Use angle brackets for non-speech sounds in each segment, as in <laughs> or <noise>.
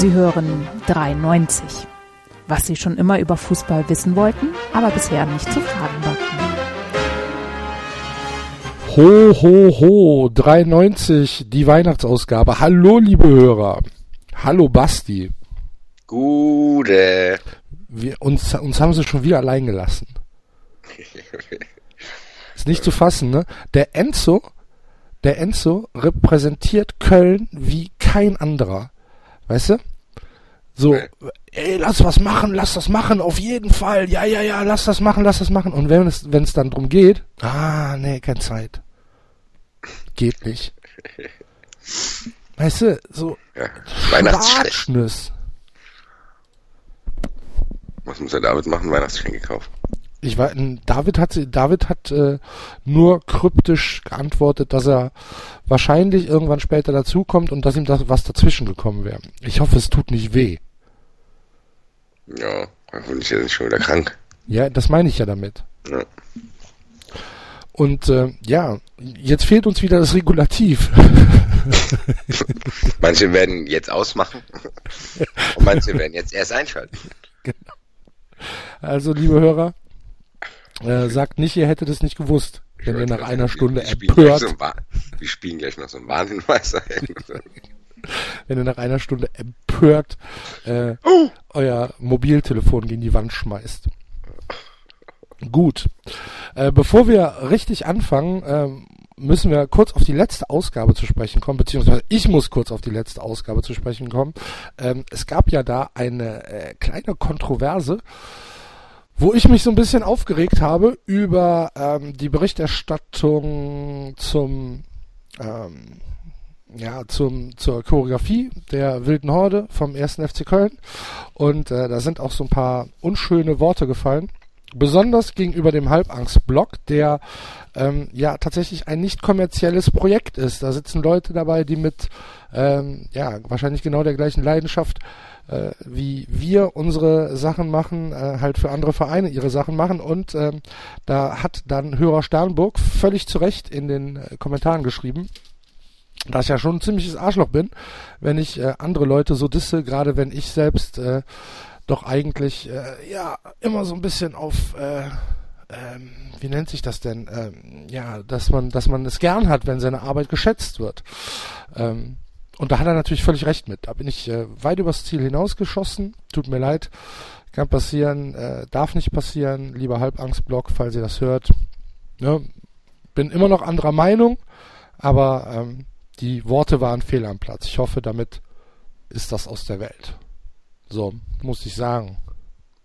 Sie hören 93. Was Sie schon immer über Fußball wissen wollten, aber bisher nicht zu fragen wagten. Ho, ho, ho, 93, die Weihnachtsausgabe. Hallo, liebe Hörer. Hallo, Basti. Gute. Wir, uns, uns haben sie schon wieder allein gelassen. <laughs> Ist nicht zu fassen, ne? Der Enzo, der Enzo repräsentiert Köln wie kein anderer. Weißt du? So, ey, lass was machen, lass das machen, auf jeden Fall. Ja, ja, ja, lass das machen, lass das machen. Und wenn es, wenn es dann drum geht, ah, nee, keine Zeit. Geht nicht. <laughs> Weißt du, so Ja, Weihnachtsgeschenk. Schwarschnüss. Was muss er damit machen? Weihnachtsgeschenk gekauft. Ich war, David hat, David hat äh, nur kryptisch geantwortet, dass er wahrscheinlich irgendwann später dazukommt und dass ihm das was dazwischen gekommen wäre. Ich hoffe, es tut nicht weh. Ja, hoffentlich ist er nicht schon wieder krank. Ja, das meine ich ja damit. Ja. Und äh, ja, jetzt fehlt uns wieder das Regulativ. <laughs> Manche werden jetzt ausmachen <laughs> und manche werden jetzt erst einschalten. Also, liebe Hörer, äh, sagt nicht, ihr hättet es nicht gewusst, wenn ihr nach einer Stunde wir spielen empört, So ein Wa- wir spielen gleich noch so einen Warnhinweis ein. <laughs> wenn ihr nach einer Stunde empört äh, euer Mobiltelefon gegen die Wand schmeißt. Gut. Äh, bevor wir richtig anfangen, ähm, müssen wir kurz auf die letzte Ausgabe zu sprechen kommen, beziehungsweise ich muss kurz auf die letzte Ausgabe zu sprechen kommen. Ähm, es gab ja da eine äh, kleine Kontroverse, wo ich mich so ein bisschen aufgeregt habe über ähm, die Berichterstattung zum ähm, ja, zum, zur Choreografie der Wilden Horde vom 1. FC Köln. Und äh, da sind auch so ein paar unschöne Worte gefallen. Besonders gegenüber dem Halbangst-Blog, der ähm, ja tatsächlich ein nicht kommerzielles Projekt ist. Da sitzen Leute dabei, die mit ähm, ja wahrscheinlich genau der gleichen Leidenschaft äh, wie wir unsere Sachen machen, äh, halt für andere Vereine ihre Sachen machen. Und ähm, da hat dann Hörer Sternburg völlig zu Recht in den äh, Kommentaren geschrieben, dass ich ja schon ein ziemliches Arschloch bin, wenn ich äh, andere Leute so disse, gerade wenn ich selbst äh, doch eigentlich äh, ja immer so ein bisschen auf äh, ähm, wie nennt sich das denn? Ähm, ja, dass man, dass man es gern hat, wenn seine Arbeit geschätzt wird. Ähm, und da hat er natürlich völlig recht mit. Da bin ich äh, weit übers Ziel hinausgeschossen. Tut mir leid. Kann passieren, äh, darf nicht passieren. Lieber Halbangstblock, falls ihr das hört. Ne? Bin immer noch anderer Meinung, aber ähm, die Worte waren fehl am Platz. Ich hoffe, damit ist das aus der Welt. So, muss ich sagen.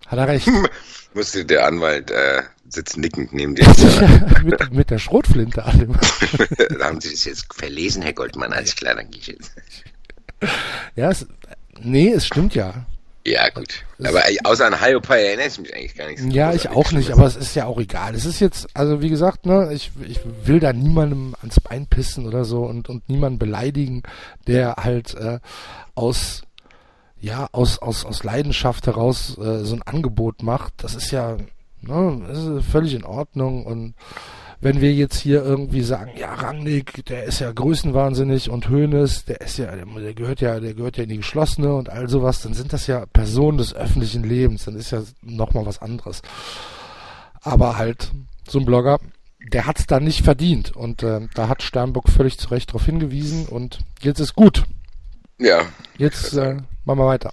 Hat er recht. <laughs> Musste der Anwalt äh, sitzt nickend neben dir. <laughs> mit, mit der Schrotflinte an <laughs> haben Sie das jetzt verlesen, Herr Goldmann, gehe ich jetzt. Ja, es, nee, es stimmt ja. Ja, gut. Aber äh, außer an Hiopai erinnere ich mich eigentlich gar nicht. so Ja, ich auch nicht, aber es ist ja auch egal. Es ist jetzt, also wie gesagt, ne, ich, ich will da niemandem ans Bein pissen oder so und, und niemanden beleidigen, der halt äh, aus ja, aus, aus, aus Leidenschaft heraus äh, so ein Angebot macht. Das ist ja ne, das ist völlig in Ordnung und wenn wir jetzt hier irgendwie sagen, ja, Rangnick, der ist ja größenwahnsinnig und Hoeneß, der ist ja, der, gehört ja, der gehört ja in die geschlossene und all sowas, dann sind das ja Personen des öffentlichen Lebens, dann ist ja nochmal was anderes. Aber halt, so ein Blogger, der hat's dann nicht verdient und äh, da hat Sternburg völlig zu Recht darauf hingewiesen und jetzt ist gut. Ja. Jetzt äh, machen wir weiter.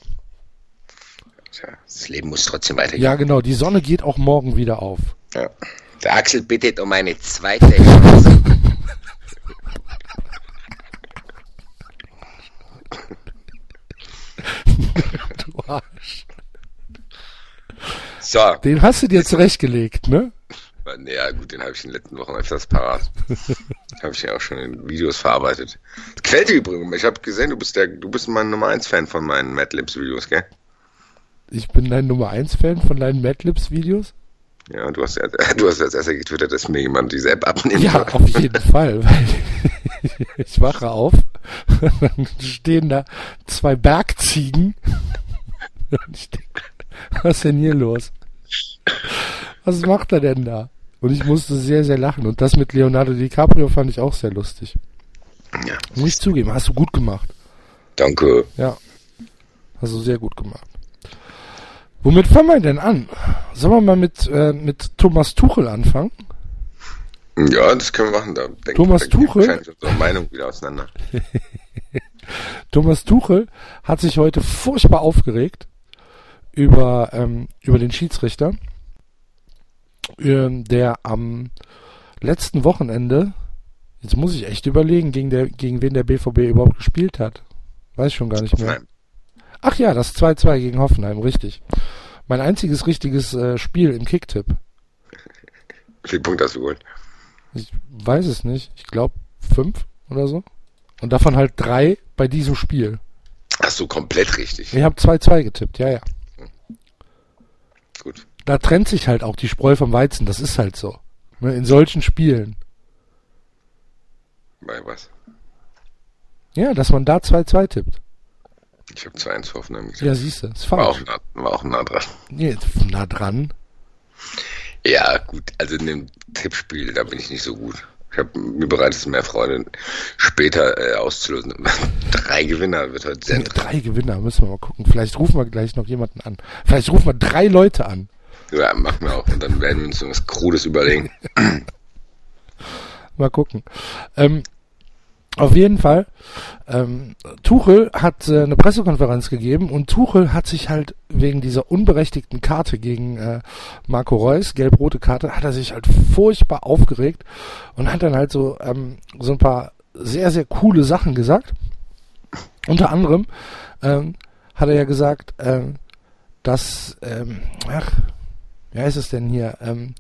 Tja, das Leben muss trotzdem weitergehen. Ja, genau, die Sonne geht auch morgen wieder auf. Ja. Der Axel bittet um eine zweite Chance. <laughs> Du Arsch. So. Den hast du dir zurechtgelegt, ne? Ja, gut, den habe ich in den letzten Wochen öfters parat. <laughs> habe ich ja auch schon in Videos verarbeitet. Dir übrigens. Ich habe gesehen, du bist der, du bist mein Nummer 1 Fan von meinen Madlibs Videos, gell? Ich bin dein Nummer 1 Fan von deinen Madlibs Videos. Ja, du hast ja, <laughs> du hast als erster getwittert, dass mir jemand diese App abnimmt. Ja, auf jeden <laughs> Fall, weil <laughs> ich wache auf, dann stehen da zwei Bergziegen. Und ich denk, was ist denn hier los? Was macht er denn da? Und ich musste sehr, sehr lachen. Und das mit Leonardo DiCaprio fand ich auch sehr lustig. Ja. Muss ich zugeben, hast du gut gemacht. Danke. Ja. Hast du sehr gut gemacht. Womit fangen wir denn an? Sollen wir mal mit, äh, mit Thomas Tuchel anfangen? Ja, das können wir machen. Da denk, Thomas da Tuchel? unsere Meinung wieder auseinander. <laughs> Thomas Tuchel hat sich heute furchtbar aufgeregt über, ähm, über den Schiedsrichter, ähm, der am letzten Wochenende, jetzt muss ich echt überlegen, gegen, der, gegen wen der BVB überhaupt gespielt hat. Weiß schon gar nicht mehr. Hoffenheim. Ach ja, das 2-2 gegen Hoffenheim, richtig. Mein einziges richtiges äh, Spiel im Kicktipp. Wie viele Punkte hast du geholt? Ich weiß es nicht. Ich glaube fünf oder so. Und davon halt drei bei diesem Spiel. Hast du komplett richtig. Ich habe 2-2 getippt, ja, ja. Gut. Da trennt sich halt auch die Spreu vom Weizen, das ist halt so. Ne, In solchen Spielen. Bei was? Ja, dass man da 2-2 tippt. Ich habe 2-1 für Hoffenheim gesagt. Ja, siehst du, ist war, auch falsch. nah, war auch nah dran. Nee, nah dran. Ja, gut. Also in dem Tippspiel, da bin ich nicht so gut. Ich habe mir bereitet es mehr Freude, später äh, auszulösen. <laughs> Drei Gewinner wird heute sehr Nee, drei Gewinner, müssen wir mal gucken. Vielleicht rufen wir gleich noch jemanden an. Vielleicht rufen wir drei Leute an. Ja, machen wir auch. Und dann werden wir uns so was Krudes überlegen. <laughs> Mal gucken. Ähm, auf jeden Fall, ähm, Tuchel hat äh, eine Pressekonferenz gegeben und Tuchel hat sich halt wegen dieser unberechtigten Karte gegen äh, Marco Reus, gelb-rote Karte, hat er sich halt furchtbar aufgeregt und hat dann halt so, ähm, so ein paar sehr, sehr coole Sachen gesagt. Unter anderem ähm, hat er ja gesagt, ähm, dass, ähm, ach, wie heißt es denn hier, ähm,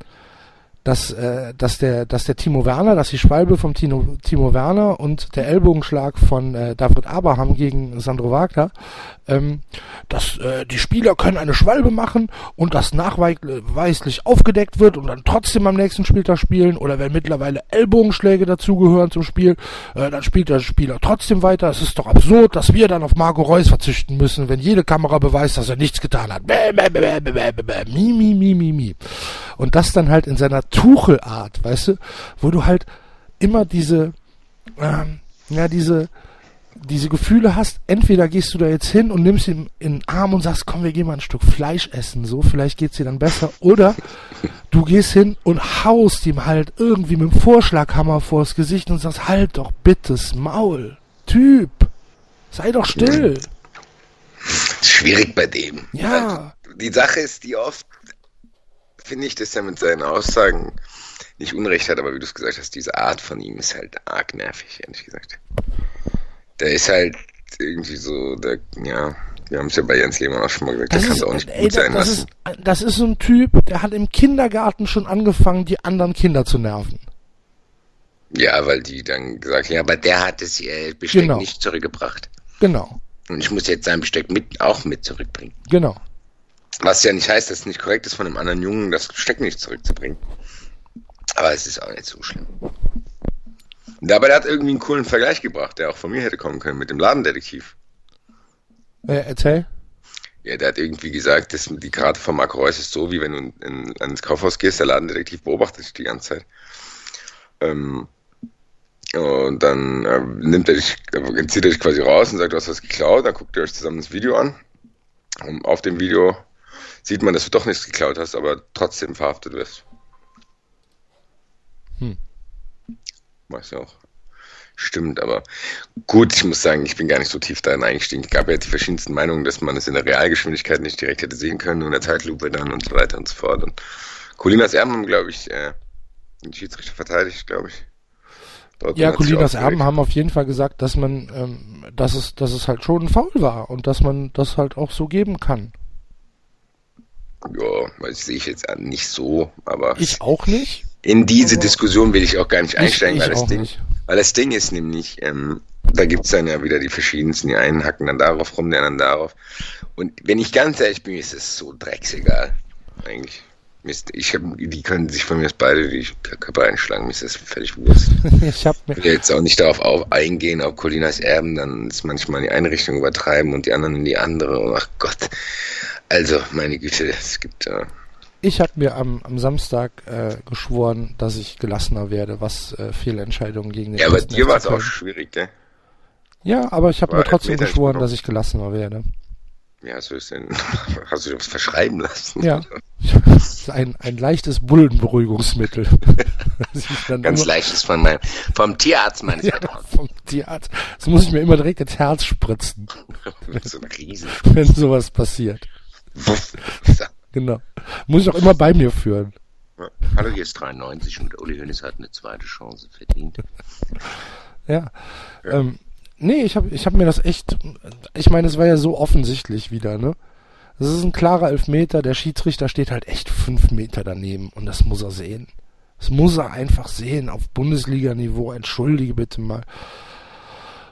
dass, äh, dass der, dass der Timo Werner, dass die Schwalbe vom Timo, Timo Werner und der Ellbogenschlag von äh, David Abraham gegen Sandro Wagner, ähm, dass äh, die Spieler können eine Schwalbe machen und das nachweislich aufgedeckt wird und dann trotzdem am nächsten Spieltag spielen oder wenn mittlerweile Ellbogenschläge dazugehören zum Spiel, äh, dann spielt der Spieler trotzdem weiter. Es ist doch absurd, dass wir dann auf Marco Reus verzichten müssen, wenn jede Kamera beweist, dass er nichts getan hat. Bäh, bäh, bäh, bäh, bäh, bäh, bäh. Mi, mi, mi, mi, mi. Und das dann halt in seiner Tuchelart, weißt du, wo du halt immer diese, ähm, ja, diese, diese Gefühle hast, entweder gehst du da jetzt hin und nimmst ihn in den Arm und sagst, komm, wir gehen mal ein Stück Fleisch essen, so, vielleicht geht's dir dann besser, oder du gehst hin und haust ihm halt irgendwie mit dem Vorschlaghammer vors Gesicht und sagst, halt doch bitte's Maul, Typ, sei doch still. Schwierig bei dem. Ja. Also, die Sache ist, die oft, finde ich, dass er mit seinen Aussagen nicht Unrecht hat, aber wie du es gesagt hast, diese Art von ihm ist halt arg nervig, ehrlich gesagt. Der ist halt irgendwie so, der, ja, wir haben es ja bei Jens Lehmann auch schon mal gesagt, Das kann ist, es auch nicht ey, gut sein das, lassen. ist, das ist so ein Typ, der hat im Kindergarten schon angefangen, die anderen Kinder zu nerven. Ja, weil die dann gesagt haben, ja, aber der hat das äh, Besteck Genau. nicht zurückgebracht. Genau, Und ich muss jetzt sein Besteck mit, auch mit zurückbringen. genau. Was ja nicht heißt, dass es nicht korrekt ist, von einem anderen Jungen das Besteck nicht zurückzubringen. Aber es ist auch nicht so schlimm. Und dabei hat er irgendwie einen coolen Vergleich gebracht, der auch von mir hätte kommen können, mit dem Ladendetektiv. Äh, erzähl. Ja, der hat irgendwie gesagt, dass die Karte von Marco Reus ist so, wie wenn du in, in, ans Kaufhaus gehst, der Ladendetektiv beobachtet dich die ganze Zeit. Ähm, und dann äh, nimmt er dich, äh, zieht er dich quasi raus und sagt, du hast was geklaut, dann guckt ihr euch zusammen das Video an. Und auf dem Video sieht man, dass du doch nichts geklaut hast, aber trotzdem verhaftet wirst. Hm. Weiß ja auch. Stimmt, aber gut, ich muss sagen, ich bin gar nicht so tief darin eingestiegen. Es gab ja die verschiedensten Meinungen, dass man es in der Realgeschwindigkeit nicht direkt hätte sehen können, nur in der Zeitlupe dann und so weiter und so fort. Und Colinas Erben haben, glaube ich, äh, den Schiedsrichter verteidigt, glaube ich. Dortmund Ja, Colinas. Erben haben auf jeden Fall gesagt, dass man, ähm, dass es, dass es halt schon ein Foul war und dass man das halt auch so geben kann. Ja, das sehe ich jetzt nicht so, aber Ich auch nicht. in diese aber- Diskussion will ich auch gar nicht einsteigen, ich weil, das Ding, nicht. weil das Ding ist nämlich, ähm, da gibt's dann ja wieder die verschiedensten, die einen hacken dann darauf rum, die anderen darauf. Und wenn ich ganz ehrlich bin, ist es so drecksegal, eigentlich. Mist, ich hab, die können sich von mir beide die Köpfe einschlagen, mir ist das völlig Wurst. <laughs> Ich mir, Ich will jetzt auch nicht darauf auf eingehen, auf Colinas Erben, dann ist manchmal in die eine Richtung übertreiben und die anderen in die andere. Und ach Gott. Also, meine Güte, es gibt äh, ich habe mir am, am Samstag äh, geschworen, dass ich gelassener werde, was äh, Fehlentscheidungen gegen den Ja, aber dir war es auch schwierig, gell? Ja, aber ich habe mir trotzdem geschworen, dass ich gelassener werde. Ja, so ist denn. <laughs> Hast du dir was verschreiben lassen? Ja. <laughs> Das ist ein, ein leichtes Bullenberuhigungsmittel. <laughs> Ganz leichtes von meinem, vom Tierarzt meines ja, vom Tierarzt. Das muss ich mir immer direkt ins Herz spritzen. so eine Riesen. Wenn sowas passiert. <laughs> genau. Muss ich auch immer bei mir führen. Hallo, hier ist 93 und Uli Hoeneß hat eine zweite Chance verdient. ja. <laughs> ja. Ähm, nee, ich habe ich hab mir das echt, ich meine, es war ja so offensichtlich wieder, ne? Das ist ein klarer Elfmeter, der Schiedsrichter steht halt echt fünf Meter daneben und das muss er sehen. Das muss er einfach sehen auf Bundesliga-Niveau, entschuldige bitte mal.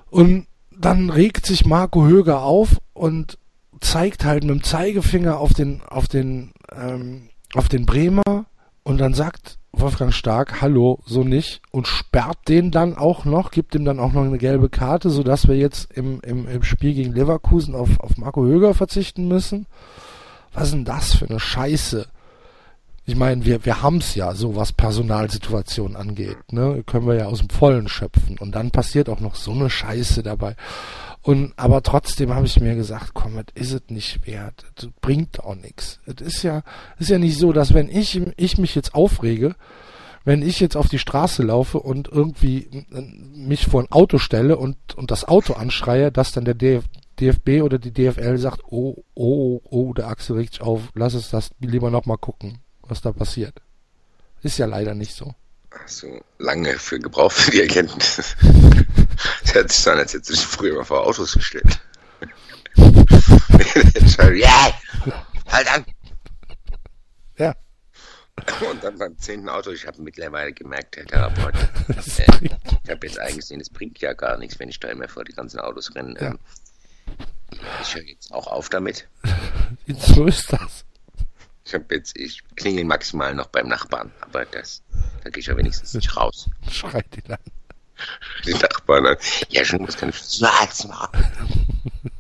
Und dann regt sich Marco Höger auf und zeigt halt mit dem Zeigefinger auf den, auf den, ähm, auf den Bremer und dann sagt Wolfgang Stark, hallo, so nicht, und sperrt den dann auch noch, gibt ihm dann auch noch eine gelbe Karte, sodass wir jetzt im, im, im Spiel gegen Leverkusen auf, auf Marco Höger verzichten müssen. Was ist denn das für eine Scheiße? Ich meine, wir, wir haben's ja, so was Personalsituationen angeht, ne? Können wir ja aus dem Vollen schöpfen. Und dann passiert auch noch so eine Scheiße dabei. Und aber trotzdem habe ich mir gesagt, komm, das ist es nicht wert. Das bringt auch nichts. Es ist ja, ist ja nicht so, dass wenn ich, ich mich jetzt aufrege, wenn ich jetzt auf die Straße laufe und irgendwie mich vor ein Auto stelle und, und das Auto anschreie, dass dann der DF, DFB oder die DFL sagt, oh, oh, oh, der Axel regt sich auf, lass es das lieber nochmal gucken, was da passiert. Ist ja leider nicht so. Ach so, lange für Gebrauch für die Erkenntnis. <laughs> Das hört sich so an, als dich früher mal vor Autos gestellt. <laughs> ja! Halt an! Ja. Und dann beim zehnten Auto, ich habe mittlerweile gemerkt, Herr Therapeut, <laughs> äh, ich habe jetzt eingesehen, es bringt ja gar nichts, wenn ich da immer vor die ganzen Autos renne. Ja. Ähm, ich höre jetzt auch auf damit. <laughs> So ist das. Ich habe jetzt, ich klingel maximal noch beim Nachbarn, aber das, da gehe ich ja wenigstens nicht raus. Schreit ihn an. Die Nachbarn an. Ja, schon, was kann ich. Das war, das war.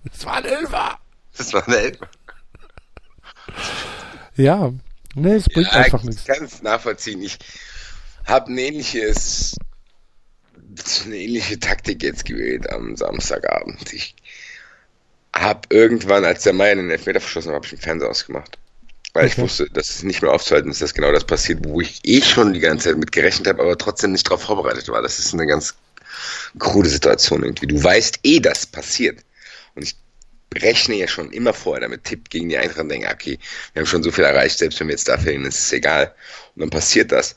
Das war ein Elfer. Das war ein Elfer. Ja, nee, es bringt ja, einfach nichts. Ich kann es nachvollziehen. Ich habe ein ähnliches, eine ähnliche Taktik jetzt gewählt am Samstagabend. Ich habe irgendwann, als der Meier den Elfmeter verschossen hat, habe ich den Fernseher ausgemacht. Weil okay. ich wusste, dass es nicht mehr aufzuhalten ist, dass genau das passiert, wo ich eh schon die ganze Zeit mit gerechnet habe, aber trotzdem nicht darauf vorbereitet war. Das ist eine ganz krude Situation irgendwie. Du weißt eh, dass passiert. Und ich rechne ja schon immer vorher damit, tipp gegen die Eintracht und denke, okay, wir haben schon so viel erreicht, selbst wenn wir jetzt da fehlen, ist es egal. Und dann passiert das.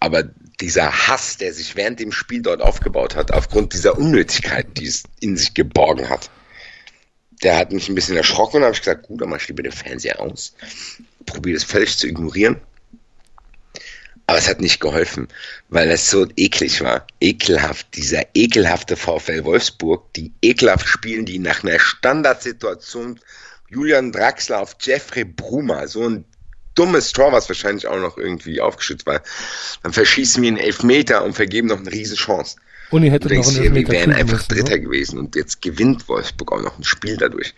Aber dieser Hass, der sich während dem Spiel dort aufgebaut hat, aufgrund dieser Unnötigkeit, die es in sich geborgen hat, der hat mich ein bisschen erschrocken und habe ich gesagt, gut, dann mach ich lieber den Fernseher aus probiert es völlig zu ignorieren. Aber es hat nicht geholfen, weil es so eklig war. Ekelhaft. Dieser ekelhafte VfL Wolfsburg, die ekelhaft spielen, die nach einer Standardsituation Julian Draxler auf Jeffrey Bruma, so ein dummes Tor, was wahrscheinlich auch noch irgendwie aufgeschützt war. Dann verschießen wir einen Elfmeter und vergeben noch eine riesen Chance. Und ihr hättet noch einen Elfmeter Wir wären einfach müssen, Dritter ne? gewesen und jetzt gewinnt Wolfsburg auch noch ein Spiel dadurch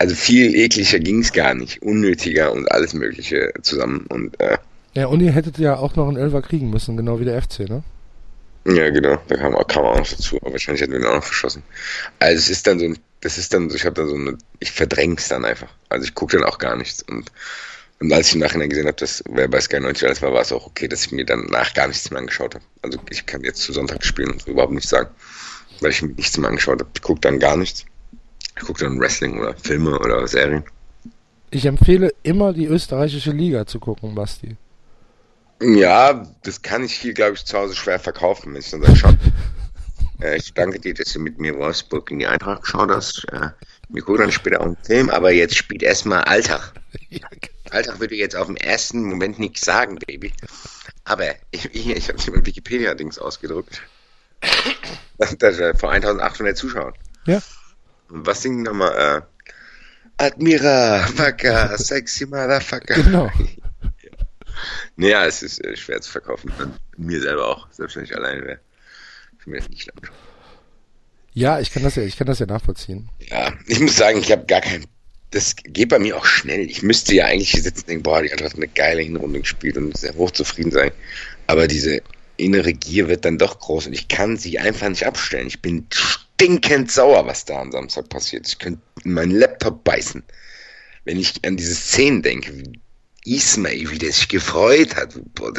also viel ekliger ging es gar nicht. Unnötiger und alles Mögliche zusammen. Und, äh, ja, und ihr hättet ja auch noch einen Elfer kriegen müssen, genau wie der FC, ne? Ja, genau. Da kam, kam auch noch dazu. Aber wahrscheinlich hätten wir ihn auch noch verschossen. Also es ist dann so ein, das ist dann so, ich habe da so eine, ich verdräng's dann einfach. Also ich gucke dann auch gar nichts. Und, und als ich im Nachhinein gesehen habe, dass wer bei Sky 90 alles war, war es auch okay, dass ich mir danach gar nichts mehr angeschaut habe. Also ich kann jetzt zu Sonntag spielen und überhaupt nichts sagen. Weil ich mir nichts mehr angeschaut habe. Ich gucke dann gar nichts. Ich gucke dann Wrestling oder Filme oder Serien. Ich empfehle immer die österreichische Liga zu gucken, Basti. Ja, das kann ich hier, glaube ich, zu Hause schwer verkaufen, wenn ich dann sage, schau. <laughs> äh, ich danke dir, dass du mit mir Wolfsburg in die Eintracht geschaut hast. Äh, wir gucken dann später auch einen Film, aber jetzt spielt erstmal Alltag. <laughs> Ja, genau. Alltag würde ich jetzt auf dem ersten Moment nichts sagen, Baby. Aber ich, ich, habe mir Wikipedia-Dings ausgedrückt. <laughs> das, das, äh, vor 1800 Zuschauern. Ja. Was singt nochmal? Äh, Admira, Wacker, <laughs> sexy Motherfucker. Genau. ja. Naja, es ist äh, schwer zu verkaufen. Mir selber auch, selbst wenn ich alleine wäre. Ich mir das nicht anschauen. Ja, ich kann das ja, ich kann das ja nachvollziehen. Ja, ich muss sagen, ich habe gar kein. Das geht bei mir auch schnell. Ich müsste ja eigentlich hier sitzen und denken, boah, die Eintracht hat eine geile Hinrunde gespielt und sehr hochzufrieden sein. Aber diese innere Gier wird dann doch groß und ich kann sie einfach nicht abstellen. Ich bin stinkend sauer, was da am Samstag passiert. Ich könnte in meinen Laptop beißen. Wenn ich an diese Szenen denke, wie Ismail, wie der sich gefreut hat. Boah,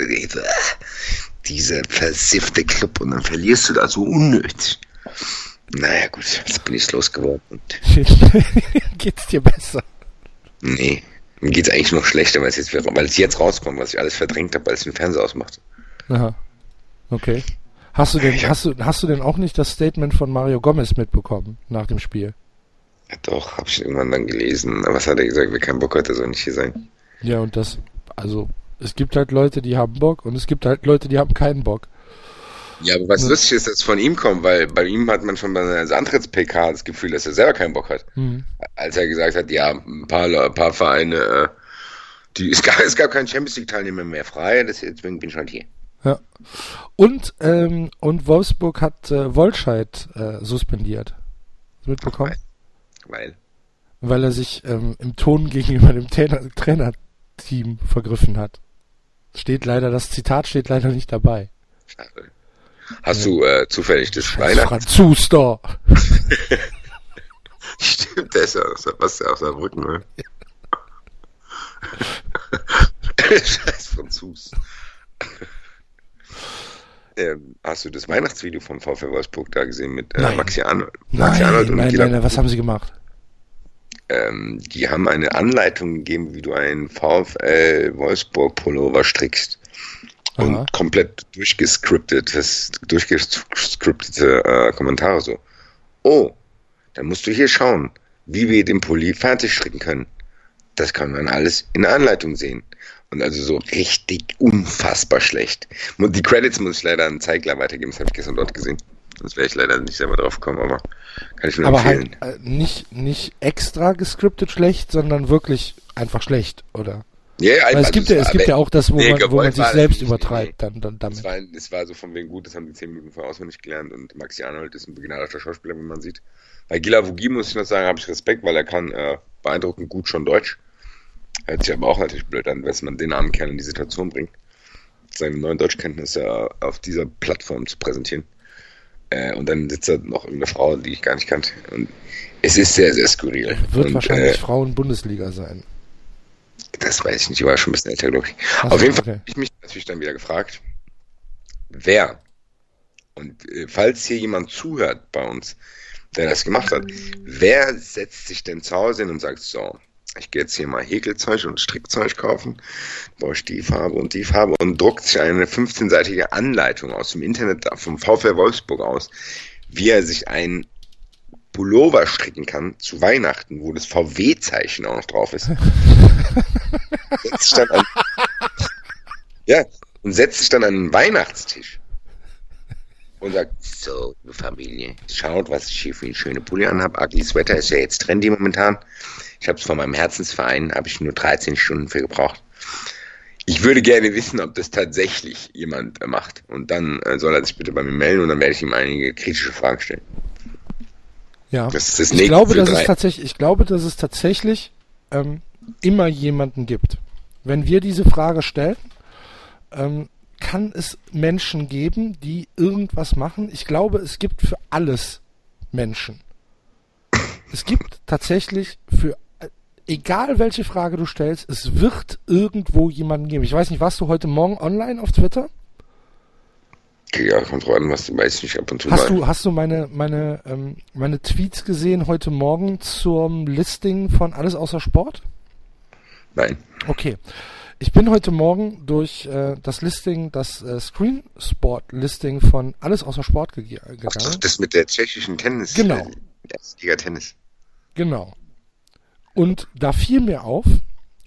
dieser versiffte Club und dann verlierst du da so unnötig. Naja, gut, jetzt bin ich losgeworden. <laughs> Geht's dir besser? Nee, mir geht's eigentlich noch schlechter, weil es jetzt, weil es jetzt rauskommt, was ich alles verdrängt habe, weil es den Fernseher ausmacht. Aha. Okay. Hast du denn, ja. hast du, hast du denn auch nicht das Statement von Mario Gomez mitbekommen nach dem Spiel? Ja, doch, habe ich irgendwann dann gelesen. Aber was hat er gesagt? Wer keinen Bock hat, der soll nicht hier sein. Ja, und das, also, es gibt halt Leute, die haben Bock und es gibt halt Leute, die haben keinen Bock. Ja, aber was lustig ist, dass es von ihm kommt, weil bei ihm hat man schon bei seiner Antritts-PK das Gefühl, dass er selber keinen Bock hat. Mhm. Als er gesagt hat, ja, ein paar, ein paar Vereine, äh, die, es, gab, es gab keinen Champions League-Teilnehmer mehr frei, deswegen bin ich halt hier. Ja. Und, ähm, und Wolfsburg hat äh, Wolscheid äh, suspendiert. Mitbekommen? Weil? Weil er sich ähm, im Ton gegenüber dem Trainer, Trainerteam vergriffen hat. Steht leider, das Zitat steht leider nicht dabei. Hast du äh, zufällig das Weihnachts... Franzus <laughs> da. Stimmt, der ist ja aus, was aus Saarbrücken, ne? <laughs> Scheiß Franzus. Ähm, hast du das Weihnachtsvideo vom VfL Wolfsburg da gesehen mit äh, Maxi Arnold? Maxi nein, Arnold und nein, nein, nein, was haben sie gemacht? Ähm, die haben eine Anleitung gegeben, wie du einen VfL Wolfsburg Pullover strickst. Und Aha. komplett durchgescriptetes, durchgescriptete äh, Kommentare so. Oh, dann musst du hier schauen, wie wir den Pulli fertig stricken können. Das kann man alles in der Anleitung sehen. Und also so richtig unfassbar schlecht. Die Credits muss ich leider an Zeigler weitergeben, das habe ich gestern dort gesehen. Sonst wäre ich leider nicht selber drauf gekommen, aber kann ich nur aber empfehlen. Halt, äh, nicht, nicht extra gescriptet schlecht, sondern wirklich einfach schlecht, oder? Ja, Weil es gibt ja, es gibt ja auch das, wo nee, man, wo man sich selbst übertreibt, dann, dann damit. Es war, es war so von wegen gut, das haben die zehn Minuten vorher auswendig gelernt und Maxi Arnold ist ein begnadeter Schauspieler, wie man sieht. Bei Gila Vugi muss ich noch sagen, habe ich Respekt, weil er kann äh, beeindruckend gut schon Deutsch. Hört sich aber auch natürlich blöd an, wenn man den armen Kerl in die Situation bringt, seine neuen Deutschkenntnisse auf dieser Plattform zu präsentieren. Äh, und dann sitzt da noch irgendeine Frau, die ich gar nicht kannte. Und es ist sehr, sehr skurril. Wird und, wahrscheinlich äh, Frauen-Bundesliga sein. Das weiß ich nicht, ich war schon ein bisschen älter, glaube ich. Ach, Auf jeden Fall habe ich mich natürlich dann wieder gefragt, wer, und äh, falls hier jemand zuhört bei uns, der das gemacht hat, wer setzt sich denn zu Hause hin und sagt, so, ich gehe jetzt hier mal Häkelzeug und Strickzeug kaufen, brauche ich die Farbe und die Farbe und druckt sich eine 15-seitige Anleitung aus dem Internet vom VfL Wolfsburg aus, wie er sich ein Pullover stricken kann zu Weihnachten, wo das VW-Zeichen auch noch drauf ist. <laughs> setzt sich dann an, ja, und setzt sich dann an einen Weihnachtstisch und sagt, so, Familie, schaut, was ich hier für eine schöne Pulli anhabe. Ugly Sweater ist ja jetzt trendy momentan. Ich habe es von meinem Herzensverein, habe ich nur 13 Stunden für gebraucht. Ich würde gerne wissen, ob das tatsächlich jemand macht. Und dann äh, soll er sich bitte bei mir melden und dann werde ich ihm einige kritische Fragen stellen. Ja, das das ich glaube, dass es tatsächlich, ich glaube, dass es tatsächlich ähm, immer jemanden gibt. Wenn wir diese Frage stellen, ähm, kann es Menschen geben, die irgendwas machen. Ich glaube, es gibt für alles Menschen. Es gibt tatsächlich für egal welche Frage du stellst, es wird irgendwo jemanden geben. Ich weiß nicht, warst du heute Morgen online auf Twitter? Ja, kommt drauf an, was du weißt nicht ab und zu hast mal. Du, hast du meine, meine, ähm, meine Tweets gesehen heute Morgen zum Listing von Alles außer Sport? Nein. Okay. Ich bin heute Morgen durch äh, das Listing, das äh, Screen Sport Listing von Alles außer Sport ge gegangen. Ach, das mit der tschechischen Tennis. Genau. Äh, Liga Tennis. Genau. Und da fiel mir auf,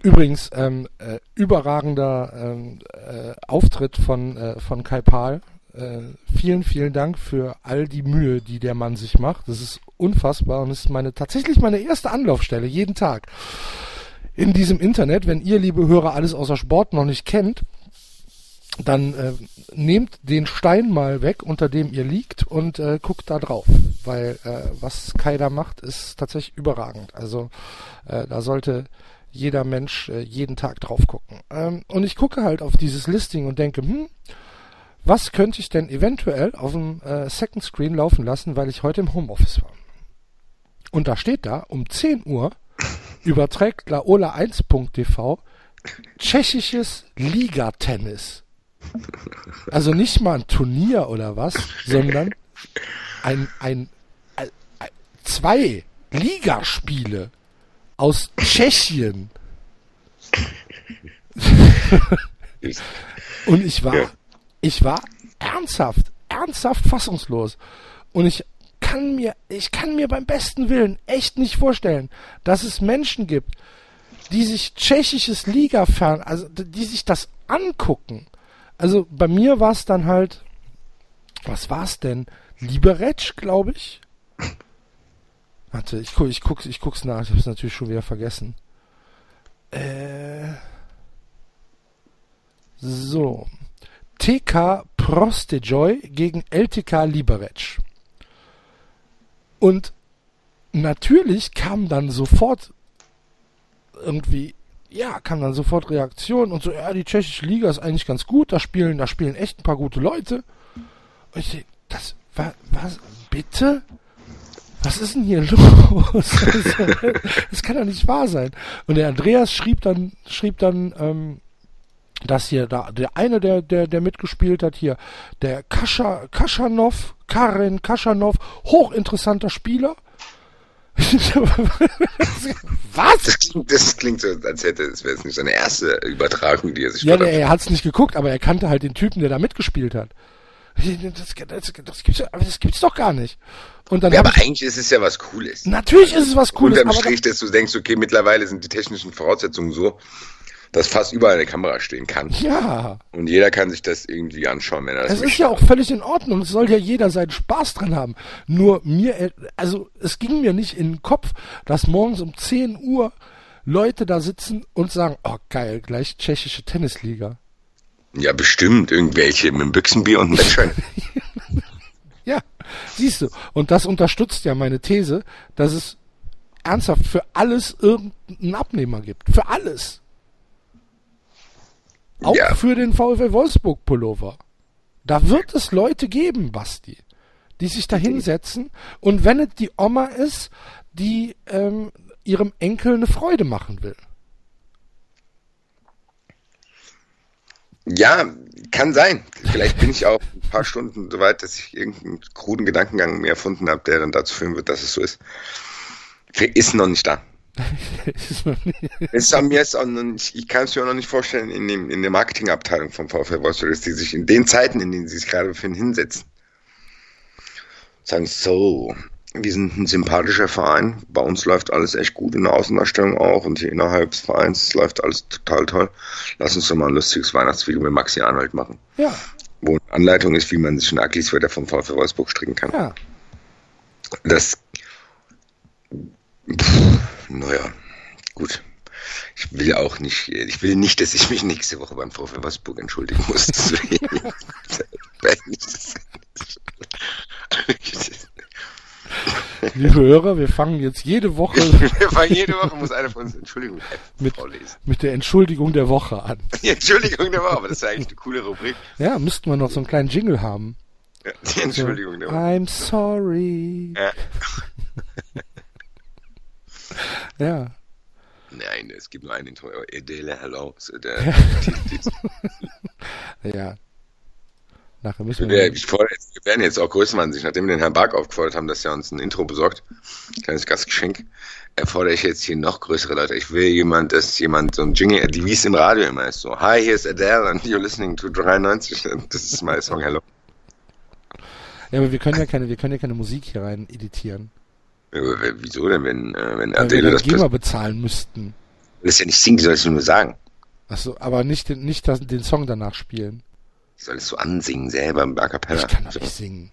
übrigens ähm, äh, überragender ähm, äh, Auftritt von, äh, von Kai Pahl. Äh, vielen, vielen Dank für all die Mühe, die der Mann sich macht. Das ist unfassbar und ist meine tatsächlich meine erste Anlaufstelle jeden Tag in diesem Internet. Wenn ihr, liebe Hörer, alles außer Sport noch nicht kennt, dann äh, nehmt den Stein mal weg, unter dem ihr liegt und äh, guckt da drauf, weil äh, was Kai da macht, ist tatsächlich überragend. Also äh, da sollte jeder Mensch äh, jeden Tag drauf gucken. Ähm, und ich gucke halt auf dieses Listing und denke, hm, was könnte ich denn eventuell auf dem äh, Second Screen laufen lassen, weil ich heute im Homeoffice war. Und da steht da, um 10 Uhr <laughs> überträgt Laola1.tv tschechisches Ligatennis. Also nicht mal ein Turnier oder was, sondern ein, ein, ein, ein zwei Ligaspiele aus Tschechien. <laughs> Und ich war, ich war ernsthaft, ernsthaft fassungslos. Und ich kann mir, ich kann mir beim besten Willen echt nicht vorstellen, dass es Menschen gibt, die sich tschechisches Liga fern, also die sich das angucken. Also bei mir war es dann halt, was war es denn? Liberec, glaube ich. Warte, ich guck, ich guck's, ich guck's nach. Ich habe es natürlich schon wieder vergessen. Äh, so. TK Prostejoy gegen LTK Liberec. Und natürlich kam dann sofort irgendwie, ja, kam dann sofort Reaktion und so, ja, die tschechische Liga ist eigentlich ganz gut, da spielen, da spielen echt ein paar gute Leute. Und ich denke, das, war, was, bitte? Was ist denn hier <laughs> los? <laughs> das kann doch nicht wahr sein. Und der Andreas schrieb dann, schrieb dann, ähm, dass hier da der eine, der, der, der mitgespielt hat, hier, der Kascha, Kaschanov, Karin Kaschanov, hochinteressanter Spieler. <laughs> Was? Das klingt, das klingt, so, als hätte es wäre jetzt nicht seine erste Übertragung, die er sich Ja, der, er hat es nicht geguckt, aber er kannte halt den Typen, der da mitgespielt hat. Das, das, das, gibt's, das gibt's doch gar nicht. Und dann ja, aber eigentlich ist es ja was Cooles. Natürlich ist es was Cooles. Unterm Strich, dass du denkst, okay, mittlerweile sind die technischen Voraussetzungen so, dass fast überall eine Kamera stehen kann. Ja. Und jeder kann sich das irgendwie anschauen, wenn er das Es ist ja auch völlig in Ordnung. Es soll ja jeder seinen Spaß dran haben. Nur mir, also es ging mir nicht in den Kopf, dass morgens um 10 Uhr Leute da sitzen und sagen, oh geil, gleich tschechische Tennisliga. Ja, bestimmt. Irgendwelche mit einem Büchsenbier und einem Bettschein. <laughs> ja, siehst du. Und das unterstützt ja meine These, dass es ernsthaft für alles irgendeinen Abnehmer gibt. Für alles. Auch ja. für den VfL Wolfsburg Pullover. Da wird es Leute geben, Basti, die sich da hinsetzen und wenn es die Oma ist, die ähm, ihrem Enkel eine Freude machen will. Ja, kann sein. Vielleicht bin ich auch ein paar Stunden so weit, dass ich irgendeinen kruden Gedankengang mir erfunden habe, der dann dazu führen wird, dass es so ist. Ist noch nicht da. Mir ist auch noch nicht, ich kann es mir auch noch nicht vorstellen, in, dem, in der Marketingabteilung vom VfL Wolfsburg, dass die sich in den Zeiten, in denen sie sich gerade befinden, hinsetzen. Sagen, so, wir sind ein sympathischer Verein, bei uns läuft alles echt gut in der Außendarstellung auch und hier innerhalb des Vereins läuft alles total toll. Lass uns doch mal ein lustiges Weihnachtsvideo mit Maxi Arnold machen. Ja. Wo eine Anleitung ist, wie man sich ein Ugly-Sweater vom VfL Wolfsburg stricken kann. Ja. Das Pff, naja, gut. Ich will auch nicht, ich will nicht, dass ich mich nächste Woche beim VfL Wolfsburg entschuldigen muss. Liebe Hörer, wir fangen jetzt jede Woche. <laughs> wir fangen jede Woche muss einer von uns Entschuldigung mit, mit der Entschuldigung der Woche an. Die Entschuldigung der Woche, aber das ist ja eigentlich eine coole Rubrik. Ja, müssten wir noch so einen kleinen Jingle haben. Ja, die Entschuldigung so, der Woche. I'm sorry. Ja. <laughs> Ja. Nein, es gibt nur ein Intro. Edele, hello. Der, <laughs> ja. Nachher müssen wir. Ich fordere, wir werden jetzt auch größer sich, nachdem wir den Herrn Bark aufgefordert haben, dass er uns ein Intro besorgt. Kleines Gastgeschenk. Erfordere ich jetzt hier noch größere Leute. Ich will jemand, dass jemand so ein Jingle, wie es im Radio immer ist, so, Hi, hier ist Adele and you're listening to 93. <laughs> Das ist mein Song, hello. Ja, aber wir können ja keine, wir können ja keine Musik hier rein editieren. Wieso denn, wenn, äh, wenn Adele wir das GEMA bezahlen müssten? Das ist ja nicht singen, soll ich nur sagen. Achso, aber nicht, den, nicht das, den Song danach spielen. Sollst du ansingen selber im A Cappella? Ich kann doch nicht singen.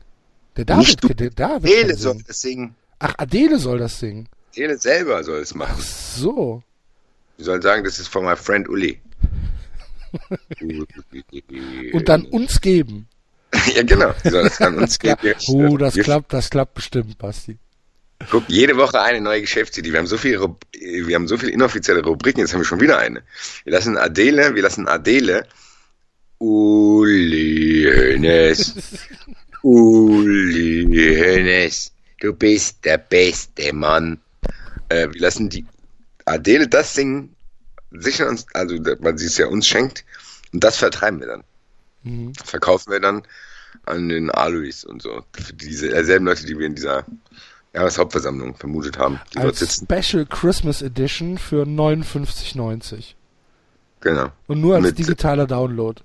Der David, nicht du. der David Adele soll das singen. Ach, Adele soll das singen. Adele selber soll es machen. Ach so. Sie soll sagen, das ist von meinem Friend Uli. <laughs> Und dann uns geben. <laughs> ja, genau. Sie soll es dann uns <laughs> geben. Oh, das klappt, das klappt bestimmt, Basti. Guck, jede Woche eine neue Geschäftsidee. Wir haben so viele, wir haben so viele inoffizielle Rubriken, jetzt haben wir schon wieder eine. Wir lassen Adele, wir lassen Adele Uli Hönes. <laughs> Uli Hönes. Du bist der beste Mann. Äh, wir lassen die Adele das singen, sichern uns, also weil sie es ja uns schenkt, und das vertreiben wir dann. Mhm. Verkaufen wir dann an den Alois und so. Für diese selben Leute, die wir in dieser Jahreshauptversammlung vermutet haben, die dort Als sitzen. Special Christmas Edition für 59,90. Genau. Und nur als Mit- digitaler Download.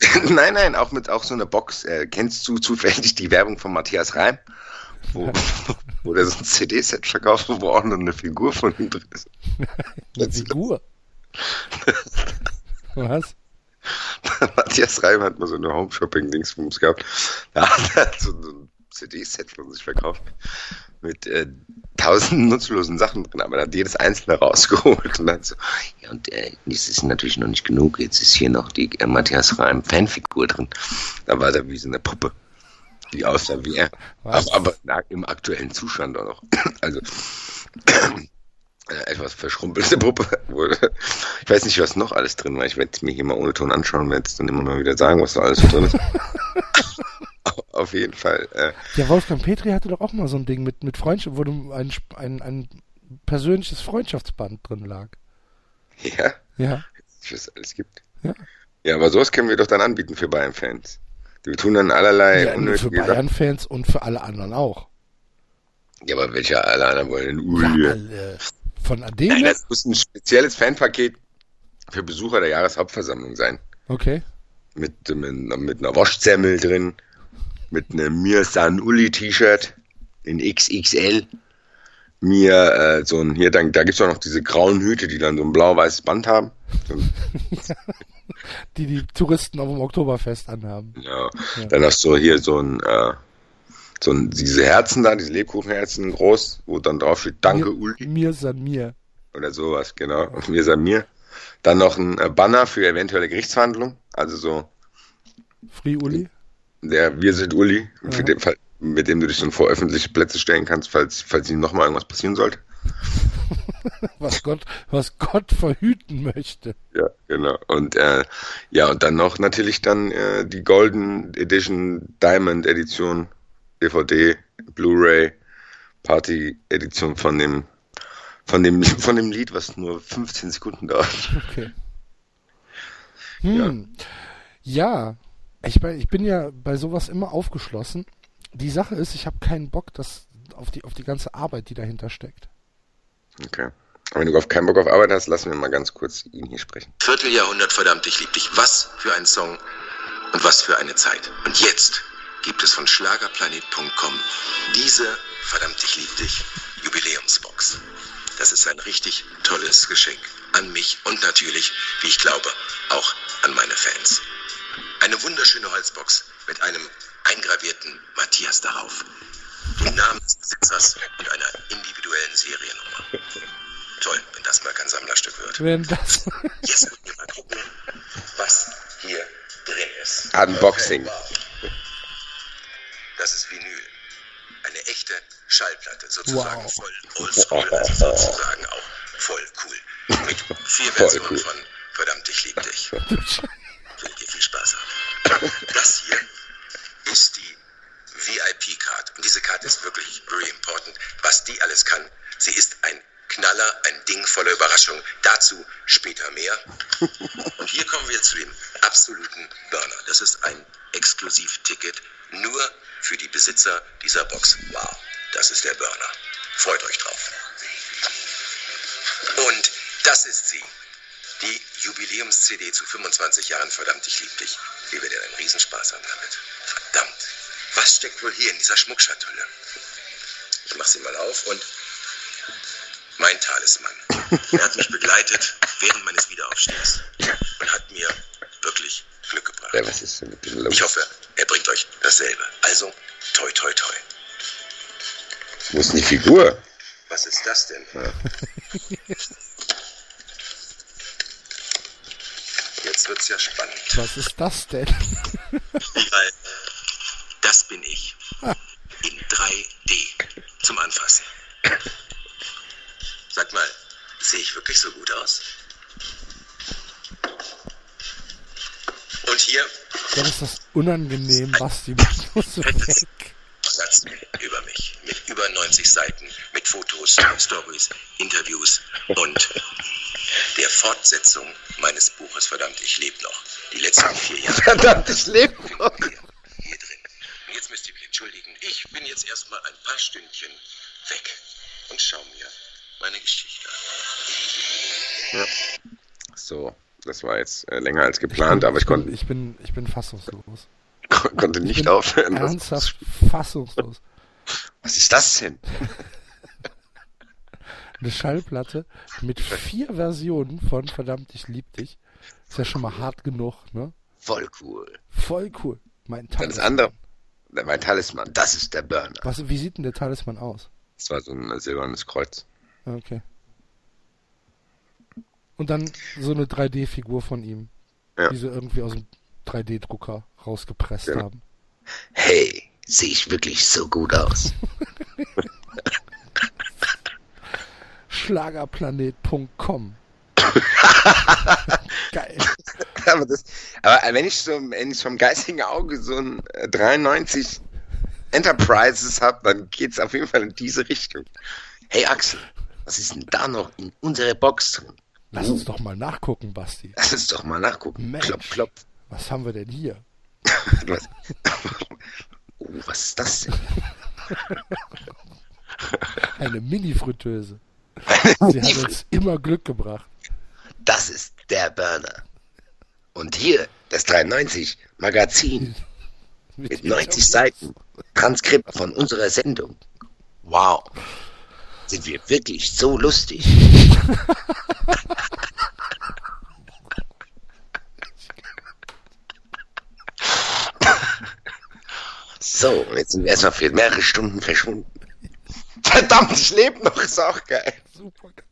<laughs> nein, nein, auch mit auch so einer Box. Äh, kennst du zufällig die Werbung von Matthias Reim? Wo, <laughs> wo der so ein CD-Set verkauft, wo auch noch eine Figur von ihm drin ist. <laughs> Eine Figur. Was? Matthias Reim hat mal so eine Home-Shopping-Dingsbums gehabt. Da hat er so ein CD-Set von sich verkauft mit äh, tausend <laughs> nutzlosen Sachen drin, aber er hat jedes einzelne rausgeholt und dann so, ja und äh, das ist natürlich noch nicht genug, jetzt ist hier noch die äh, Matthias Reim Fanfigur drin. Da war er wie so eine Puppe, die aussah wie er, Was? aber, aber na, im aktuellen Zustand auch noch. <clears throat> Also eine <clears throat> etwas verschrumpelte Puppe. Wurde. Ich weiß nicht, was noch alles drin war. Ich werde es mir hier mal ohne Ton anschauen und werde es dann immer mal wieder sagen, was da alles drin ist. <laughs> Au- Auf jeden Fall. Äh, Ja, Wolfgang Petri hatte doch auch mal so ein Ding mit, mit Freundschaft, wo ein, ein, ein persönliches Freundschaftsband drin lag. ja, Ja. was es alles gibt. Ja. Ja, aber sowas können wir doch dann anbieten für Bayern-Fans. Wir tun dann allerlei ja für unnötige Sachen. Bayern-Fans und für alle anderen auch. Ja, aber welche alle anderen wollen denn Ja, Uli? alle. Von Nein, Adele? das muss ein spezielles Fanpaket für Besucher der Jahreshauptversammlung sein. Okay. mit, mit, mit einer Waschzemmel drin, mit einem Mir San Uli T-Shirt in XXL. Mir äh, so ein, hier, dann, da gibt's auch noch diese grauen Hüte, die dann so ein blau-weißes Band haben. So, <laughs> Die die Touristen auf dem Oktoberfest anhaben. ja. Ja. Dann hast du hier so ein, äh, so ein, diese Herzen da, diese Lebkuchenherzen groß, wo dann drauf steht, danke mir, Uli Mir san mir. oder sowas, genau. Und mir San Mir. Dann noch ein äh, Banner für eventuelle Gerichtsverhandlungen, also so Free Uli. Der Wir sind Uli, Ja. den Fall, mit dem du dich dann vor öffentliche Plätze stellen kannst, falls, falls ihm nochmal irgendwas passieren sollte. <laughs> Was Gott, was Gott verhüten möchte. Ja, genau. Und äh, ja, und dann noch natürlich dann äh, die Golden Edition Diamond Edition, DVD, Blu-ray, Party Edition von dem von dem <laughs> von dem Lied, was nur 15 Sekunden dauert. Okay. Hm. Ja. Ich, mein, ich bin ja bei sowas immer aufgeschlossen. Die Sache ist, ich habe keinen Bock das, auf, die, auf die ganze Arbeit, die dahinter steckt. Okay. Aber wenn du auf keinen Bock auf Arbeit hast, lassen wir mal ganz kurz ihn hier sprechen. Vierteljahrhundert verdammt, ich lieb dich. Was für ein Song und was für eine Zeit. Und jetzt gibt es von Schlagerplanet.com diese verdammt, ich lieb dich Jubiläumsbox. Das ist ein richtig tolles Geschenk an mich und natürlich, wie ich glaube, auch an meine Fans. Eine wunderschöne Holzbox mit einem eingravierten Matthias darauf, dem Namen des Besitzers und einer individuellen Seriennummer. Toll, wenn das mal kein Sammlerstück wird. Wenn das. Jetzt müssen wir mal gucken, was hier drin ist. Unboxing. Das ist Vinyl. Eine echte Schallplatte, sozusagen Wow. voll oldschool, also sozusagen auch voll cool. Mit vier Versionen cool. von Verdammt, ich lieb dich. <laughs> Dir viel Spaß haben. <coughs> Das hier ist die VIP-Card. Und diese Karte ist wirklich very important. Was die alles kann, sie ist ein Knaller, ein Ding voller Überraschung. Dazu später mehr. <laughs> Und hier kommen wir zu dem absoluten Burner. Das ist ein Exklusivticket nur für die Besitzer dieser Box. Wow, das ist der Burner. Freut euch drauf. Und das ist sie. Die Jubiläums-CD zu 25 Jahren Verdammt, ich lieb dich. Wir werden einen Riesenspaß haben damit. Verdammt. Was steckt wohl hier in dieser Schmuckschatulle? Ich mach sie mal auf und mein Talisman. Er hat mich begleitet während meines Wiederaufstehens und hat mir wirklich Glück gebracht. Ja, was ist denn mit dem los? Ich hoffe, er bringt euch dasselbe. Also, toi, toi, toi. Wo ist die Figur? Was ist das denn? <laughs> Jetzt wird's ja spannend. Was ist das denn? Weil das bin ich. In 3D. Zum Anfassen. Sag mal, sehe ich wirklich so gut aus? Und hier Dann ist das unangenehm, Basti. Das muss weg. Satz über mich. Mit über 90 Seiten, mit Fotos, Stories, Interviews und der Fortsetzung meines Buches Verdammt, ich lebe noch. Die letzten vier Jahre Verdammt, ich lebe noch. hier, hier drin. Und jetzt müsst ihr mich entschuldigen. Ich bin jetzt erstmal ein paar Stündchen weg und schau mir meine Geschichte an. So, das war jetzt äh, länger als geplant, aber ich konnte, ich bin, ich bin fassungslos. konnte Ich nicht bin aufhören. Ernsthaft fassungslos. Was ist das denn? <laughs> Eine Schallplatte mit vier Versionen von Verdammt, ich lieb dich. Ist ja schon mal hart genug, ne? Voll cool. Voll cool. Mein Dann das Talisman. andere, mein Talisman, das ist der Burner. Was, wie sieht denn der Talisman aus? Das war so ein silbernes Kreuz. Okay. Und dann so eine 3D-Figur von ihm, Ja. die sie irgendwie aus dem 3D-Drucker rausgepresst Ja. haben. Hey, sehe ich wirklich so gut aus? <laughs> Schlagerplanet.com. <laughs> Geil. aber, das, aber wenn ich so, wenn ich vom geistigen Auge so ein äh, 93 Enterprises habe, dann geht's auf jeden Fall in diese Richtung. Hey Axel, was ist denn da noch in unserer Box drin? Lass uns doch mal nachgucken, Basti. Lass uns doch mal nachgucken. Mensch. Klopf, klopf. Was haben wir denn hier? <laughs> Was? Oh, was ist das denn? <laughs> Eine Mini-Fritteuse. <laughs> Sie hat uns immer Glück gebracht. Das ist der Burner. Und hier das 93 Magazin <laughs> mit 90 Seiten Transkript von unserer Sendung. Wow. Sind wir wirklich so lustig? <laughs> So, jetzt sind wir erstmal für mehrere Stunden verschwunden. Verdammt, ich lebe noch, ist auch geil. Super geil.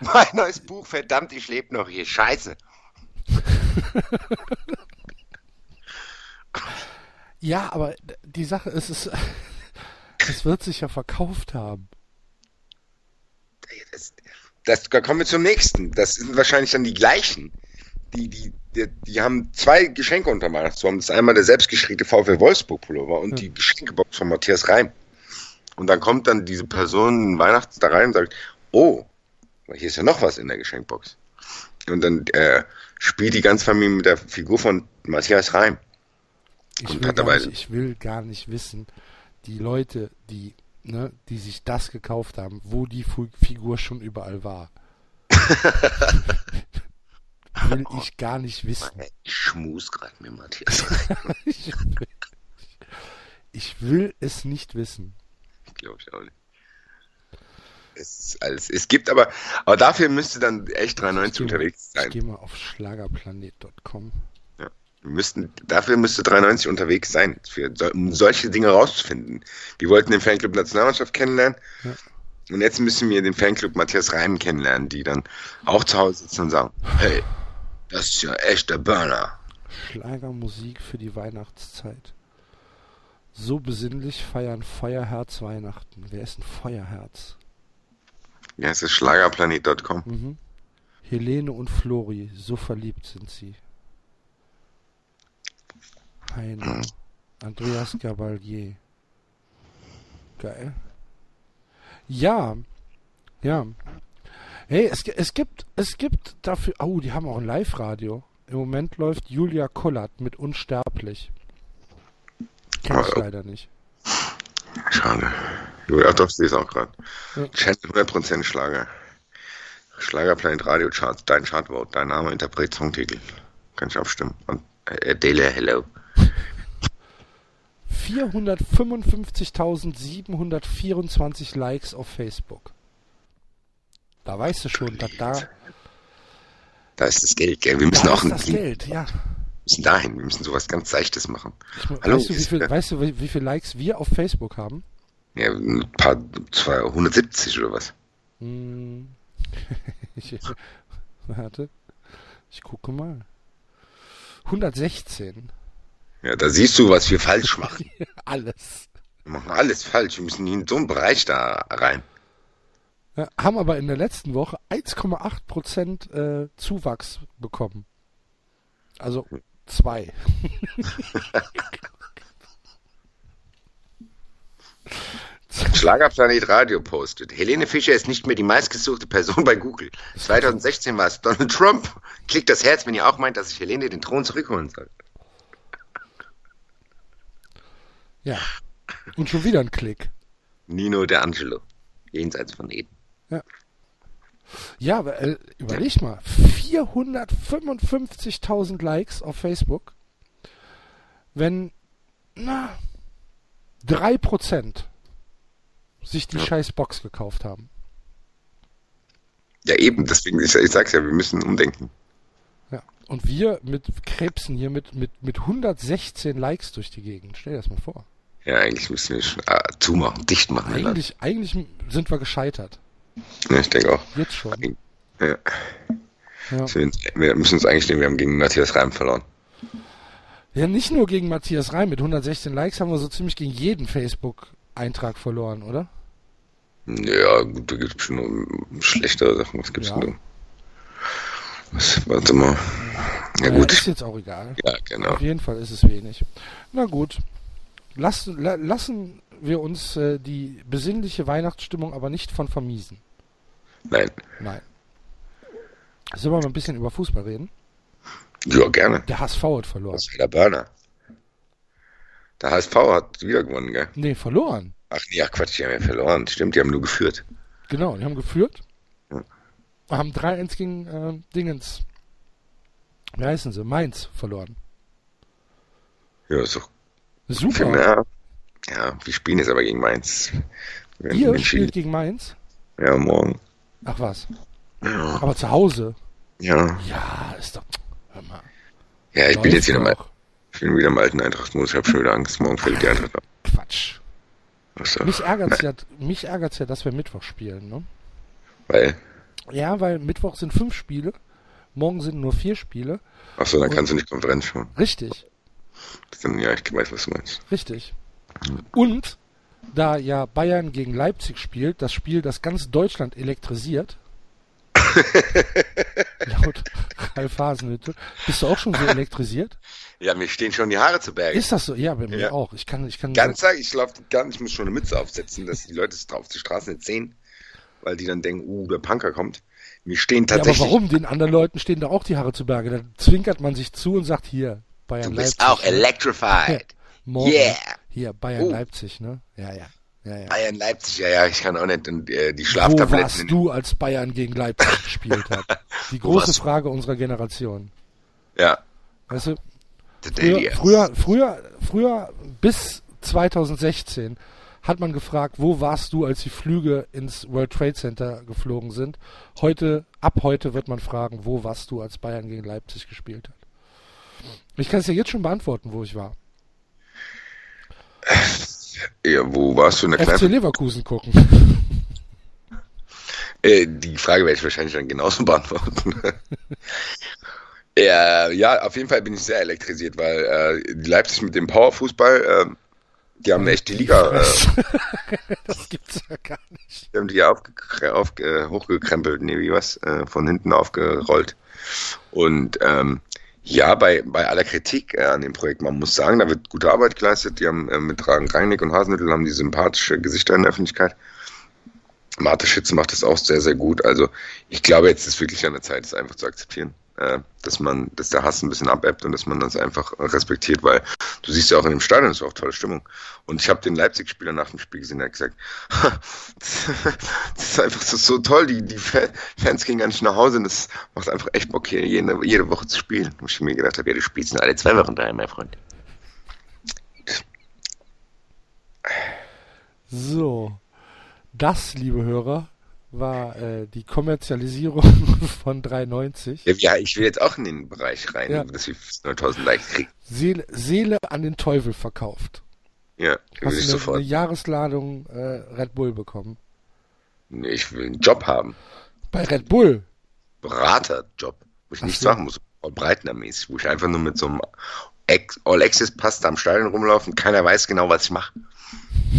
Mein neues Buch, verdammt, ich lebe noch hier. Scheiße. <laughs> Ja, aber die Sache ist, es, <laughs> es wird sich ja verkauft haben. Das, das, da kommen wir zum nächsten. Das sind wahrscheinlich dann die gleichen. Die, die, die, die haben zwei Geschenke unter Weihnachtsbaum. Das ist einmal der selbstgestrickte VfL Wolfsburg Pullover und die Geschenkebox von Matthias Reim. Und dann kommt dann diese Person Weihnachts da rein und sagt, oh, hier ist ja noch was in der Geschenkbox. Und dann äh, spielt die ganze Familie mit der Figur von Matthias Reim. Ich Und will, nicht, ich will gar nicht wissen, die Leute, die, ne, die sich das gekauft haben, wo die Figur schon überall war. <laughs> will ich gar nicht wissen. Ich schmus gerade mit Matthias Reim. Ich <laughs> will, ich will es nicht wissen. Glaube ich auch nicht. Es, alles, es gibt aber, aber dafür müsste dann echt 93 unterwegs Ich sein. gehe mal auf schlagerplanet.com. Ja. Wir müssten, dafür müsste 93 unterwegs sein, für, um solche Dinge rauszufinden. Wir wollten den Fanclub Nationalmannschaft kennenlernen. Ja. Und jetzt müssen wir den Fanclub Matthias Reim kennenlernen, die dann auch zu Hause sitzen und sagen, hey, das ist ja echt der Burner. Schlagermusik für die Weihnachtszeit. So besinnlich feiern Feuerherz Weihnachten. Wer ist ein Feuerherz? Ja, es ist schlagerplanet.com. Mhm. Helene und Flori, so verliebt sind sie. Heino. Andreas Gabalier. Geil. Ja. Ja. Hey, es, es gibt, es gibt dafür, oh, die haben auch ein Live-Radio. Im Moment läuft Julia Kollert mit Unsterblich. Kenn ich Oh. leider nicht. Schade. Ja, doch, sie ist auch gerade. Ja. Channel 100% Schlager. Schlagerplanet Radio Charts, dein Chartvote, dein Name, Interpret, Songtitel. Kann ich abstimmen. Und äh, Adele, hello. 455.724 Likes auf Facebook. Da weißt du schon, dass da, Da ist das Geld, gell? Wir müssen da auch ist ein, das Geld, ja. Müssen dahin. Wir müssen sowas ganz Seichtes machen. Ich, mu- Hallo, weißt, du, wie viel, weißt du, wie, wie viel Likes wir auf Facebook haben? Ja, ein paar, 270 oder was? Hm. <laughs> ich, <laughs> warte, ich gucke mal. 116. Ja, da siehst du, was wir falsch <laughs> machen. Alles. Wir machen alles falsch. Wir müssen in so einen Bereich da rein. Ja, haben aber in der letzten Woche 1,8% äh, Zuwachs bekommen. Also zwei. <laughs> Schlagerplanet Radio postet. Helene Fischer ist nicht mehr die meistgesuchte Person bei Google. 2016 war es Donald Trump. Klickt das Herz, wenn ihr auch meint, dass ich Helene den Thron zurückholen soll. Ja. Und schon wieder ein Klick. Nino D'Angelo. Jenseits von Eden. Ja. Ja, aber äh, überleg mal. 455.000 Likes auf Facebook. Wenn, na, 3% sich die Ja. scheiß Box gekauft haben. Ja, eben, deswegen, ich, ich sag's ja, wir müssen umdenken. Ja. Und wir mit Krebsen hier mit, mit, mit 116 Likes durch die Gegend. Stell dir das mal vor. Ja, eigentlich müssen wir schon ah, zumachen, dicht machen. Eigentlich, eigentlich sind wir gescheitert. Ja, ich denke auch. Jetzt schon. Ja. Ja. Wir müssen uns eigentlich nehmen, wir haben gegen Matthias Reim verloren. ja, nicht nur gegen Matthias Reim. Mit 116 Likes haben wir so ziemlich gegen jeden Facebook-Eintrag verloren, oder? Ja, gut, da gibt's schon noch schlechtere Sachen. Was gibt's Ja. denn da? Was, warte mal. Ja, gut. Ist jetzt auch egal. Ja, genau. Auf jeden Fall ist es wenig. Na gut. Lassen, la, lassen wir uns äh, die besinnliche Weihnachtsstimmung aber nicht von vermiesen. Nein. Nein. Sollen wir mal ein bisschen über Fußball reden? Ja, gerne. Der HSV hat verloren. Das ist der Burner. Der HSV hat wieder gewonnen, gell? Nee, verloren. Ach nee, ach Quatsch, die haben ja verloren. Stimmt, die haben nur geführt. Genau, die haben geführt. Ja. Haben 3-1 gegen äh, Dingens. Wie heißen sie? Mainz verloren. Ja, ist doch Super. Ja, ja, wir spielen jetzt aber gegen Mainz. Ihr spielt gegen Mainz? Ja, morgen. Ach was. Ja, Aber zu Hause. ja. Ja, ist doch. Hör mal. Ja, ich bin jetzt wieder mal, Läuft ich bin wieder im alten Eintrachtmodus. Ich habe schon wieder Angst. Morgen fällt die Eintracht ab. Quatsch. So. Mich ärgert's ja, mich ärgert's ja, dass wir Mittwoch spielen, ne? Weil, Ja, weil Mittwoch sind fünf Spiele, morgen sind nur vier Spiele. ach so, dann kannst du nicht Konferenz schauen. Richtig, Dann, ja, ich weiß, was du meinst. richtig. Und da ja Bayern gegen Leipzig spielt, das Spiel, das ganz Deutschland elektrisiert, <laughs> laut Ralf Hasenhütte, bist du auch schon so elektrisiert? Ja, mir stehen schon die Haare zu Berge. Ist das so? Ja, bei mir Ja. auch. Ich kann, ich kann. Ganz sag, ich lauf gar ich muss schon eine Mütze aufsetzen, dass die Leute es drauf die Straße nicht sehen, weil die dann denken, uh, der Punker kommt. Mir stehen ja, aber tatsächlich. warum? Den anderen Leuten stehen da auch die Haare zu Berge. Dann zwinkert man sich zu und sagt, hier, Bayern Du bist Leipzig. auch electrified. <laughs> Morgen, Yeah. Hier, Bayern Oh. Leipzig, ne? Ja, ja. Ja, ja. Bayern Leipzig, ja, ja, ich kann auch nicht äh, die Wo Schlaftabletten. warst in- du, als Bayern gegen Leipzig <laughs> gespielt hat? Die Wo große warst? Frage unserer Generation. Ja, Weißt du, früher, früher, früher, früher bis 2016 hat man gefragt, wo warst du, als die Flüge ins World Trade Center geflogen sind? Heute, ab heute wird man fragen, wo warst du, als Bayern gegen Leipzig gespielt hat? Ich kann es dir jetzt schon beantworten, wo ich war. Ja, wo warst du in der FC Kneipe? Leverkusen gucken. Äh, die Frage werde ich wahrscheinlich dann genauso <laughs> beantworten. <laughs> ja, ja, auf jeden Fall bin ich sehr elektrisiert, weil äh, Leipzig mit dem Powerfußball, äh, die haben echt die Liga, äh, <laughs> das gibt's ja gar nicht. die haben die auf, äh, hochgekrempelt, nee, wie was, äh, von hinten aufgerollt. Und ähm, ja, bei, bei aller Kritik äh, an dem Projekt, man muss sagen, da wird gute Arbeit geleistet. Die haben äh, mit Ragen Rangnick und Hasenhüttl haben die sympathische Gesichter in der Öffentlichkeit. Marte Schütze macht das auch sehr, sehr gut. Also ich glaube, jetzt ist wirklich an der Zeit, es einfach zu akzeptieren, dass man, dass der Hass ein bisschen abebbt und dass man das einfach respektiert, weil du siehst ja auch in dem Stadion, war auch tolle Stimmung. Und ich habe den Leipzig-Spieler nach dem Spiel gesehen, der hat gesagt, <laughs> das ist einfach so, so toll, die, die Fa- Fans gehen gar nicht nach Hause und das macht einfach echt Bock, hier jede, jede Woche zu spielen. Und ich mir gedacht habe, ja, du spielst alle zwei Wochen daheim, mein Freund. So, das, liebe Hörer, war äh, die Kommerzialisierung <laughs> von 390. Ja, ich will jetzt auch in den Bereich rein, Ja. dass wir 9000 Likes kriegen. Seele, Seele an den Teufel verkauft. Ja, will Hast ich du eine, sofort. eine Jahresladung äh, Red Bull bekommen? Nee, ich will einen Job haben. Bei Red Bull? Beraterjob, wo ich Ach nichts so. machen muss, breitnermäßig, wo ich einfach nur mit so einem da am Stadion rumlaufen, keiner weiß genau, was ich mache.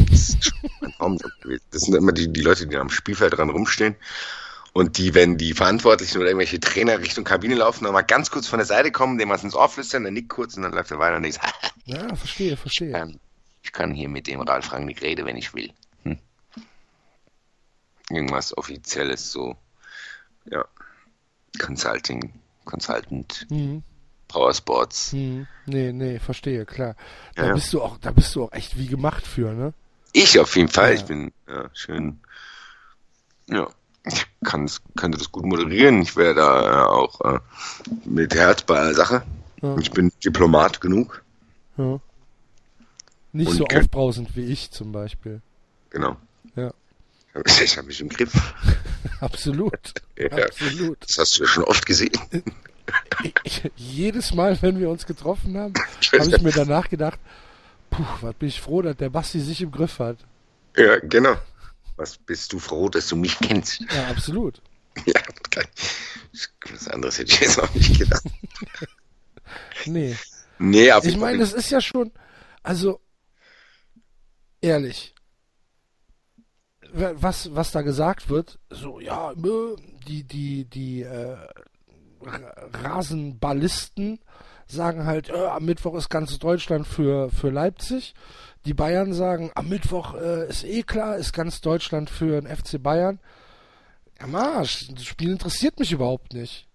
Das ist schon Traumjob gewesen. Das sind immer die, die Leute, die am Spielfeld dran rumstehen Und die, wenn die Verantwortlichen oder irgendwelche Trainer Richtung Kabine laufen, nochmal ganz kurz von der Seite kommen, dem was ins Ohr flüstern, dann nickt kurz und dann läuft er weiter und denkt, Ja, verstehe, ich verstehe. kann, ich kann hier mit dem Ralf Rangnick reden, wenn ich will. Hm. Irgendwas Offizielles, so, ja, Consulting, Consultant, Mhm. Powersports. Hm. Nee, nee, verstehe, klar. Da Ja, ja. bist du auch, da bist du auch echt wie gemacht für, ne? Ich auf jeden Fall. Ja. Ich bin ja, schön. Ja, ich kann's, könnte das gut moderieren. Ich wäre da äh, auch äh, mit Herz bei der Sache. Ja. Ich bin Diplomat genug. Ja. Nicht Und so kö- aufbrausend wie ich zum Beispiel. Genau. Ja. <laughs> Ich habe mich im Griff. <laughs> Absolut. <laughs> Ja. Absolut. Das hast du ja schon oft gesehen. Ich, jedes Mal, wenn wir uns getroffen haben, habe ich mir danach gedacht, puh, was bin ich froh, dass der Basti sich im Griff hat. Ja, genau. Was bist du froh, dass du mich kennst? Ja, absolut. <laughs> Ja. Was anderes hätte ich jetzt auch nicht gedacht. <laughs> Nee. Nee, auf Ich meine, es ist ja schon, also, ehrlich, wa- was, was da gesagt wird, so, ja, nö, die, die, die, äh, Ra- Rasenballisten sagen halt, äh, am Mittwoch ist ganz Deutschland für, für Leipzig. Die Bayern sagen, am Mittwoch äh, ist eh klar, ist ganz Deutschland für den FC Bayern. Am Arsch, das Spiel interessiert mich überhaupt nicht.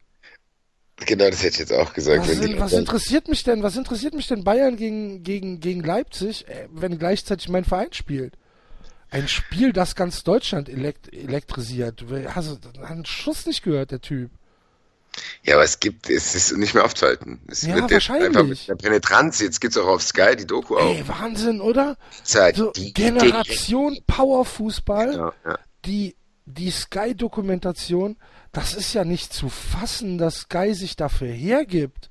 Genau, das hätte ich jetzt auch gesagt. Was, sind, was interessiert mich denn, was interessiert mich denn Bayern gegen, gegen, gegen Leipzig, äh, wenn gleichzeitig mein Verein spielt? Ein Spiel, das ganz Deutschland elekt elektrisiert. Hast du einen Schuss nicht gehört, der Typ? Ja, aber es gibt, es ist nicht mehr aufzuhalten. Es Ja, wird wahrscheinlich. einfach mit der Penetranz, jetzt gibt's auch auf Sky die Doku auch. Ey, Wahnsinn, oder? Zeit, So, die Generation Powerfußball, Ja, ja. die, die Sky-Dokumentation, das ist ja nicht zu fassen, dass Sky sich dafür hergibt.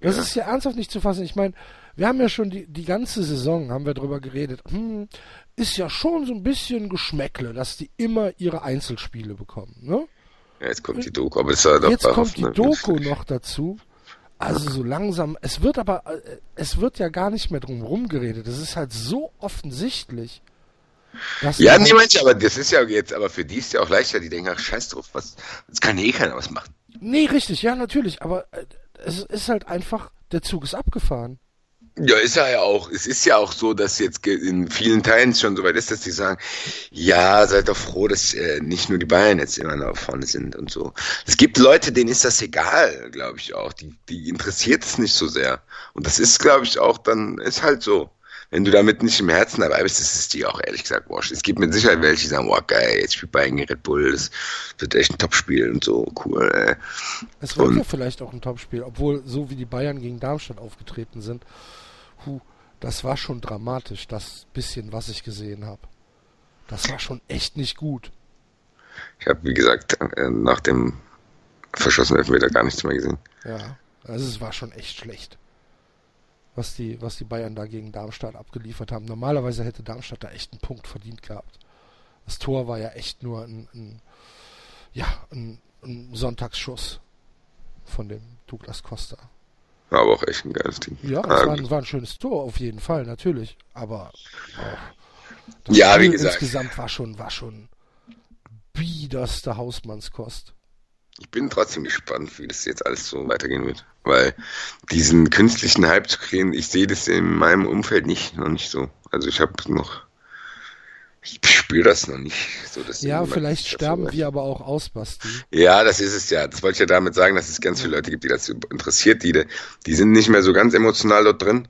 Das Ja. ist ja ernsthaft nicht zu fassen. Ich meine, wir haben ja schon die, die ganze Saison, haben wir drüber geredet. Hm, ist ja schon so ein bisschen Geschmäckle, dass die immer ihre Einzelspiele bekommen. Ne? Ja, jetzt kommt die Doku, aber es war doch Jetzt kommt die eine- Doku noch dazu. Also so langsam, es wird aber, äh, es wird ja gar nicht mehr drum rumgeredet. Es ist halt so offensichtlich. dass Ja, nee, manche, aber das ist ja jetzt, aber für die ist ja auch leichter, die denken, ach, scheiß drauf, was, jetzt kann eh keiner was machen. Nee, richtig, ja, natürlich, aber äh, es ist halt einfach, der Zug ist abgefahren. Ja, ist er ja auch. Es ist ja auch so, dass jetzt in vielen Teilen schon so weit ist, dass die sagen, ja, seid doch froh, dass äh, nicht nur die Bayern jetzt immer noch vorne sind und so. Es gibt Leute, denen ist das egal, glaube ich auch. Die, die interessiert es nicht so sehr. Und das ist, glaube ich, auch dann, ist halt so. Wenn du damit nicht im Herzen dabei bist, ist es dir auch ehrlich gesagt wurscht. Es gibt mit Sicherheit welche, die sagen, wow, geil, jetzt spielt Bayern gegen Red Bull, das wird echt ein Topspiel und so, cool. Äh. Es wird Und- ja vielleicht auch ein Topspiel, obwohl so wie die Bayern gegen Darmstadt aufgetreten sind, hu, das war schon dramatisch, das bisschen, was ich gesehen habe. Das war schon echt nicht gut. Ich habe, wie gesagt, äh, nach dem verschossenen Elfmeter gar nichts mehr gesehen. Ja, also es war schon echt schlecht, was die, was die Bayern da gegen Darmstadt abgeliefert haben. Normalerweise hätte Darmstadt da echt einen Punkt verdient gehabt. Das Tor war ja echt nur ein, ein ja, ein, ein Sonntagsschuss von dem Douglas Costa. Aber auch echt ein geiles Ding. Ja, Ah, es war, ein- war ein schönes Tor, auf jeden Fall, natürlich. Aber auch das Ja, wie Spiel gesagt. insgesamt war schon, war schon biederste Hausmannskost. Ich bin trotzdem gespannt, wie das jetzt alles so weitergehen wird. Weil diesen künstlichen Hype zu kriegen, ich sehe das in meinem Umfeld nicht, noch nicht so. Also ich habe noch, ich spüre das noch nicht. So, Ja, vielleicht so sterben wir aber auch aus, Basti. Ja, das ist es ja. Das wollte ich ja damit sagen, dass es ganz viele Leute gibt, die das interessiert, die, die sind nicht mehr so ganz emotional dort drin.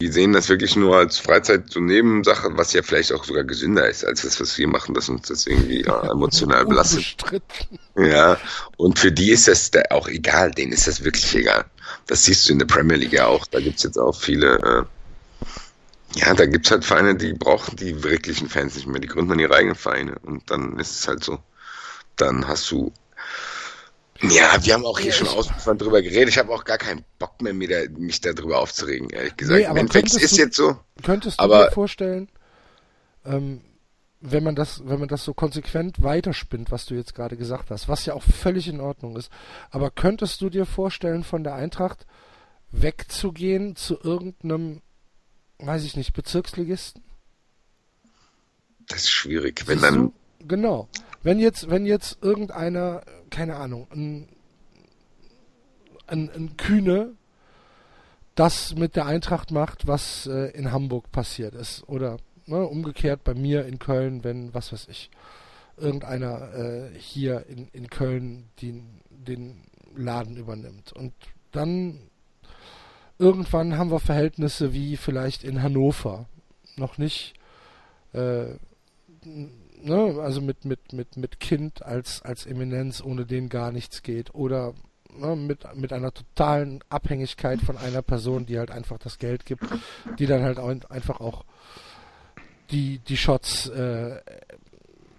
Die sehen das wirklich nur als Freizeit, so Nebensache, was ja vielleicht auch sogar gesünder ist, als das, was wir machen, dass uns das irgendwie ja, <laughs> emotional belastet. Ja, und für die ist das da auch egal, denen ist das wirklich egal. Das siehst du in der Premier League ja auch. Da gibt's jetzt auch viele, äh, ja, da gibt's halt Vereine, die brauchen die wirklichen Fans nicht mehr. Die gründen dann ihre eigenen Vereine und dann ist es halt so. Dann hast du. Ja, wir haben auch hier Ja, schon ich- ausführlich drüber geredet. Ich habe auch gar keinen Bock mehr, mir da, mich darüber aufzuregen, ehrlich gesagt. Nee, aber Im Endeffekt ist du- jetzt so. Könntest du Aber- dir vorstellen, ähm, wenn man das, wenn man das so konsequent weiterspinnt, was du jetzt gerade gesagt hast, was ja auch völlig in Ordnung ist, aber könntest du dir vorstellen, von der Eintracht wegzugehen zu irgendeinem, weiß ich nicht, Bezirksligisten? Das ist schwierig. Wenn Siehst dann, du? Genau. Wenn jetzt, wenn jetzt irgendeiner, keine Ahnung, ein, ein, ein Kühne das mit der Eintracht macht, was äh, in Hamburg passiert ist. Oder ne, umgekehrt bei mir in Köln, wenn, was weiß ich, irgendeiner äh, hier in, in Köln den, den Laden übernimmt. Und dann irgendwann haben wir Verhältnisse wie vielleicht in Hannover. Noch nicht, äh, ne, also mit, mit, mit, mit Kind als, als Eminenz, ohne den gar nichts geht. Oder ne, mit, mit einer totalen Abhängigkeit von einer Person, die halt einfach das Geld gibt, die dann halt auch einfach auch die, die Shots äh,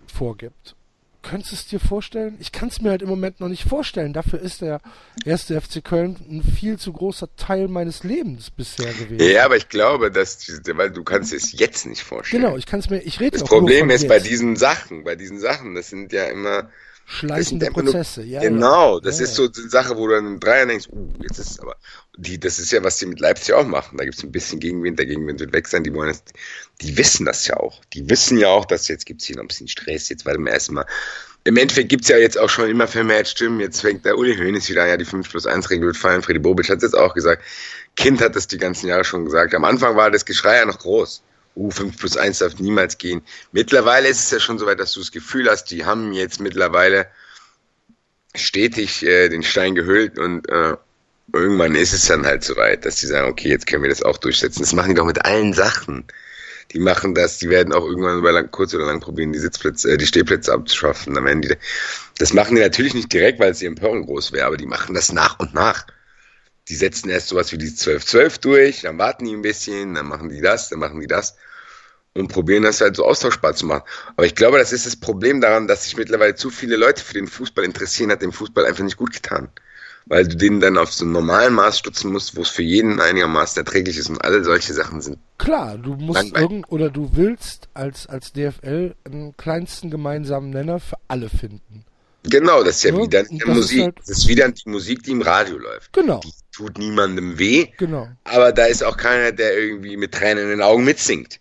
vorgibt. Könntest du es dir vorstellen? Ich kann es mir halt im Moment noch nicht vorstellen. Dafür ist der erste FC Köln ein viel zu großer Teil meines Lebens bisher gewesen. Ja, aber ich glaube, dass, weil du kannst es jetzt nicht vorstellen. Genau, ich kann es mir, ich rede Das Problem ist jetzt. bei diesen Sachen, bei diesen Sachen, das sind ja immer, schleichende Prozesse, ja. Genau, das ja, ist so eine Sache, wo du dann im Dreier denkst, uh, jetzt ist es aber, die, das ist ja, was die mit Leipzig auch machen. Da gibt es ein bisschen Gegenwind, der Gegenwind wird weg sein, die wollen das, die wissen das ja auch. Die wissen ja auch, dass jetzt gibt es hier noch ein bisschen Stress, jetzt warten wir erstmal. Im Endeffekt gibt es ja jetzt auch schon immer vermehrt Stimmen, jetzt fängt der Uli Hoeneß wieder an, ja, die 5 plus 1 Regel wird fallen, Freddy Bobic hat es jetzt auch gesagt, Kind hat das die ganzen Jahre schon gesagt. Am Anfang war das Geschrei ja noch groß uh, 5 plus 1 darf niemals gehen. Mittlerweile ist es ja schon so weit, dass du das Gefühl hast, die haben jetzt mittlerweile stetig äh, den Stein gehüllt und äh, irgendwann ist es dann halt soweit, dass die sagen, okay, jetzt können wir das auch durchsetzen. Das machen die doch mit allen Sachen. Die machen das, die werden auch irgendwann über lang, kurz oder lang probieren, die Sitzplätze, äh, die Stehplätze abzuschaffen. Werden die, das machen die natürlich nicht direkt, weil es die Empörung groß wäre, aber die machen das nach und nach. Die setzen erst sowas wie die 12-12 durch, dann warten die ein bisschen, dann machen die das, dann machen die das und probieren das halt so austauschbar zu machen. Aber ich glaube, das ist das Problem daran, dass sich mittlerweile zu viele Leute für den Fußball interessieren, hat dem Fußball einfach nicht gut getan. Weil du den dann auf so einen normalen Maß stutzen musst, wo es für jeden einigermaßen erträglich ist und alle solche Sachen sind. Klar, du musst irgend oder du willst als, als DFL einen kleinsten gemeinsamen Nenner für alle finden. Genau, das ist ja, ja wieder die Musik. Halt das ist wieder die Musik, die im Radio läuft. Genau. Die tut niemandem weh. Genau. Aber da ist auch keiner, der irgendwie mit Tränen in den Augen mitsingt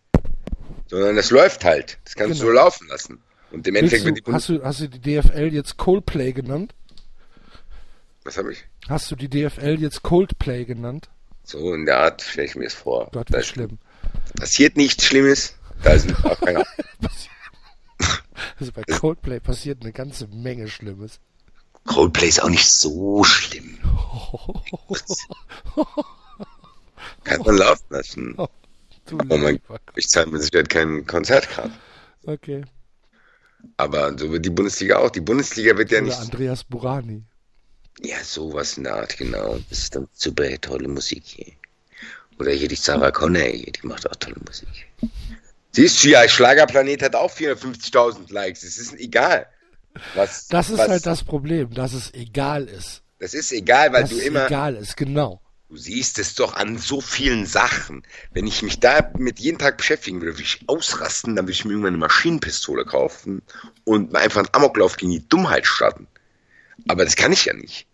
sondern es läuft halt. Das kannst genau. du so laufen lassen. Und im Endeffekt du, die hast du hast du die DFL jetzt Coldplay genannt? Was habe ich? Hast du die DFL jetzt Coldplay genannt? So in der Art stelle ich mir es vor. Gott, wie schlimm. Passiert nichts Schlimmes. Da sind auch keine. also bei Coldplay passiert eine ganze Menge Schlimmes. Coldplay ist auch nicht so schlimm. <laughs> Kann man laufen lassen. <laughs> Du Aber man, ich zahle mit Sicherheit kein Konzertkarten. Okay. Aber so wird die Bundesliga auch. Die Bundesliga wird ja Oder nicht. Andreas Burani. Ja, sowas in der Art, genau. Das ist dann super tolle Musik hier. Oder hier die Sarah Connor hier, die macht auch tolle Musik. Siehst du ja, Schlagerplanet hat auch 450.000 Likes. Es ist egal. Was, das ist was, halt das Problem, dass es egal ist. Das ist egal, weil dass du es immer. egal ist, genau. Du siehst es doch an so vielen Sachen. Wenn ich mich da mit jeden Tag beschäftigen würde, würde ich ausrasten, dann würde ich mir irgendwann eine Maschinenpistole kaufen und einfach einen Amoklauf gegen die Dummheit starten. Aber das kann ich ja nicht.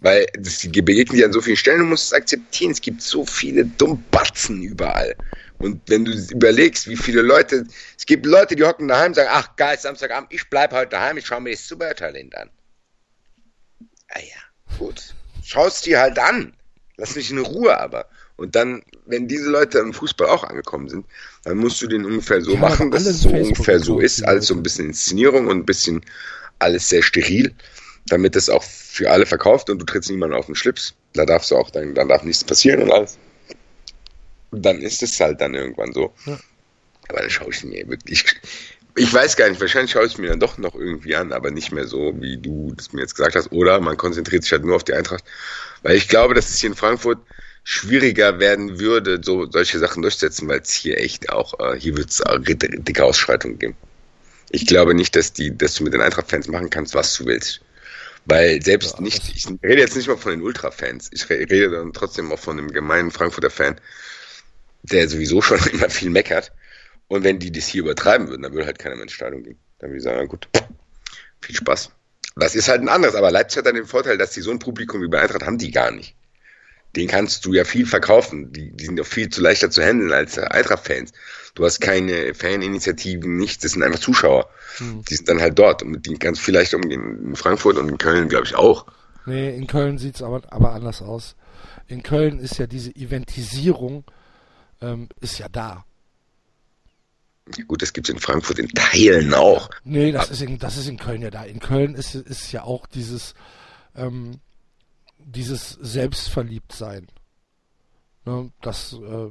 Weil das begegnet dir an so vielen Stellen, du musst es akzeptieren. Es gibt so viele Dummbatzen überall. Und wenn du überlegst, wie viele Leute, es gibt Leute, die hocken daheim und sagen, ach geil, Samstagabend, ich bleib heute daheim, ich schaue mir das Supertalent an. Ah ja, gut. Schau es dir halt an. Lass mich in Ruhe aber. Und dann, wenn diese Leute im Fußball auch angekommen sind, dann musst du den ungefähr so ja, machen, dass es so ungefähr so ist. Alles so ein bisschen Inszenierung und ein bisschen alles sehr steril, damit es auch für alle verkauft und du trittst niemanden auf den Schlips. Da darfst du auch, dann, dann darf nichts passieren und alles. Und dann ist es halt dann irgendwann so. Ja. Aber dann schaue ich mir wirklich, ich weiß gar nicht, wahrscheinlich schaue ich es mir dann doch noch irgendwie an, aber nicht mehr so, wie du das mir jetzt gesagt hast. Oder man konzentriert sich halt nur auf die Eintracht. Weil ich glaube, dass es hier in Frankfurt schwieriger werden würde, so solche Sachen durchsetzen, weil es hier echt auch, äh, hier wird es dicke Ausschreitungen geben. Ich glaube nicht, dass die, dass du mit den Eintracht-Fans machen kannst, was du willst. Weil selbst ja, nicht, ich rede jetzt nicht mal von den Ultra-Fans, ich rede dann trotzdem auch von dem gemeinen Frankfurter Fan, der sowieso schon <laughs> immer viel meckert. Und wenn die das hier übertreiben würden, dann würde halt keiner mehr ins Stadion gehen. Dann würde ich sagen, gut, viel Spaß. Das ist halt ein anderes, aber Leipzig hat dann den Vorteil, dass die so ein Publikum wie bei Eintracht haben die gar nicht. den kannst du ja viel verkaufen. Die, die sind doch viel zu leichter zu handeln als Eintracht-Fans. Du hast keine Faninitiativen, nichts, das sind einfach Zuschauer. Hm. Die sind dann halt dort und mit denen kannst du vielleicht umgehen. In Frankfurt und in Köln, glaube ich, auch. Nee, in Köln sieht's aber, aber anders aus. In Köln ist ja diese Eventisierung ähm, ist ja da. Ja gut, das gibt's in Frankfurt in Teilen auch. Nee, das ist in, das ist in Köln ja da. In Köln ist, ist ja auch dieses, ähm, dieses Selbstverliebtsein. Ne, das, äh,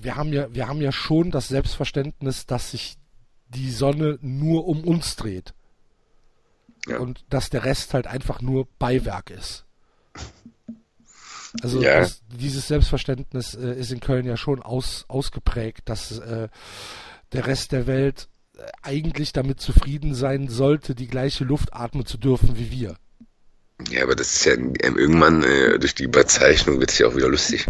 wir haben ja, wir haben ja schon das Selbstverständnis, dass sich die Sonne nur um uns dreht. Ja. Und dass der Rest halt einfach nur Beiwerk ist. Also ja. das, dieses Selbstverständnis äh, ist in Köln ja schon aus, ausgeprägt, dass äh, der Rest der Welt äh, eigentlich damit zufrieden sein sollte, die gleiche Luft atmen zu dürfen wie wir. Ja, aber das ist ja irgendwann äh, durch die Überzeichnung wird es ja auch wieder lustig.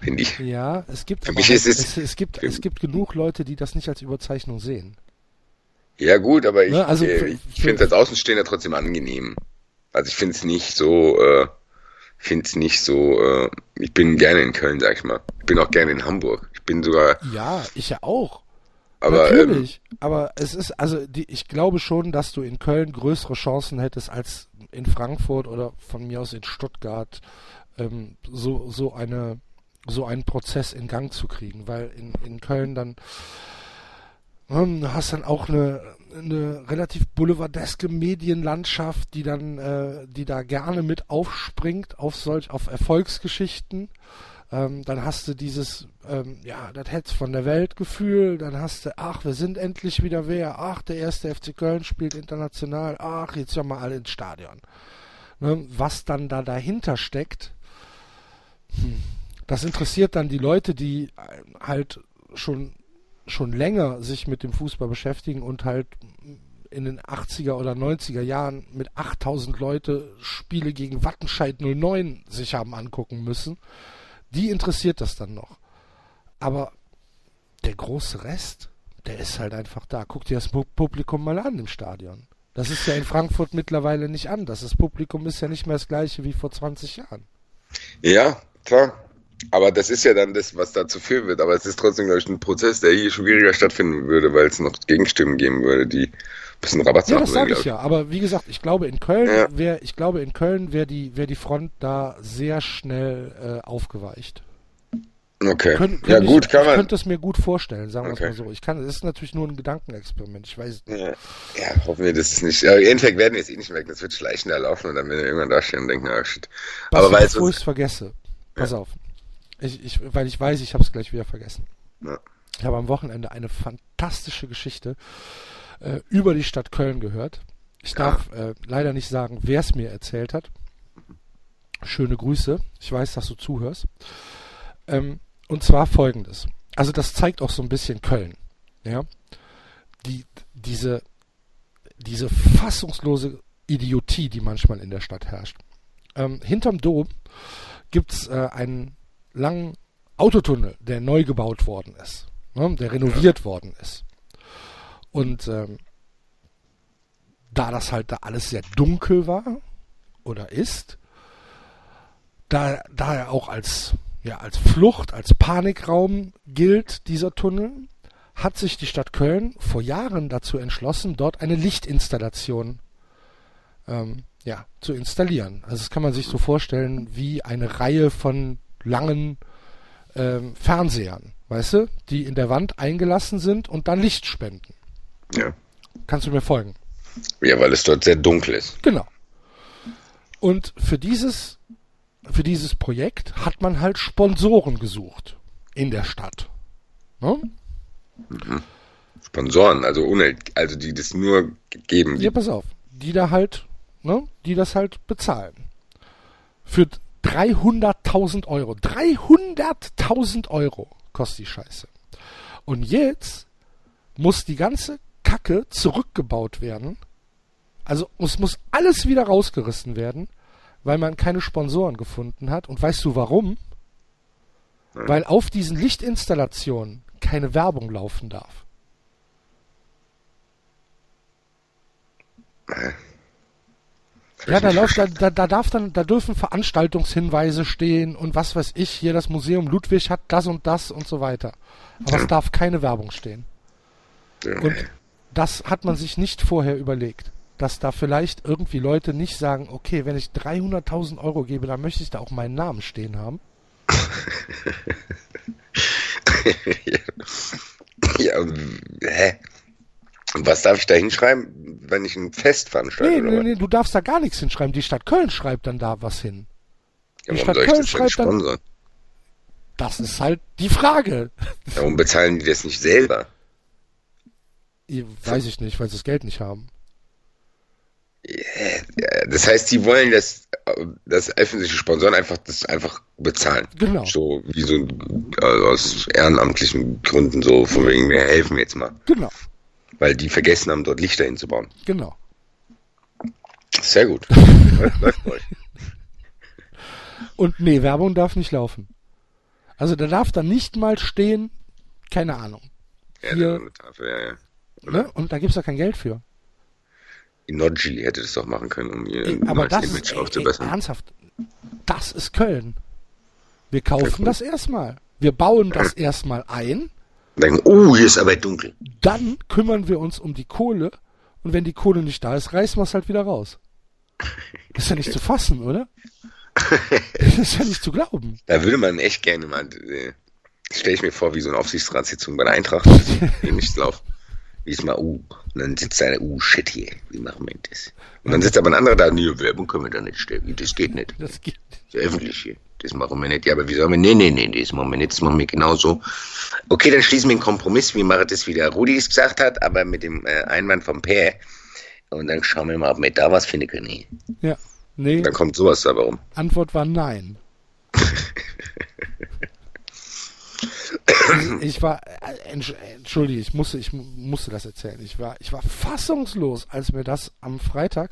Finde ich. Ja, es gibt, Für mich ist es, es, es, gibt, es gibt genug Leute, die das nicht als Überzeichnung sehen. Ja, gut, aber ich, ne, also äh, ich finde es als Außenstehender trotzdem angenehm. Also ich finde es nicht so, äh, finde es nicht so, äh, ich bin gerne in Köln, sag ich mal. Ich bin auch gerne in Hamburg. Ich bin sogar. Ja, ich ja auch. Aber, Natürlich, ähm, aber es ist, also die, ich glaube schon, dass du in Köln größere Chancen hättest als in Frankfurt oder von mir aus in Stuttgart ähm, so, so eine so einen Prozess in Gang zu kriegen, weil in, in Köln dann ähm, hast dann auch eine, eine relativ boulevardeske Medienlandschaft, die dann, äh, die da gerne mit aufspringt auf solch, auf Erfolgsgeschichten. Ähm, dann hast du dieses, ähm, ja, das Hetz von der Welt Gefühl, dann hast du, ach, wir sind endlich wieder wer, ach, der erste FC Köln spielt international, ach, jetzt ja mal alle ins Stadion. Ne, was dann da dahinter steckt, hm, das interessiert dann die Leute, die halt schon schon länger sich mit dem Fußball beschäftigen und halt in den 80er oder 90er Jahren mit 8000 Leute Spiele gegen Wattenscheid 09 sich haben angucken müssen, die interessiert das dann noch. Aber der große Rest, der ist halt einfach da. Guck dir das Publikum mal an im Stadion. Das ist ja in Frankfurt mittlerweile nicht anders. Das Publikum ist ja nicht mehr das gleiche wie vor 20 Jahren. Ja, klar. Aber das ist ja dann das, was dazu führen wird. Aber es ist trotzdem, glaube ich, ein Prozess, der hier schwieriger stattfinden würde, weil es noch Gegenstimmen geben würde, die bisschen Rabatt Ja, das sage ich ja. Aber wie gesagt, ich glaube in Köln ja. wäre, ich glaube in Köln wäre die, wäre die Front da sehr schnell äh, aufgeweicht. Okay. Kön ja, gut, ich, kann man. Ich könnte es mir gut vorstellen, sagen wir okay. es mal so. Ich kann, es ist natürlich nur ein Gedankenexperiment. Ich weiß. Ja, ja hoffen wir, dass es nicht. Aber Im Endeffekt werden wir jetzt eh nicht merken. Das wird schleichender laufen und dann werden wir irgendwann da stehen und denken, ah, shit. Aber weil bevor ich es vergesse. Pass ja. auf. Ich, ich, weil ich weiß, ich habe es gleich wieder vergessen. Ja. Ich habe am Wochenende eine fantastische Geschichte äh, über die Stadt Köln gehört. Ich darf äh, leider nicht sagen, wer es mir erzählt hat. Schöne Grüße. Ich weiß, dass du zuhörst. Ähm, und zwar folgendes. Also das zeigt auch so ein bisschen Köln. Ja. Die, diese, diese fassungslose Idiotie, die manchmal in der Stadt herrscht. Ähm, hinterm Dom gibt's äh, einen langen Autotunnel, der neu gebaut worden ist, ne, der renoviert worden ist. Und ähm, da das halt da alles sehr dunkel war oder ist, da, da er auch als, ja, als Flucht, als Panikraum gilt, dieser Tunnel, hat sich die Stadt Köln vor Jahren dazu entschlossen, dort eine Lichtinstallation ähm, ja, zu installieren. Also das kann man sich so vorstellen wie eine Reihe von langen ähm, Fernsehern, weißt du, die in der Wand eingelassen sind und dann Licht spenden. Ja. Kannst du mir folgen? Ja, weil es dort sehr dunkel ist. Genau. Und für dieses, für dieses Projekt hat man halt Sponsoren gesucht in der Stadt. Ne? Mhm. Sponsoren, also ohne, also die das nur geben. Ja, pass auf, die da halt, ne, die das halt bezahlen. Für 300.000 Euro. 300.000 Euro kostet die Scheiße. Und jetzt muss die ganze Kacke zurückgebaut werden. Also es muss alles wieder rausgerissen werden, weil man keine Sponsoren gefunden hat. Und weißt du warum? Weil auf diesen Lichtinstallationen keine Werbung laufen darf. Ja, da läuft, da, da, da darf dann, da dürfen Veranstaltungshinweise stehen und was weiß ich, hier das Museum Ludwig hat das und das und so weiter. Aber es darf keine Werbung stehen. Und das hat man sich nicht vorher überlegt. Dass da vielleicht irgendwie Leute nicht sagen, okay, wenn ich 300.000 Euro gebe, dann möchte ich da auch meinen Namen stehen haben. <laughs> ja. hä? Was darf ich da hinschreiben, wenn ich ein Fest veranstalte? Nee, nee, nee, du darfst da gar nichts hinschreiben. Die Stadt Köln schreibt dann da was hin. ja, die Stadt Köln schreibt dann-? Das ist halt die Frage. Warum bezahlen die das nicht selber? Weiß ich nicht, weil sie das Geld nicht haben. Das heißt, die wollen das, das öffentliche Sponsoren einfach das einfach bezahlen. Genau. So wie so also aus ehrenamtlichen Gründen so von wegen wir helfen jetzt mal, Genau, weil die vergessen haben dort Lichter hinzubauen. genau. Sehr gut. <laughs> Läuft- euch. Und nee, Werbung darf nicht laufen. Also da darf dann nicht mal stehen, keine Ahnung. Ja, Hier- Tafel, ja, ja. Ne? Und da gibt's da kein Geld für. Inoji hätte das doch machen können, um ihr aber das Image ist ey, ey, aufzubessern. ernsthaft. Das ist Köln. Wir kaufen das erstmal. Wir bauen das <clears throat> erstmal ein, Denken, oh, hier ist aber dunkel. dann kümmern wir uns um die Kohle und wenn die Kohle nicht da ist, reißen wir es halt wieder raus. Ist ja nicht zu fassen, oder? <laughs> Das ist ja nicht zu glauben. Da würde man echt gerne mal, äh, stelle ich mir vor, wie so eine Aufsichtsratssitzung bei der Eintracht, wie nichts läuft. Wie ist mal, uh, und dann sitzt einer, uh, shit hier, wie machen wir das? Und dann sitzt aber ein anderer da, nee, Werbung können wir da nicht stellen, das geht nicht. Das geht. Das ist öffentlich hier. Das machen wir nicht. Ja, aber wie sollen wir, nee, nee, nee, das machen wir nicht, das machen wir genauso. Okay, dann schließen wir einen Kompromiss, wie machen das, wie der Rudi es gesagt hat, aber mit dem äh, Einwand vom Per. Und dann schauen wir mal, ob wir da was finden können. Ja. Nee, Dann kommt sowas dabei rum. Antwort war nein. <laughs> ich war, äh, entsch- entschuldige, ich musste, ich mu- musste das erzählen. Ich war, ich war fassungslos, als mir das am Freitag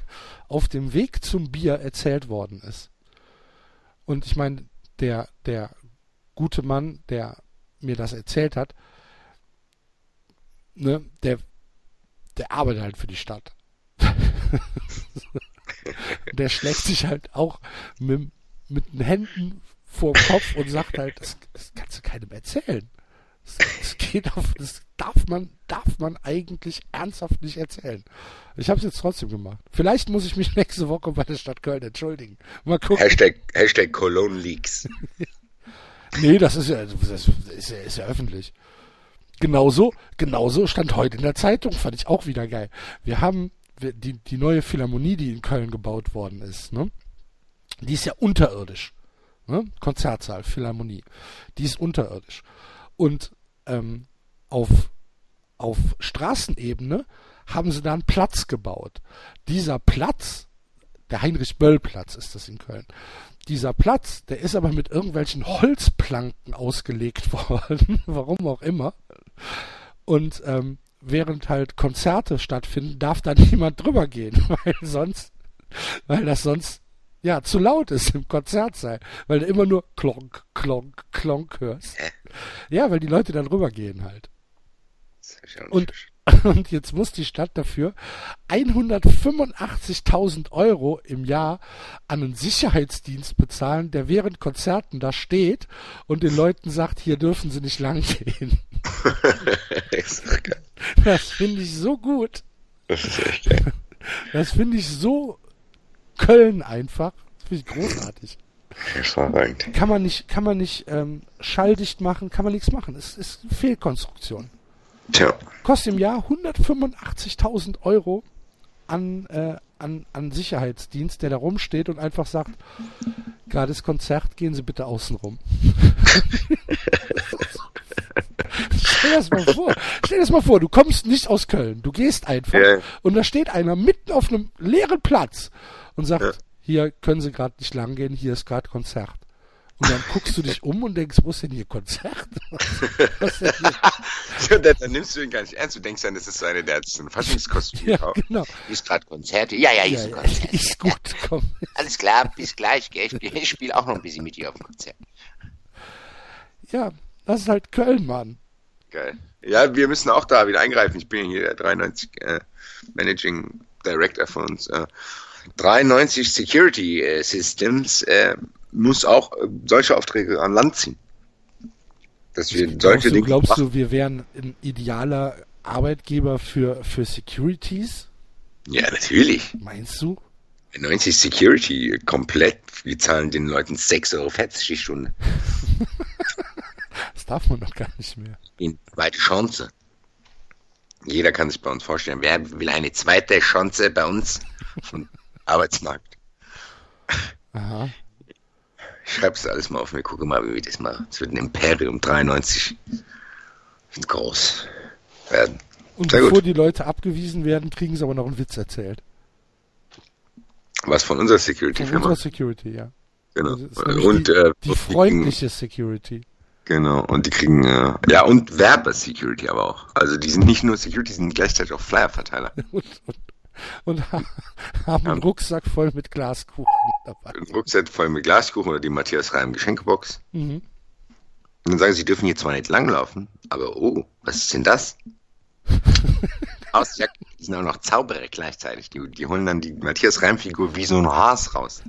auf dem Weg zum Bier erzählt worden ist. Und ich meine, der, der gute Mann, der mir das erzählt hat, ne, der, der arbeitet halt für die Stadt. <laughs> der schlägt sich halt auch mit, mit den Händen vor dem Kopf und sagt halt, das, das kannst du keinem erzählen. Das, das geht auf, das darf man, darf man eigentlich ernsthaft nicht erzählen. Ich habe es jetzt trotzdem gemacht. Vielleicht muss ich mich <laughs> nächste Woche bei der Stadt Köln entschuldigen. Mal gucken. Hashtag, Hashtag Cologne Leaks. <laughs> Nee, das ist ja, das ist ja, ist ja öffentlich. Genauso, genauso stand heute in der Zeitung, fand ich auch wieder geil. Wir haben die, die neue Philharmonie, die in Köln gebaut worden ist, ne? Die ist ja unterirdisch. Ne? Konzertsaal, Philharmonie. Die ist unterirdisch. Und ähm, auf, auf Straßenebene haben sie da einen Platz gebaut. Dieser Platz, der Heinrich-Böll-Platz ist das in Köln. Dieser Platz, der ist aber mit irgendwelchen Holzplanken ausgelegt <laughs> worden, warum auch immer. Und ähm, während halt Konzerte stattfinden, darf da <laughs> niemand drüber gehen, <laughs> weil sonst, weil das sonst ja zu laut ist im Konzertsaal, weil du immer nur klonk, klonk, klonk hörst. Ja, weil die Leute dann rübergehen halt. Und, <laughs> und jetzt muss die Stadt dafür 185.000 Euro im Jahr an einen Sicherheitsdienst bezahlen, der während Konzerten da steht und den Leuten sagt, hier dürfen sie nicht lang gehen. <laughs> das finde ich so gut. Das ist echt geil. Das finde ich so Köln einfach. Das finde ich großartig. Hervorragend. Kann man nicht, kann man nicht ähm, schalldicht machen, kann man nichts machen. Es ist eine Fehlkonstruktion. Tja, Kostet im Jahr 185.000 Euro an, äh, an, an Sicherheitsdienst, der da rumsteht und einfach sagt, gerade Konzert, gehen Sie bitte außen rum. <laughs> Stell dir das mal vor. Stell dir das mal vor, du kommst nicht aus Köln, du gehst einfach Ja. und da steht einer mitten auf einem leeren Platz und sagt, Ja. hier können Sie gerade nicht lang gehen, hier ist gerade Konzert. Und dann guckst du dich um und denkst, wo ist denn hier Konzert? <laughs> Was ist denn <laughs> hier? dann, dann nimmst du ihn gar nicht ernst. Du denkst dann, das ist so einer, der hat so ein Faschingskostüm Ja, genau. Ist gerade Konzerte. Ja, ja, Ja, ist ein ja, Konzert. ist gut, komm. Alles klar, bis gleich. Gell? Ich, ich spiele auch noch ein bisschen mit dir auf dem Konzert. Ja, das ist halt Köln, Mann. Geil. Ja, wir müssen auch da wieder eingreifen. Ich bin ja hier der 93 äh, Managing Director von uns. Äh, 93 Security äh, Systems äh, muss auch äh, solche Aufträge an Land ziehen. Dass wir solche Glaubst, du, Dinge glaubst machen. du, wir wären ein idealer Arbeitgeber für, für Securities? Ja, natürlich. Meinst du? 90 Security komplett. Wir zahlen den Leuten 6,40 Euro die Stunde. <laughs> Das darf man doch gar nicht mehr. Die zweite Chance. Jeder kann sich bei uns vorstellen, wer will eine zweite Chance bei uns Arbeitsmarkt? Aha. Ich schreibe es alles mal auf mir, gucke mal, wie wir das machen. Es wird ein Imperium 93. Wird groß werden. Und Sehr bevor gut. die Leute abgewiesen werden, kriegen sie aber noch einen Witz erzählt. Was von unserer Von Security-Firma. unserer Security, ja. Genau. Nämlich Und, die, äh, die und freundliche Security. Genau, und die kriegen, äh, ja, und Werbe-Security aber auch. Also die sind nicht nur Security, die sind gleichzeitig auch Flyer-Verteiler. <laughs> Und, und, und ha- haben einen Rucksack voll mit Glaskuchen dabei. Ein Rucksack voll mit Glaskuchen oder die Matthias Reim Geschenkebox. Mhm. Und dann sagen sie, sie dürfen hier zwar nicht langlaufen, aber oh, was ist denn das? <laughs> Aus, ja, die sind auch noch Zauberer gleichzeitig. Die, die holen dann die Matthias Reim-Figur wie so ein Has raus.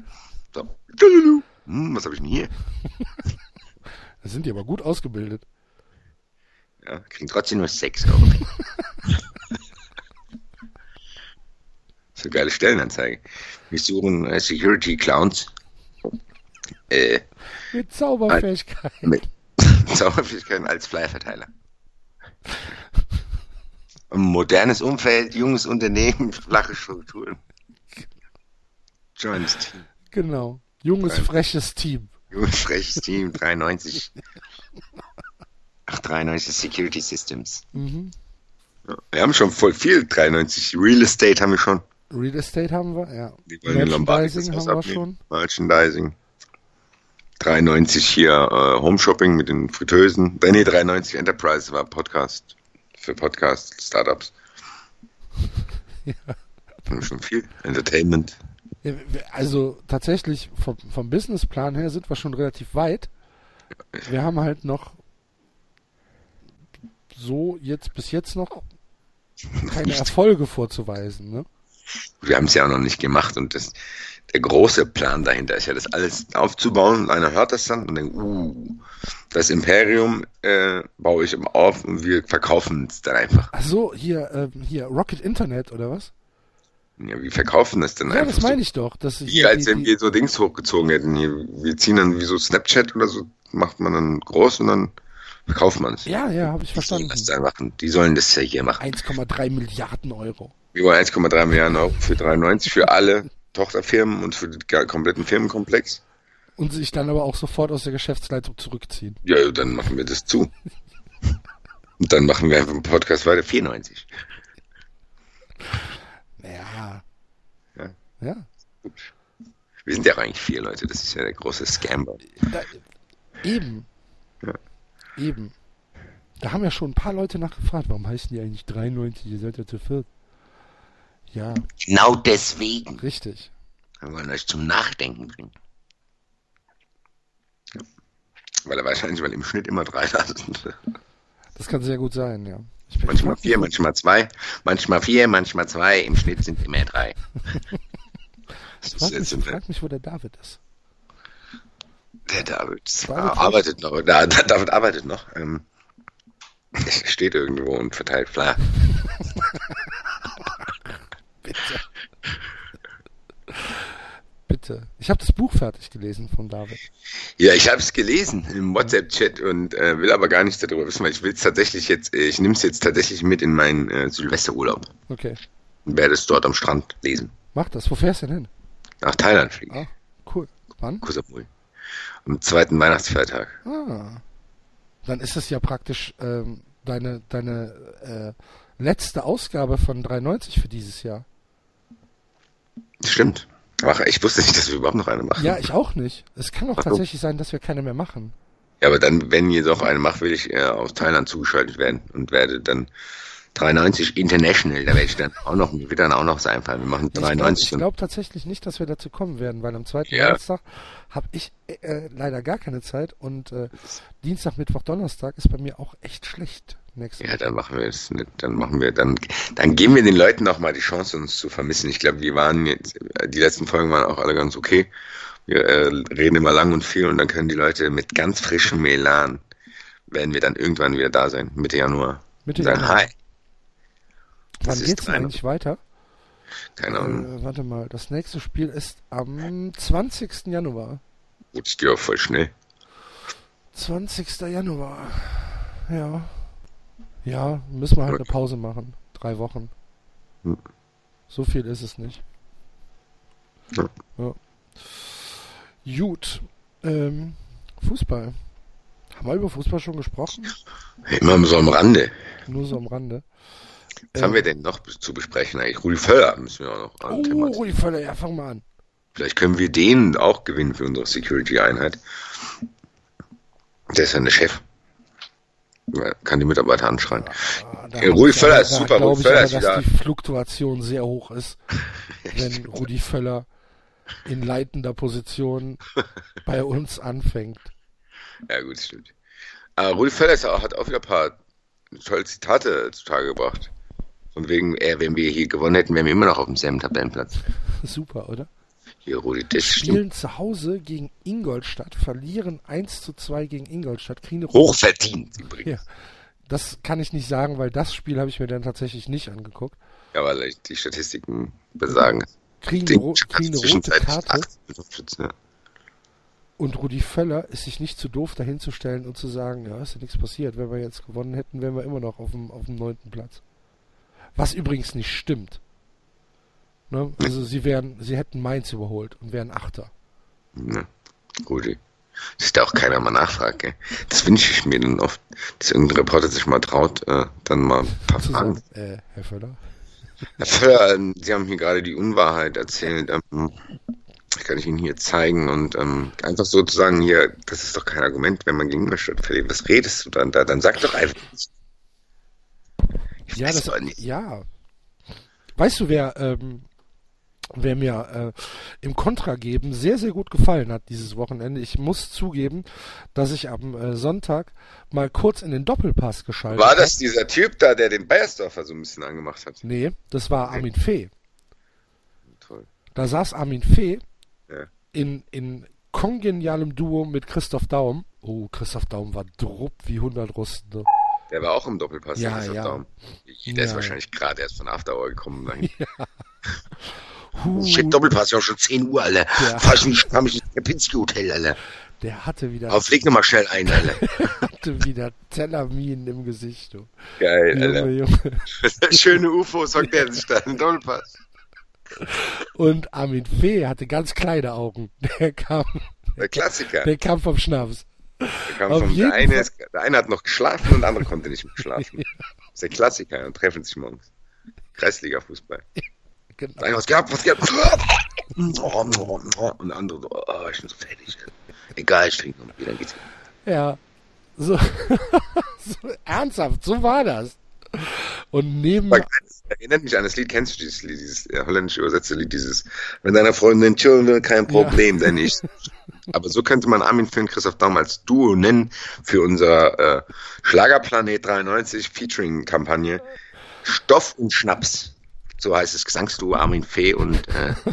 So. Hm, was habe ich denn hier? <laughs> Da sind die aber gut ausgebildet. Ja, kriegen trotzdem nur 6 Euro. <laughs> so geile Stellenanzeige. Wir suchen äh, Security Clowns. Äh, Mit Zauberfähigkeiten. mit <laughs> Zauberfähigkeiten als Flyerverteiler. Modernes Umfeld, junges Unternehmen, flache Strukturen. Joins Team. Genau. Junges, freches Team. Junges, freches Team, 93. Ach, 93 Security Systems. Mhm. Wir haben schon voll viel, 93. Real Estate haben wir schon. Real Estate haben wir, ja. Die wollen Merchandising haben wir schon. Merchandising. 93 hier äh, Home Shopping mit den Fritteusen. Äh, nee, 93 Enterprise war Podcast für Podcast Startups. <laughs> Ja. Haben wir schon viel. Entertainment. Wir- Also tatsächlich vom, vom Businessplan her sind wir schon relativ weit. Wir haben halt noch so jetzt bis jetzt noch <laughs> keine. Erfolge vorzuweisen. Ne? Wir haben es ja auch noch nicht gemacht und das, der große Plan dahinter ist ja, das alles aufzubauen. Und einer hört das dann und denkt, uh, das Imperium äh, baue ich auf und wir verkaufen es dann einfach. Ach so, hier, ähm, hier Rocket Internet oder was? Ja, wir verkaufen es dann Ja, einfach. das meine ich doch. Dass ich Wie als wenn wir so Dings hochgezogen hätten. Hier, wir ziehen dann wie so Snapchat oder so, macht man dann groß und dann verkauft man es. Ja, ja, habe ich Die sollen verstanden. das machen. Die sollen das ja hier machen. 1,3 Milliarden Euro. Wollen 1,3 Milliarden Euro für 93 für alle Tochterfirmen und für den kompletten Firmenkomplex. Und sich dann aber auch sofort aus der Geschäftsleitung zurückziehen. Ja, dann machen wir das zu. Und dann machen wir einfach einen Podcast weiter. 94. Ja. Ja. Ja. Wir sind ja auch eigentlich vier Leute. Das ist ja der große Scam. Da, eben. Ja. Eben. Da haben ja schon ein paar Leute nachgefragt, warum heißen die eigentlich 93? Ihr seid ja zu viert. Ja, Genau deswegen. richtig. Wir wollen euch zum Nachdenken bringen. Ja. Weil er wahrscheinlich, weil im Schnitt immer drei da sind. Das kann sehr gut sein, ja. Ich bin Manchmal vier, manchmal zwei, manchmal vier, manchmal zwei. Im Schnitt sind immer drei. Ich <laughs> ist frag jetzt mich, frag mich, wo der David ist. Der David, David ah, arbeitet noch. Da, da, David arbeitet noch. Ähm, er <laughs> steht irgendwo und verteilt Flyer. <laughs> Bitte. <laughs> Bitte. Ich habe das Buch fertig gelesen von David. Ja, ich habe es gelesen im WhatsApp-Chat und äh, will aber gar nichts darüber wissen, weil ich will es tatsächlich jetzt, ich nehme es jetzt tatsächlich mit in meinen äh, Silvesterurlaub Okay. und werde es dort am Strand lesen. Mach das. Wo fährst du denn hin? Nach Thailand fliegen. Ah, cool. Wann? Koh Samui. Am zweiten Weihnachtsfeiertag. Ah. Dann ist es ja praktisch ähm, deine, deine äh, letzte Ausgabe von 93 für dieses Jahr. Stimmt. Ach, ich wusste nicht, dass wir überhaupt noch eine machen. Ja, ich auch nicht. Es kann auch Ach tatsächlich sein, dass wir keine mehr machen. Ja, aber dann, wenn ihr doch eine macht, will ich äh, aus Thailand zugeschaltet werden und werde dann 93 International, da werde ich dann auch noch, mir wird dann auch noch was einfallen. Wir machen Ich glaube 93 glaub tatsächlich nicht, dass wir dazu kommen werden, weil am zweiten Ja. Weihnachtstag habe ich äh, leider gar keine Zeit und äh, Dienstag, Mittwoch, Donnerstag ist bei mir auch echt schlecht nächste Ja, dann machen wir es nicht. Dann machen wir, dann, dann geben wir den Leuten auch mal die Chance, uns zu vermissen. Ich glaube, wir waren jetzt, die letzten Folgen waren auch alle ganz okay. Wir äh, reden immer lang und viel und dann können die Leute mit ganz frischem Melan, werden wir dann irgendwann wieder da sein, Mitte Januar. Mitte Dann Januar. hi. Wann geht's denn eigentlich weiter? Keine Ahnung. Äh, warte mal, das nächste Spiel ist am 20. Januar. Gut, es geht auch voll schnell. 20. Januar. Ja. Ja, müssen wir halt eine Pause machen. Drei Wochen. Hm. So viel ist es nicht. Ja. Ja. Gut. Ähm, Fußball. Haben wir über Fußball schon gesprochen? Immer so am Rande. Nur so am Rande. Was haben wir denn noch zu besprechen eigentlich? Rudi Völler müssen wir auch noch Oh, anthematisieren. Rudi Völler, ja, fang mal an. Vielleicht können wir den auch gewinnen für unsere Security-Einheit. Der ist ja der Chef. Kann die Mitarbeiter anschreien. Ja, hab Rudi Völler ist super. Rudi ich Völler ist dass wieder- die Fluktuation sehr hoch ist, <laughs> wenn Rudi Völler in leitender Position <laughs> bei uns anfängt. Ja, gut, stimmt. Aber Rudi Völler hat auch wieder ein paar tolle Zitate zutage gebracht. Von wegen, äh, wenn wir hier gewonnen hätten, wären wir immer noch auf demselben Tabellenplatz. <laughs> Super, oder? Hier, Rudi, das stimmt. Spielen zu Hause gegen Ingolstadt, verlieren 1 zu 2 gegen Ingolstadt, kriegen eine Hochverdient übrigens. Ja. Das kann ich nicht sagen, weil das Spiel habe ich mir dann tatsächlich nicht angeguckt. Ja, weil die Statistiken besagen. Kriegen eine, ro kriegen eine rote Karte ja. und Rudi Völler ist sich nicht zu doof dahinzustellen und zu sagen, ja, ist ja nichts passiert. Wenn wir jetzt gewonnen hätten, wären wir immer noch auf dem, auf dem neunten Platz. Was übrigens nicht stimmt. Ne? Also sie wären, sie hätten Mainz überholt und wären Achter. Ne, Rudi. Dass da auch keiner mal nachfragt, gell. Das wünsche ich mir dann oft, dass irgendein Reporter sich mal traut, äh, dann mal ein paar Fragen. äh, Herr Völler. Herr Völler, ähm, Sie haben hier gerade die Unwahrheit erzählt. Ähm, das kann ich Ihnen hier zeigen und ähm, einfach sozusagen hier, das ist doch kein Argument, wenn man gegen Ingolstadt verliert. Was redest du dann da? Dann sag doch einfach. Ja, das, nicht. ja. Weißt du, wer, ähm, wer mir äh, im Kontra geben sehr, sehr gut gefallen hat dieses Wochenende. Ich muss zugeben, dass ich am äh, Sonntag mal kurz in den Doppelpass geschaltet War habe. das dieser Typ da, der den Bayersdorfer so ein bisschen angemacht hat? Nee, das war Armin Fee. Toll. Da saß Armin Fee Ja. in, in kongenialem Duo mit Christoph Daum. Oh, Christoph Daum war drupp wie 100 Russen. Ne? Der war auch im Doppelpass. Ja, Christoph ja. Daum. Der ist Ja. wahrscheinlich gerade erst von After Hour gekommen. <laughs> Dahin. Huh, Shit, Doppelpass, ja schon 10 Uhr, Alter. Ja. Ich nicht, fahr mich ins Kempinski Hotel, Alter. der hatte wieder, Aber flieg nochmal schnell ein, Alter. <laughs> hatte wieder Tellerminen im Gesicht. Du. Geil, Alter. Junge, Junge. <laughs> Schöne UFOs hockt der sich da im Doppelpass. Und Armin Fee hatte ganz kleine Augen. Der kam, Der Klassiker. der kam vom Schnaps. Der, kam auf vom, der, eine ist, der eine hat noch geschlafen und der andere konnte nicht mehr schlafen. Das <laughs> ist der Klassiker und treffen sich morgens. Kreisliga-Fußball. Genau. Eine, was gehabt, was gehabt? <laughs> Und der andere so, oh, ich bin so fertig. Egal, ich trinke noch dann geht's. Ja, so, <laughs> so ernsthaft, so war das. Und neben, Erinnert mich an das Lied, kennst du dieses Lied, dieses äh, holländisch übersetzte Lied, dieses, wenn deiner Freundin chillen will, kein Problem, denn ich. <laughs> Aber so könnte man Armin Finn, Christoph Daum als Duo nennen für unser äh, Schlagerplanet 93 Featuring-Kampagne. Stoff und Schnaps. So heißt das Gesangsduo Armin Fee und äh, <laughs>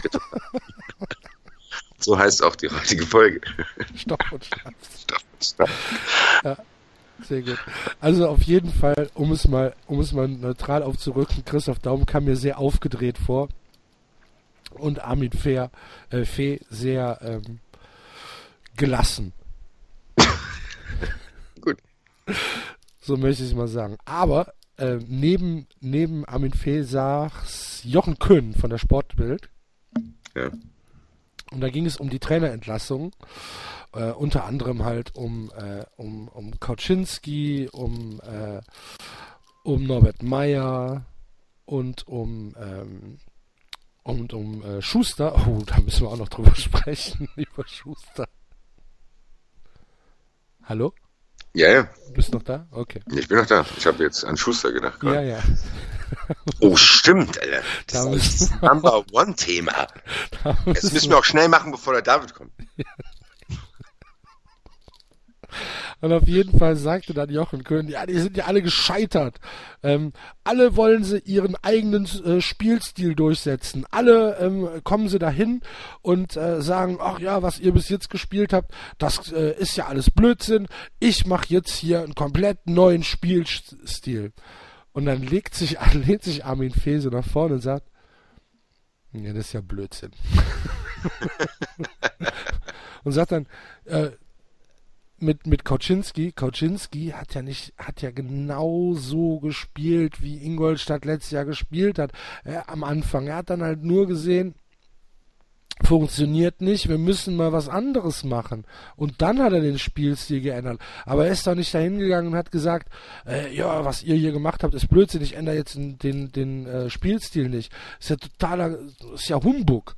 so heißt auch die heutige Folge. Stopp und Schnaps. Stoff und Schnaps. Sehr gut. Also auf jeden Fall, um es mal, um es mal neutral aufzurücken, Christoph Daum kam mir sehr aufgedreht vor. Und Armin Fehr, äh, Fee sehr ähm, gelassen. <laughs> Gut. So möchte ich es mal sagen. Aber äh, neben, neben Armin saß Jochen Köhn von der Sportbild. Ja. Und da ging es um die Trainerentlassung. Äh, unter anderem halt um, äh, um, um Kauczynski, um, äh, um Norbert Meyer und um, ähm, und um äh, Schuster. Oh, da müssen wir auch noch drüber <laughs> sprechen, über Schuster. Hallo? Ja, ja, Du bist noch da? Okay. ich bin noch da. Ich habe jetzt an Schuster gedacht. gerade. Ja, ja. <laughs> Oh, stimmt, Alter. Da Das ist müssen das Number One Thema. <laughs> Da Das müssen wir auch schnell machen, bevor der David kommt. <laughs> Und auf jeden Fall sagte dann Jochen Köhn, ja, die sind ja alle gescheitert. Ähm, alle wollen sie ihren eigenen äh, Spielstil durchsetzen. Alle ähm, kommen sie dahin und äh, sagen, ach ja, was ihr bis jetzt gespielt habt, das äh, ist ja alles Blödsinn. Ich mache jetzt hier einen komplett neuen Spielstil. Und dann legt sich, <laughs> lehnt sich Armin Fese nach vorne und sagt, ja, das ist ja Blödsinn. <laughs> und sagt dann, äh, mit, mit Kauczynski, Kauczynski hat ja nicht, hat ja genau so gespielt, wie Ingolstadt letztes Jahr gespielt hat, äh, am Anfang. Er hat dann halt nur gesehen, funktioniert nicht, wir müssen mal was anderes machen. Und dann hat er den Spielstil geändert. Aber er ist doch nicht dahin gegangen und hat gesagt, äh, ja, was ihr hier gemacht habt, ist Blödsinn, ich ändere jetzt den, den, den äh, Spielstil nicht. Ist ja totaler, ist ja Humbug.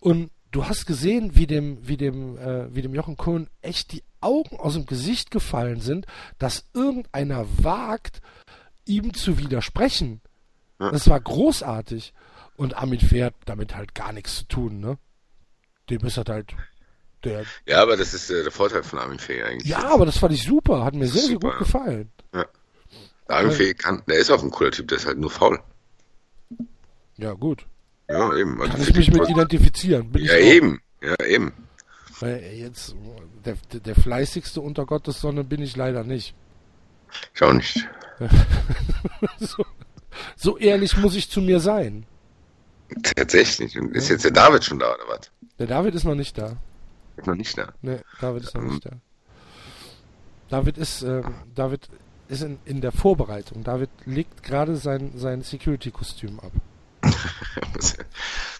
Und du hast gesehen, wie dem, wie dem, äh, wie dem Jochen Cohn echt die Augen aus dem Gesicht gefallen sind, dass irgendeiner wagt, ihm zu widersprechen. Das war großartig. Und Armin Pferd damit halt gar nichts zu tun, ne? Dem ist halt der. Ja, aber das ist äh, der Vorteil von Armin Fee eigentlich. Ja, aber das fand ich super, hat mir sehr, sehr gut gefallen. Ja. Armin Fee kann, der ist auch ein cooler Typ, der ist halt nur faul. Ja, gut. Ja, eben. Also Kann ich mich mit identifizieren. Ja, eben. Ja, eben. Weil jetzt, der, der, fleißigste unter Gottes Sonne bin ich leider nicht. Ich auch nicht. <laughs> So, so ehrlich muss ich zu mir sein. Tatsächlich. Und ist jetzt der David schon da, oder was? Der David ist noch nicht da. Ist noch nicht da. Ne, David ist noch nicht da. David ist, ähm, David ist in, in der Vorbereitung. David legt gerade sein, sein Security-Kostüm ab. <laughs> muss,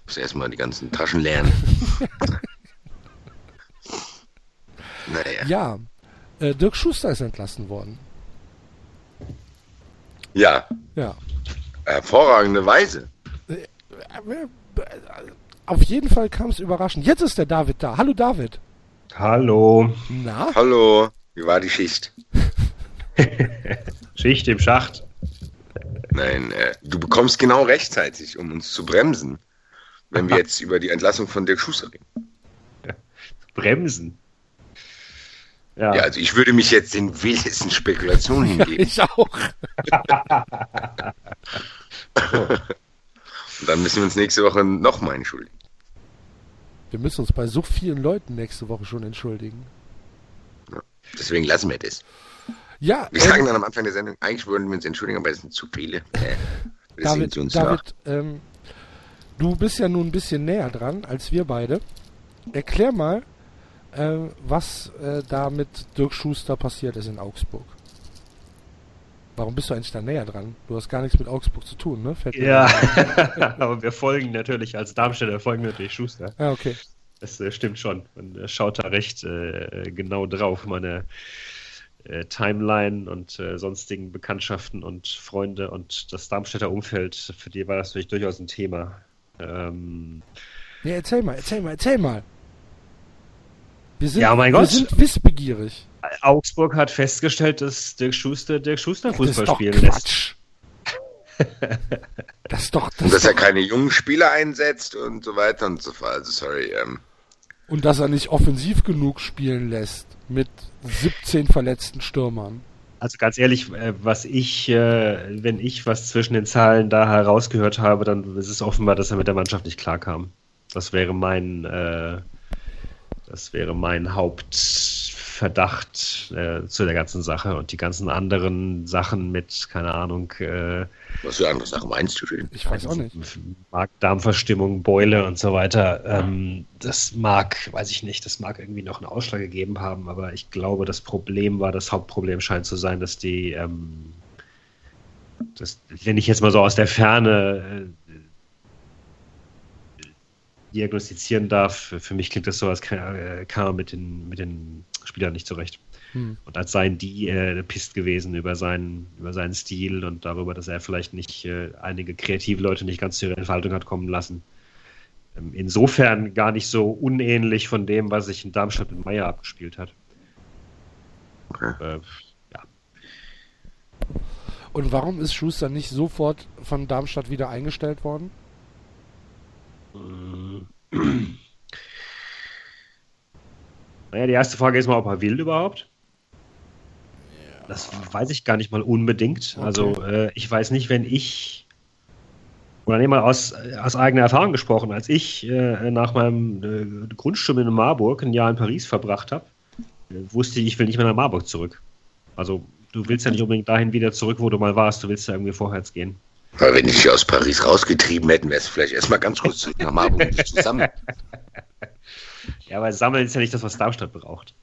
muss erstmal die ganzen Taschen lernen. <laughs> naja. Ja, äh, Dirk Schuster ist entlassen worden. Ja, Ja. hervorragende Weise. Auf jeden Fall kam es überraschend. Jetzt ist der David da. Hallo David. Hallo. Na? Hallo, wie war die Schicht? <laughs> Schicht im Schacht. Nein, äh, du bekommst genau rechtzeitig, um uns zu bremsen, wenn wir jetzt über die Entlassung von Dirk Schuster reden. <laughs> Bremsen. Ja, Ja, also ich würde mich jetzt den wildesten Spekulationen hingeben. Ich auch. <laughs> Und dann müssen wir uns nächste Woche nochmal entschuldigen. Wir müssen uns bei so vielen Leuten nächste Woche schon entschuldigen. Deswegen lassen wir das. Ja, Wir ähm, sagen dann am Anfang der Sendung, eigentlich würden wir uns entschuldigen, aber es sind zu viele. <laughs> Äh, David. David ähm, du bist ja nun ein bisschen näher dran als wir beide. Erklär mal, äh, was äh, da mit Dirk Schuster passiert ist in Augsburg. Warum bist du eigentlich da näher dran? Du hast gar nichts mit Augsburg zu tun, ne? Fällt ja. <laughs> aber wir folgen natürlich, als Darmstädter folgen wir natürlich Schuster. Ah, okay. Das äh, stimmt schon. Man äh, schaut da recht äh, genau drauf. Meine äh, Timeline und äh, sonstigen Bekanntschaften und Freunde und das Darmstädter Umfeld, für die war das natürlich durchaus ein Thema. Ähm, Ja, erzähl mal, erzähl mal, erzähl mal. Wir sind, Ja, mein wir Gott. sind wissbegierig. Augsburg hat festgestellt, dass Dirk Schuster Dirk Schuster ist Fußball spielen lässt. Quatsch. <laughs> das ist doch, das Und dass er keine jungen Spieler einsetzt und so weiter und so fort. Also sorry, ähm, und dass er nicht offensiv genug spielen lässt mit 17 verletzten Stürmern. Also ganz ehrlich, äh, was ich, äh, wenn ich was zwischen den Zahlen da herausgehört habe, dann ist es offenbar, dass er mit der Mannschaft nicht klarkam. Das wäre mein, äh, das wäre mein Hauptverdacht äh, zu der ganzen Sache und die ganzen anderen Sachen mit, keine Ahnung, äh, was für andere Sachen meinst du denn? Ich weiß auch nicht. Magen-Darm-Verstimmung, Beule und so weiter. Ähm, das mag, weiß ich nicht, das mag irgendwie noch einen Ausschlag gegeben haben, aber ich glaube, das Problem war, das Hauptproblem scheint zu sein, dass die, ähm, das, wenn ich jetzt mal so aus der Ferne äh, diagnostizieren darf, für mich klingt das so, als kam, äh, kam er mit den, mit den Spielern nicht zurecht. Hm. Und als seien die äh, pisst gewesen über seinen, über seinen Stil und darüber, dass er vielleicht nicht äh, einige kreative Leute nicht ganz zu ihrer Entfaltung hat kommen lassen. Ähm, insofern gar nicht so unähnlich von dem, was sich in Darmstadt mit Meier abgespielt hat. Okay. Äh, ja. Und warum ist Schuster nicht sofort von Darmstadt wieder eingestellt worden? Naja, die erste Frage ist mal, ob er will überhaupt. Das weiß ich gar nicht mal unbedingt. Okay. Also äh, ich weiß nicht, wenn ich oder nehmen wir aus, aus eigener Erfahrung gesprochen, als ich äh, nach meinem äh, Grundstudium in Marburg ein Jahr in Paris verbracht habe, äh, wusste ich, ich will nicht mehr nach Marburg zurück. Also du willst ja nicht unbedingt dahin wieder zurück, wo du mal warst, du willst ja irgendwie vorwärts gehen. Aber wenn ich dich aus Paris rausgetrieben hätten, wäre es vielleicht erstmal ganz kurz zurück nach Marburg <laughs> zusammen. Ja, aber Sammeln ist ja nicht das, was Darmstadt braucht.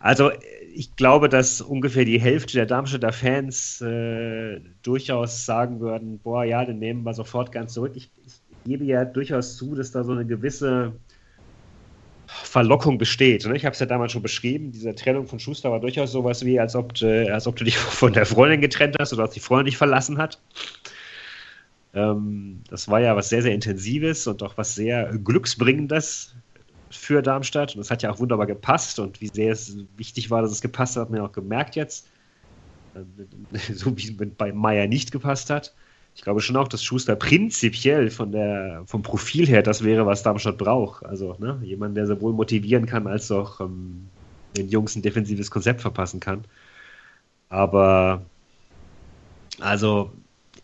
Also ich glaube, dass ungefähr die Hälfte der Darmstädter Fans äh, durchaus sagen würden, boah, ja, den nehmen wir sofort ganz zurück. Ich, ich, gebe ja durchaus zu, dass da so eine gewisse Verlockung besteht. Ne? Ich habe es ja damals schon beschrieben, diese Trennung von Schuster war durchaus sowas wie, als ob, äh, als ob du dich <laughs> von der Freundin getrennt hast oder als die Freundin dich verlassen hat. Ähm, das war ja was sehr, sehr Intensives und auch was sehr Glücksbringendes für Darmstadt. Und das hat ja auch wunderbar gepasst. Und wie sehr es wichtig war, dass es gepasst hat, hat man auch gemerkt jetzt. <laughs> So wie es bei Meier nicht gepasst hat. Ich glaube schon auch, dass Schuster prinzipiell von der, vom Profil her das wäre, was Darmstadt braucht. Also ne, jemand, der sowohl motivieren kann, als auch ähm, den Jungs ein defensives Konzept verpassen kann. Aber also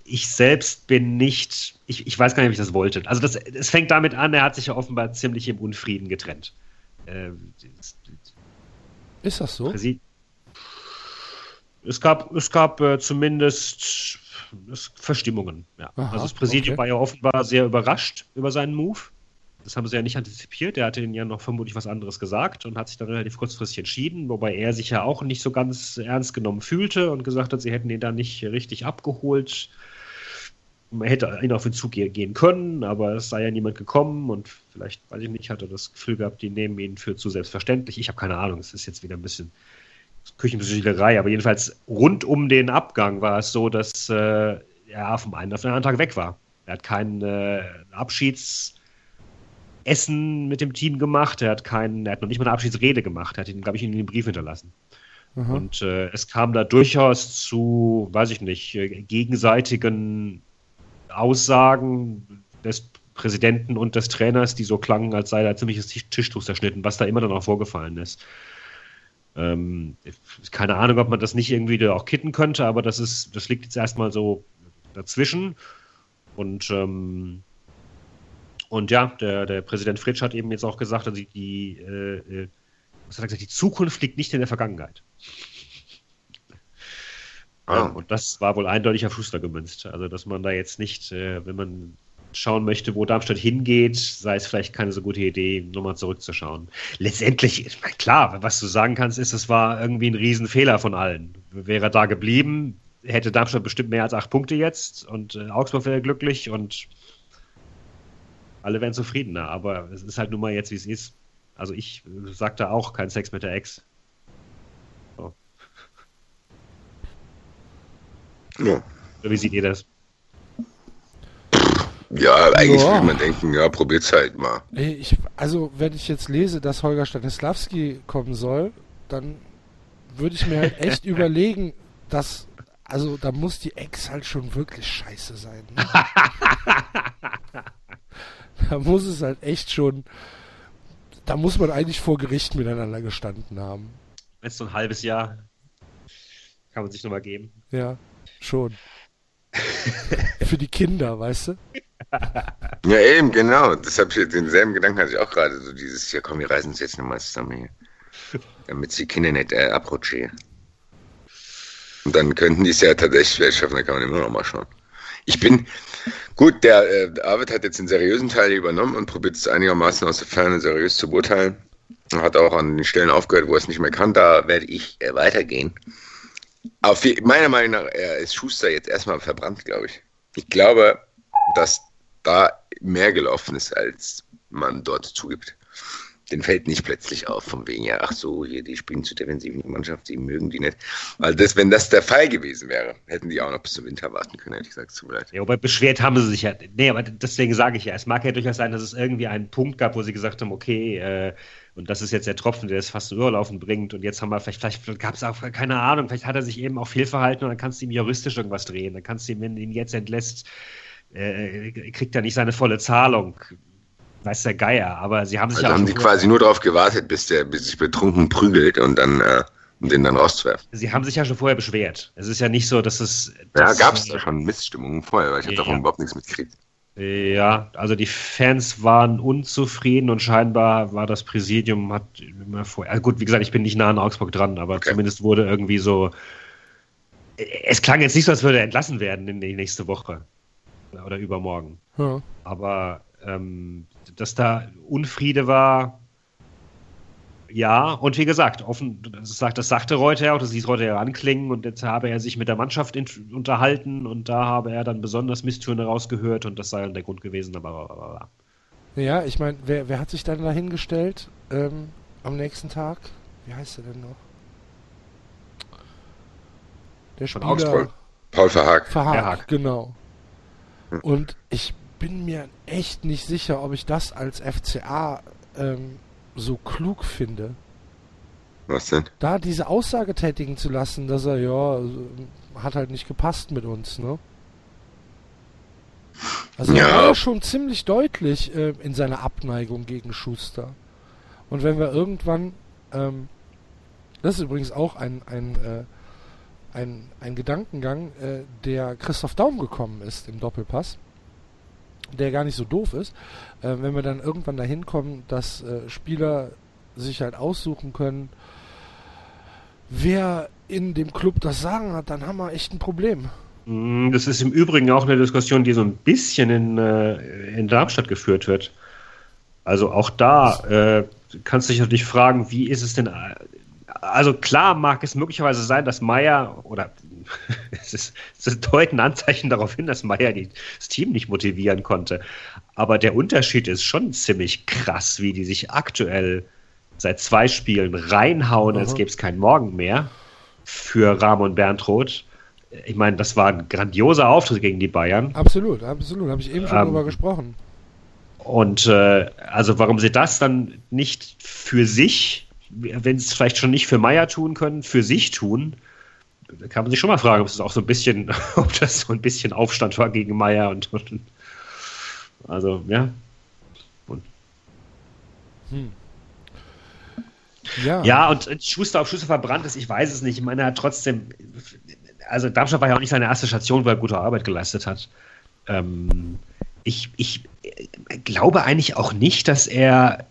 ich selbst bin nicht, ich, ich weiß gar nicht, ob ich das wollte. Also das, es fängt damit an, er hat sich ja offenbar ziemlich im Unfrieden getrennt. Äh, ist das so? Es gab, es gab äh, zumindest Verstimmungen. Ja. Aha, also das Präsidium okay. war ja offenbar sehr überrascht über seinen Move. Das haben sie ja nicht antizipiert. Er hatte ihnen ja noch vermutlich was anderes gesagt und hat sich dann relativ kurzfristig entschieden, wobei er sich ja auch nicht so ganz ernst genommen fühlte und gesagt hat, sie hätten ihn da nicht richtig abgeholt man hätte ihn auf den Zug gehen können, aber es sei ja niemand gekommen und vielleicht, weiß ich nicht, hat er das Gefühl gehabt, die nehmen ihn für zu selbstverständlich. Ich habe keine Ahnung, es ist jetzt wieder ein bisschen Küchenpsychologie, aber jedenfalls rund um den Abgang war es so, dass äh, er vom einen auf den anderen Tag weg war. Er hat kein äh, Abschiedsessen mit dem Team gemacht, er hat, kein, er hat noch nicht mal eine Abschiedsrede gemacht, er hat ihn, glaube ich, in den Brief hinterlassen. Mhm. Und äh, es kam da durchaus zu, weiß ich nicht, äh, gegenseitigen Aussagen des Präsidenten und des Trainers, die so klangen, als sei da ziemliches Tischtuch zerschnitten, was da immer dann auch vorgefallen ist. Ähm, keine Ahnung, ob man das nicht irgendwie auch kitten könnte, aber das ist, das liegt jetzt erstmal so dazwischen. Und, ähm, und ja, der, der Präsident Fritsch hat eben jetzt auch gesagt, also die, äh, äh was hat er gesagt, die Zukunft liegt nicht in der Vergangenheit. Ah. und das war wohl eindeutig auf Schuster gemünzt. Also, dass man da jetzt nicht, äh, wenn man schauen möchte, wo Darmstadt hingeht, sei es vielleicht keine so gute Idee, nochmal zurückzuschauen. Letztendlich, klar, was du sagen kannst, ist, es war irgendwie ein Riesenfehler von allen. Wäre da geblieben, hätte Darmstadt bestimmt mehr als acht Punkte jetzt und äh, Augsburg wäre glücklich und alle wären zufriedener. Aber es ist halt nun mal jetzt, wie es ist. Also ich sagte auch kein Sex mit der Ex. Ja. Oder wie seht ihr das? Ja, eigentlich ja. würde man denken, ja, probiert's halt mal. Ich, also, wenn ich jetzt lese, dass Holger Stanislawski kommen soll, dann würde ich mir halt echt <laughs> überlegen, dass, also, da muss die Ex halt schon wirklich scheiße sein. Ne? <laughs> da muss es halt echt schon, da muss man eigentlich vor Gericht miteinander gestanden haben. Es so ein halbes Jahr kann man sich nochmal geben. Ja. Schon. Für die Kinder, weißt du? <laughs> Ja, eben, genau. Deshalb denselben Gedanken hatte ich auch gerade. So dieses, ja komm, wir reisen uns jetzt nochmal zusammen hier. Damit die Kinder nicht äh, abrutschen. Und dann könnten die es ja tatsächlich vielleicht schaffen, da kann man immer noch mal schauen. Ich bin, gut, der äh, Arvid hat jetzt den seriösen Teil übernommen und probiert es einigermaßen aus der Ferne seriös zu beurteilen. Hat auch an den Stellen aufgehört, wo er es nicht mehr kann. Da werde ich äh, weitergehen. Auf meiner Meinung nach ist Schuster jetzt erstmal verbrannt, glaube ich. Ich glaube, dass da mehr gelaufen ist, als man dort zugibt. Den fällt nicht plötzlich auf, von wegen, ja, ach so, hier, die spielen zu defensiv in die Mannschaft, die mögen die nicht. Weil das, wenn das der Fall gewesen wäre, hätten die auch noch bis zum Winter warten können, hätte ich gesagt, mir leid. Ja, aber beschwert haben sie sich ja. Nee, aber deswegen sage ich ja, es mag ja durchaus sein, dass es irgendwie einen Punkt gab, wo sie gesagt haben, okay, äh, und das ist jetzt der Tropfen, der es fast zum Überlaufen bringt. Und jetzt haben wir vielleicht, vielleicht gab es auch keine Ahnung, vielleicht hat er sich eben auch fehlverhalten und dann kannst du ihm juristisch irgendwas drehen. Dann kannst du ihm, wenn du ihn jetzt entlässt, äh, kriegt er nicht seine volle Zahlung. Weiß der Geier, aber sie haben sich also ja haben sie quasi nur darauf gewartet, bis der bis sich betrunken prügelt und dann äh, um den dann rauszuwerfen. Sie haben sich ja schon vorher beschwert. Es ist ja nicht so, dass es. Ja, dass, gab es äh, da schon Missstimmungen vorher, weil ich habe Ja. davon überhaupt nichts mitgekriegt. Ja, also die Fans waren unzufrieden und scheinbar war das Präsidium, hat immer vor. Also gut, wie gesagt, ich bin nicht nah an Augsburg dran, aber Okay. zumindest wurde irgendwie so. Es klang jetzt nicht so, als würde er entlassen werden in die nächste Woche oder übermorgen. Ja. Aber ähm, dass da Unfriede war, ja, und wie gesagt, offen, das, sagt, das sagte Reuter auch, das ließ Reuter ja anklingen und jetzt habe er sich mit der Mannschaft in, unterhalten und da habe er dann besonders Misstöne rausgehört und das sei dann der Grund gewesen, aber Ja, ich meine, wer, wer hat sich dann dahingestellt ähm, am nächsten Tag? Wie heißt er denn noch? Der Von Spieler Augsburg. Paul Verhaag. Verhaag, Verhaag. genau. Und ich bin mir echt nicht sicher, ob ich das als FCA ähm, so klug finde. Was denn? Da diese Aussage tätigen zu lassen, dass er, ja, hat halt nicht gepasst mit uns, ne? Also er Ja. war ja schon ziemlich deutlich äh, in seiner Abneigung gegen Schuster. Und wenn wir irgendwann, ähm, das ist übrigens auch ein, ein, äh, ein, ein Gedankengang, äh, der Christoph Daum gekommen ist im Doppelpass, der gar nicht so doof ist, äh, wenn wir dann irgendwann dahin kommen, dass äh, Spieler sich halt aussuchen können, wer in dem Club das Sagen hat, dann haben wir echt ein Problem. Mm, Das ist im Übrigen auch eine Diskussion, die so ein bisschen in, äh, in Darmstadt geführt wird. Also auch da äh, kannst du dich natürlich fragen, wie ist es denn? äh, Also klar mag es möglicherweise sein, dass Meier oder <laughs> es ist, es ist deuten Anzeichen darauf hin, dass Meier die, das Team nicht motivieren konnte. Aber der Unterschied ist schon ziemlich krass, wie die sich aktuell seit zwei Spielen reinhauen, als Aha. gäbe es keinen Morgen mehr für Ramon Berntroth. Ich meine, das war ein grandioser Auftritt gegen die Bayern. Absolut, absolut. Habe ich eben schon Ähm, drüber gesprochen. Und äh, also warum sie das dann nicht für sich, wenn sie es vielleicht schon nicht für Meier tun können, für sich tun, kann man sich schon mal fragen, ob es auch so ein bisschen, <laughs> ob das so ein bisschen Aufstand war gegen Meier und, und also ja. Ja, Ja, und Schuster auf Schuster verbrannt ist, ich weiß es nicht. Ich meine, er hat trotzdem, also Darmstadt war ja auch nicht seine erste Station, wo er gute Arbeit geleistet hat. Ähm, ich, ich äh, glaube eigentlich auch nicht, dass er.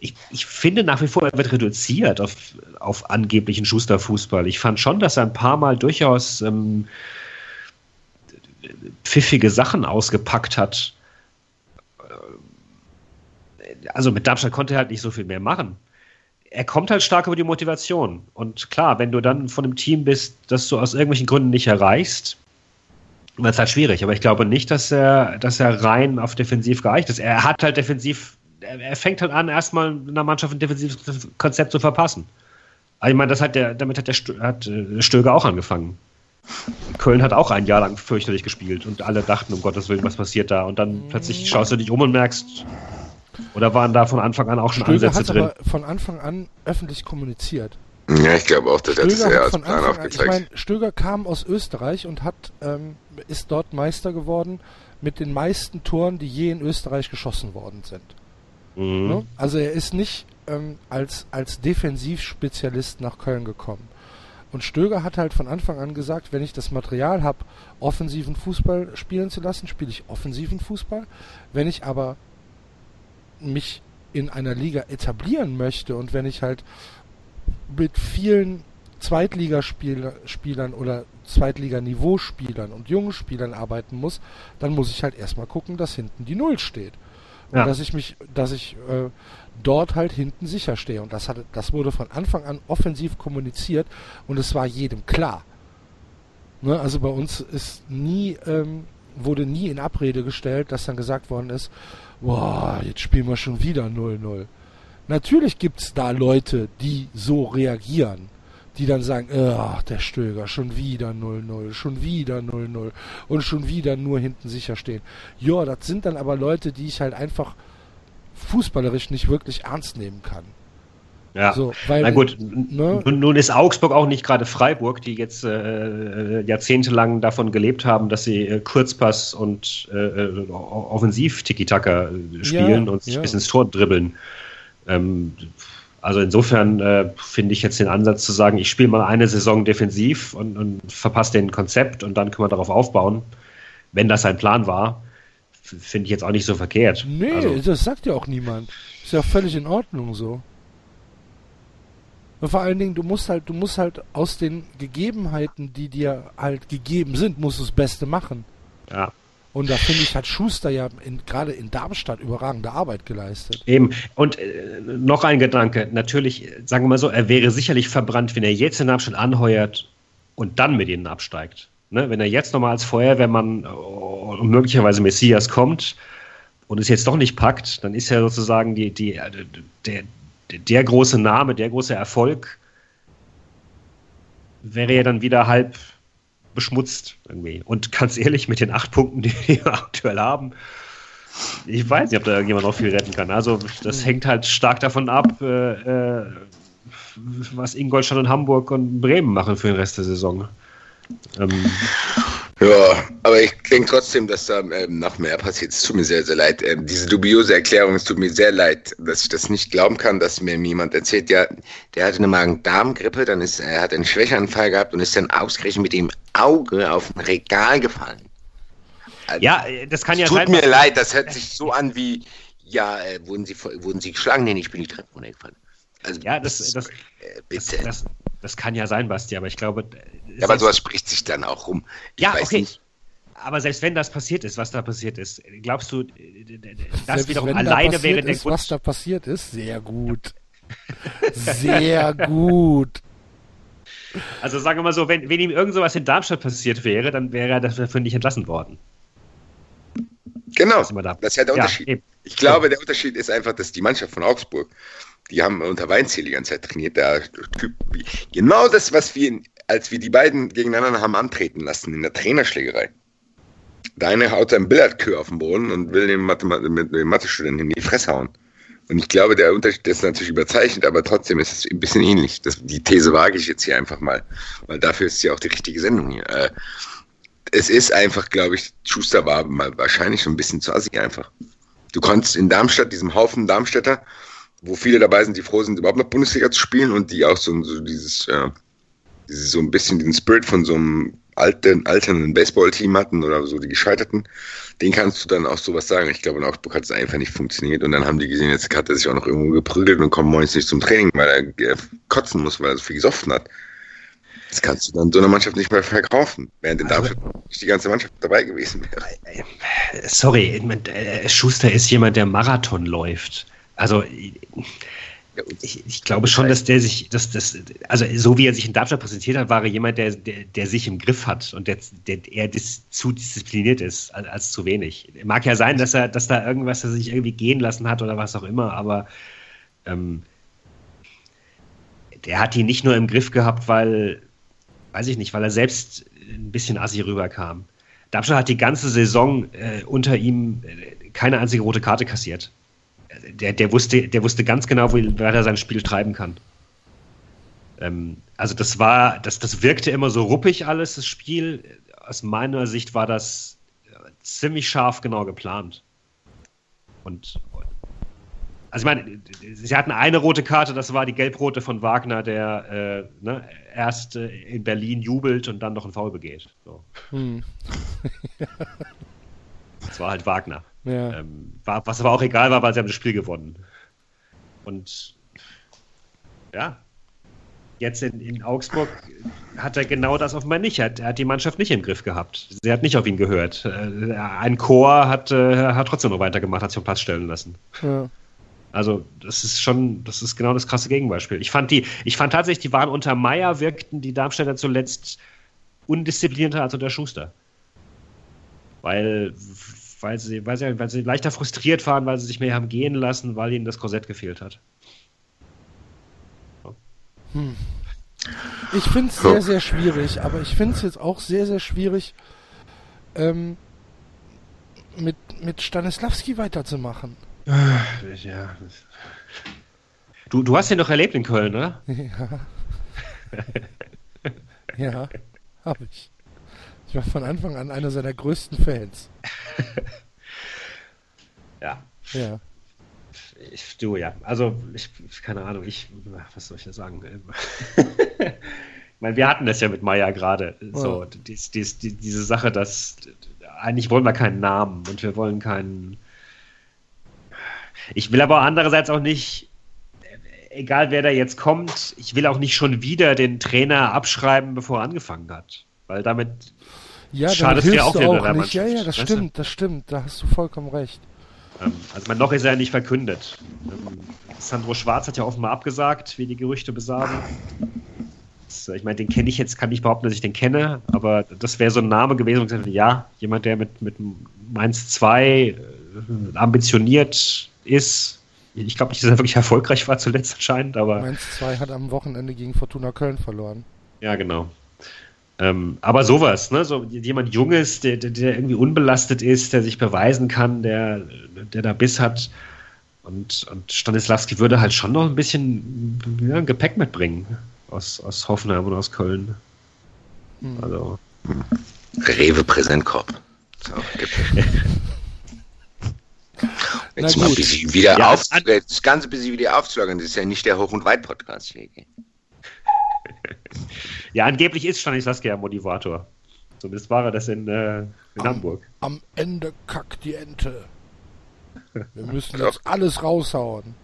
Ich, ich finde nach wie vor, er wird reduziert auf, auf angeblichen Schusterfußball. Ich fand schon, dass er ein paar Mal durchaus ähm, pfiffige Sachen ausgepackt hat. Also mit Darmstadt konnte er halt nicht so viel mehr machen er kommt halt stark über die Motivation. Und klar, wenn du dann von einem Team bist, das du aus irgendwelchen Gründen nicht erreichst, wird es halt schwierig. Aber ich glaube nicht, dass er, dass er rein auf defensiv geeicht ist. Er hat halt defensiv, er, er fängt halt an, erstmal einer Mannschaft ein defensives Konzept zu verpassen. Also ich meine, das hat der, damit hat der Stö- hat, äh, Stöger auch angefangen. Köln hat auch ein Jahr lang fürchterlich gespielt und alle dachten, um Gottes Willen, was passiert da? Und dann plötzlich schaust du dich um und merkst, oder waren da von Anfang an auch schon Stöger Ansätze hat drin? aber von Anfang an öffentlich kommuniziert. Ja, ich glaube auch, dass er das Stöger eher hat als von Plan Anfang an, ich aufgezeigt. meine, Stöger kam aus Österreich und hat, ähm, ist dort Meister geworden mit den meisten Toren, die je in Österreich geschossen worden sind. Mhm. Ne? Also er ist nicht ähm, als, als Defensivspezialist nach Köln gekommen. Und Stöger hat halt von Anfang an gesagt, wenn ich das Material habe, offensiven Fußball spielen zu lassen, spiele ich offensiven Fußball. Wenn ich aber mich in einer Liga etablieren möchte und wenn ich halt mit vielen Zweitligaspielern oder Zweitliganiveau-Spielern und jungen Spielern arbeiten muss, dann muss ich halt erstmal gucken, dass hinten die Null steht. Ja. dass ich mich, dass ich äh, dort halt hinten sicher stehe. Und das hatte, das wurde von Anfang an offensiv kommuniziert und es war jedem klar. Ne, also bei uns ist nie, ähm, wurde nie in Abrede gestellt, dass dann gesagt worden ist, boah, jetzt spielen wir schon wieder 0-0. Natürlich gibt's da Leute, die so reagieren, die dann sagen, ach, der Stöger, schon wieder 0-0, schon wieder 0-0 und schon wieder nur hinten sicher stehen. Ja, das sind dann aber Leute, die ich halt einfach fußballerisch nicht wirklich ernst nehmen kann. Ja. So, weil, Na gut, ne? nun, ist Augsburg auch nicht gerade Freiburg, die jetzt äh, jahrzehntelang davon gelebt haben, dass sie äh, Kurzpass und äh, äh, offensiv Tiki-Taka äh, spielen Ja, und sich ja. bis ins Tor dribbeln. Ähm, Also insofern äh, finde ich jetzt den Ansatz zu sagen, ich spiele mal eine Saison defensiv und, und verpasse den Konzept und dann können wir darauf aufbauen, wenn das sein Plan war, finde ich jetzt auch nicht so verkehrt. Nee, also, das sagt ja auch niemand. Ist ja völlig in Ordnung so. Und vor allen Dingen, du musst halt, du musst halt aus den Gegebenheiten, die dir halt gegeben sind, musst du das Beste machen. Ja. Und da finde ich, hat Schuster ja gerade in Darmstadt überragende Arbeit geleistet. Eben. Und äh, noch ein Gedanke. Natürlich, sagen wir mal so, er wäre sicherlich verbrannt, wenn er jetzt in Darmstadt anheuert und dann mit ihnen absteigt. Ne? Wenn er jetzt nochmal als Feuerwehrmann äh, und möglicherweise Messias kommt und es jetzt doch nicht packt, dann ist ja sozusagen die, die, äh, der, der große Name, der große Erfolg wäre ja dann wieder halb beschmutzt irgendwie. Und ganz ehrlich, mit den acht Punkten, die wir <laughs> aktuell haben, ich weiß nicht, ob da irgendjemand noch viel retten kann. Also das hängt halt stark davon ab, äh, äh, was Ingolstadt und Hamburg und Bremen machen für den Rest der Saison. Ähm, ja, aber ich denke trotzdem, dass da ähm, noch mehr passiert. Es tut mir sehr, sehr leid. Ähm, diese dubiose Erklärung, es tut mir sehr leid, dass ich das nicht glauben kann, dass mir jemand erzählt, ja, der hatte eine Magen-Darm-Grippe, dann ist er hat einen Schwächeanfall gehabt und ist dann ausgerechnet mit dem Auge auf ein Regal gefallen. Also, ja, das kann ja tut sein. Tut mir leid, das hört sich so an wie, ja, äh, wurden, Sie, wurden Sie geschlagen? Nee, ich bin die Treppe runtergefallen. Also, ja, das, das, das, äh, bitte. Das, das, kann ja sein, Basti, aber ich glaube. Ja, aber sowas spricht sich dann auch rum. Ich ja, okay. Nicht. Aber selbst wenn das passiert ist, was da passiert ist, glaubst du, das selbst wiederum alleine da wäre der ist, Grund. Was da passiert ist, sehr gut. sehr gut. Also sagen wir mal so, wenn, wenn ihm irgend sowas in Darmstadt passiert wäre, dann wäre er dafür nicht entlassen worden. Genau, das ist ja der Unterschied. Ja, ich glaube, der Unterschied ist einfach, dass die Mannschaft von Augsburg, die haben unter Weinziel die ganze Zeit trainiert, der Typ, genau das, was wir, als wir die beiden gegeneinander haben antreten lassen in der Trainerschlägerei. Der eine haut sein Billardkür auf den Boden und will den, Mathe, dem Mathe-Studenten in die Fresse hauen. Und ich glaube, der Unterschied ist natürlich überzeichnet, aber trotzdem ist es ein bisschen ähnlich. Das, die These wage ich jetzt hier einfach mal, weil dafür ist ja auch die richtige Sendung hier. Äh, es ist einfach, glaube ich, Schuster war mal wahrscheinlich schon ein bisschen zu assig einfach. Du konntest in Darmstadt, diesem Haufen Darmstädter, wo viele dabei sind, die froh sind, überhaupt noch Bundesliga zu spielen und die auch so, so dieses, äh, dieses, so ein bisschen den Spirit von so einem alten, alternden Baseballteam hatten oder so die Gescheiterten, den kannst du dann auch sowas sagen. Ich glaube, in Augsburg hat es einfach nicht funktioniert und dann haben die gesehen, jetzt hat er sich auch noch irgendwo geprügelt und kommt morgens nicht zum Training, weil er äh, kotzen muss, weil er so viel gesoffen hat. Das kannst du dann so einer Mannschaft nicht mehr verkaufen, während in Darmstadt also, die ganze Mannschaft dabei gewesen wäre. Sorry, äh, Schuster ist jemand, der Marathon läuft. Also ich, ich, glaube schon, dass der sich, dass das, also so wie er sich in Darmstadt präsentiert hat, war er jemand, der, der, der sich im Griff hat und der, der eher dis, zu diszipliniert ist als, als, zu wenig. Mag ja sein, dass er, dass da irgendwas er sich irgendwie gehen lassen hat oder was auch immer, aber ähm, der hat ihn nicht nur im Griff gehabt, weil, weiß ich nicht, weil er selbst ein bisschen assi rüberkam. Darmstadt hat die ganze Saison äh, unter ihm äh, keine einzige rote Karte kassiert der, der, wusste, der wusste ganz genau, wie er sein Spiel treiben kann. Ähm, also das war, das, das wirkte immer so ruppig alles, das Spiel. Aus meiner Sicht war das ziemlich scharf genau geplant. Und also ich meine, sie hatten eine rote Karte, das war die gelb-rote von Wagner, der äh, ne, erst äh, in Berlin jubelt und dann noch einen Foul begeht. So. Hm. das war halt Wagner. Ja. Ähm, war, was aber auch egal war, weil sie haben das Spiel gewonnen. Und ja, jetzt in, in Augsburg hat er genau das offenbar nicht. Er hat, er hat, die Mannschaft nicht im Griff gehabt. Sie hat nicht auf ihn gehört. Äh, ein Chor hat, äh, hat trotzdem noch weitergemacht, hat sich auf Platz stellen lassen. Ja. Also, das ist schon, das ist genau das krasse Gegenbeispiel. Ich fand die, ich fand tatsächlich, die waren unter Meier, wirkten die Darmstädter zuletzt undisziplinierter als unter Schuster. Weil weil sie, weil, sie, weil sie leichter frustriert waren, weil sie sich mehr haben gehen lassen, weil ihnen das Korsett gefehlt hat. So. Hm. Ich finde es sehr, sehr schwierig, aber ich finde es jetzt auch sehr, sehr schwierig, ähm, mit, mit Stanislawski weiterzumachen. Ja. Du, du hast ihn doch erlebt in Köln, oder? <laughs> Ja. <laughs> ja, habe ich. Ich war von Anfang an einer seiner größten Fans. <laughs> ja. Ja. ich, du, ja. Also, ich, keine Ahnung, ich, was soll ich da sagen? <laughs> ich meine, wir hatten das ja mit Maya gerade. So, ja. dies, dies, die, diese Sache, dass eigentlich wollen wir keinen Namen und wir wollen keinen. Ich will aber andererseits auch nicht, egal wer da jetzt kommt, ich will auch nicht schon wieder den Trainer abschreiben, bevor er angefangen hat. Weil damit ja, schadet ja auch, auch nicht. Ja, ja, das stimmt, das stimmt, da hast du vollkommen recht. Ähm, also man, noch ist er ja nicht verkündet. Ähm, Sandro Schwarz hat ja offenbar abgesagt, wie die Gerüchte besagen. Ich meine, den kenne ich jetzt, kann ich behaupten, dass ich den kenne, aber das wäre so ein Name gewesen, und gesagt, ja, jemand, der mit, mit Mainz 2 äh, ambitioniert ist. Ich glaube nicht, dass er wirklich erfolgreich war zuletzt anscheinend, aber. Mainz 2 hat am Wochenende gegen Fortuna Köln verloren. Ja, genau. Ähm, aber sowas, ne? so jemand Junges, der, der, der, irgendwie unbelastet ist, der sich beweisen kann, der, der da Biss hat. Und, und Stanislavski würde halt schon noch ein bisschen ja, Gepäck mitbringen aus, aus Hoffenheim und aus Köln. Hm. Also. Rewe Präsentkorb. So, <laughs> Jetzt mal ein bisschen wieder ja, auf, das Ganze ein bisschen wieder aufzulockern. Das ist ja nicht der Hoch- und Weit-Podcast hier. <laughs> Ja, angeblich ist Stanislavski ja Motivator. Zumindest war er das in, äh, in am, Hamburg. Am Ende kackt die Ente. Wir <laughs> müssen jetzt alles raushauen.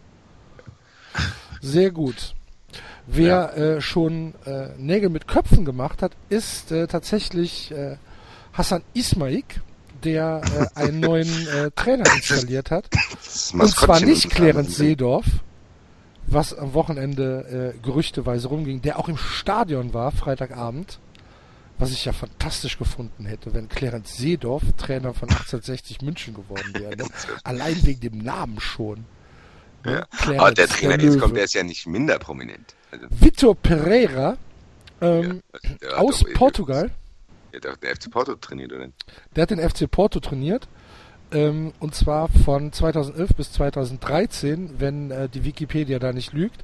Sehr gut. Wer ja. äh, schon äh, Nägel mit Köpfen gemacht hat, ist äh, tatsächlich äh, Hassan Ismaik, der äh, einen neuen Trainer <laughs> installiert hat. Und zwar nicht Clarence Seedorf, was am Wochenende äh, gerüchteweise rumging, der auch im Stadion war, Freitagabend, was ich ja fantastisch gefunden hätte, wenn Clarence Seedorf Trainer von 1860 München geworden wäre. Ne? <laughs> Allein wegen dem Namen schon. Ne? Ja. Aber der Trainer, der jetzt kommt, der ist ja nicht minder prominent. Also Vitor Pereira ähm, ja, aus Portugal. Der hat der FC Porto trainiert, oder? Der hat den FC Porto trainiert ähm, und zwar von 2011 bis 2013, wenn äh, die Wikipedia da nicht lügt.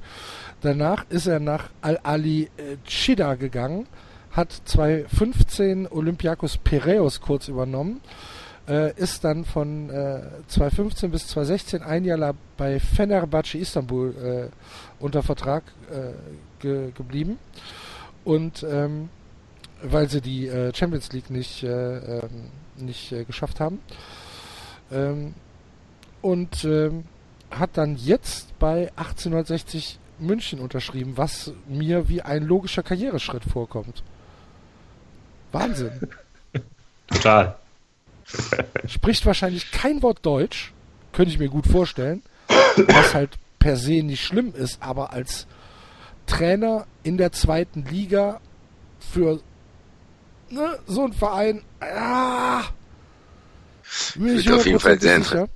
Danach ist er nach Al-Ali äh, Chida gegangen, hat 2015 Olympiakos Piraeus kurz übernommen, äh, ist dann von äh, 2015 bis 2016 ein Jahr lang bei Fenerbahce Istanbul äh, unter Vertrag äh, ge geblieben und ähm, weil sie die äh, Champions League nicht, äh, ähm, nicht geschafft haben. Ähm, und ähm, hat dann jetzt bei 1860 München unterschrieben, was mir wie ein logischer Karriereschritt vorkommt. Wahnsinn. <laughs> Total. Spricht wahrscheinlich kein Wort Deutsch, könnte ich mir gut vorstellen, was halt per se nicht schlimm ist, aber als Trainer in der zweiten Liga für ne, so ein Verein, ah, wird auf jeden Fall sehr interessant.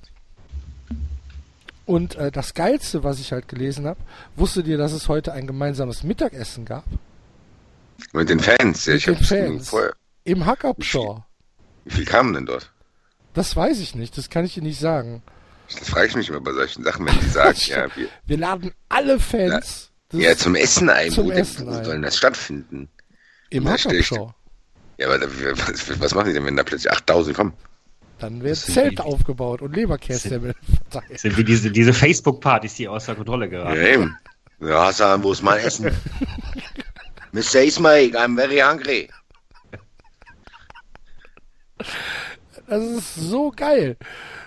Und äh, das Geilste, was ich halt gelesen habe, wusstet ihr, dass es heute ein gemeinsames Mittagessen gab? Mit den Fans, ja, Mit den Fans. Vorher. Im Hackabschau. Wie, wie viel kamen denn dort? Das weiß ich nicht, das kann ich dir nicht sagen. Das frage ich mich immer bei solchen Sachen, wenn die sagen, <laughs> ja, wir, wir laden alle Fans. ja, zum Essen ein. Zum wo, Essen wo soll das stattfinden? Im Hackabschau. Ja, aber was, was machen die denn, wenn da plötzlich 8000 kommen? Dann wird Zelt die, aufgebaut und Leberkäse verteilt. <laughs> Sind wie diese, diese Facebook-Partys, die außer Kontrolle geraten. Ja, eben. Ja, Hassan, wo ist mein Essen? <laughs> Mr. Ismail, I'm very hungry. Das ist so geil.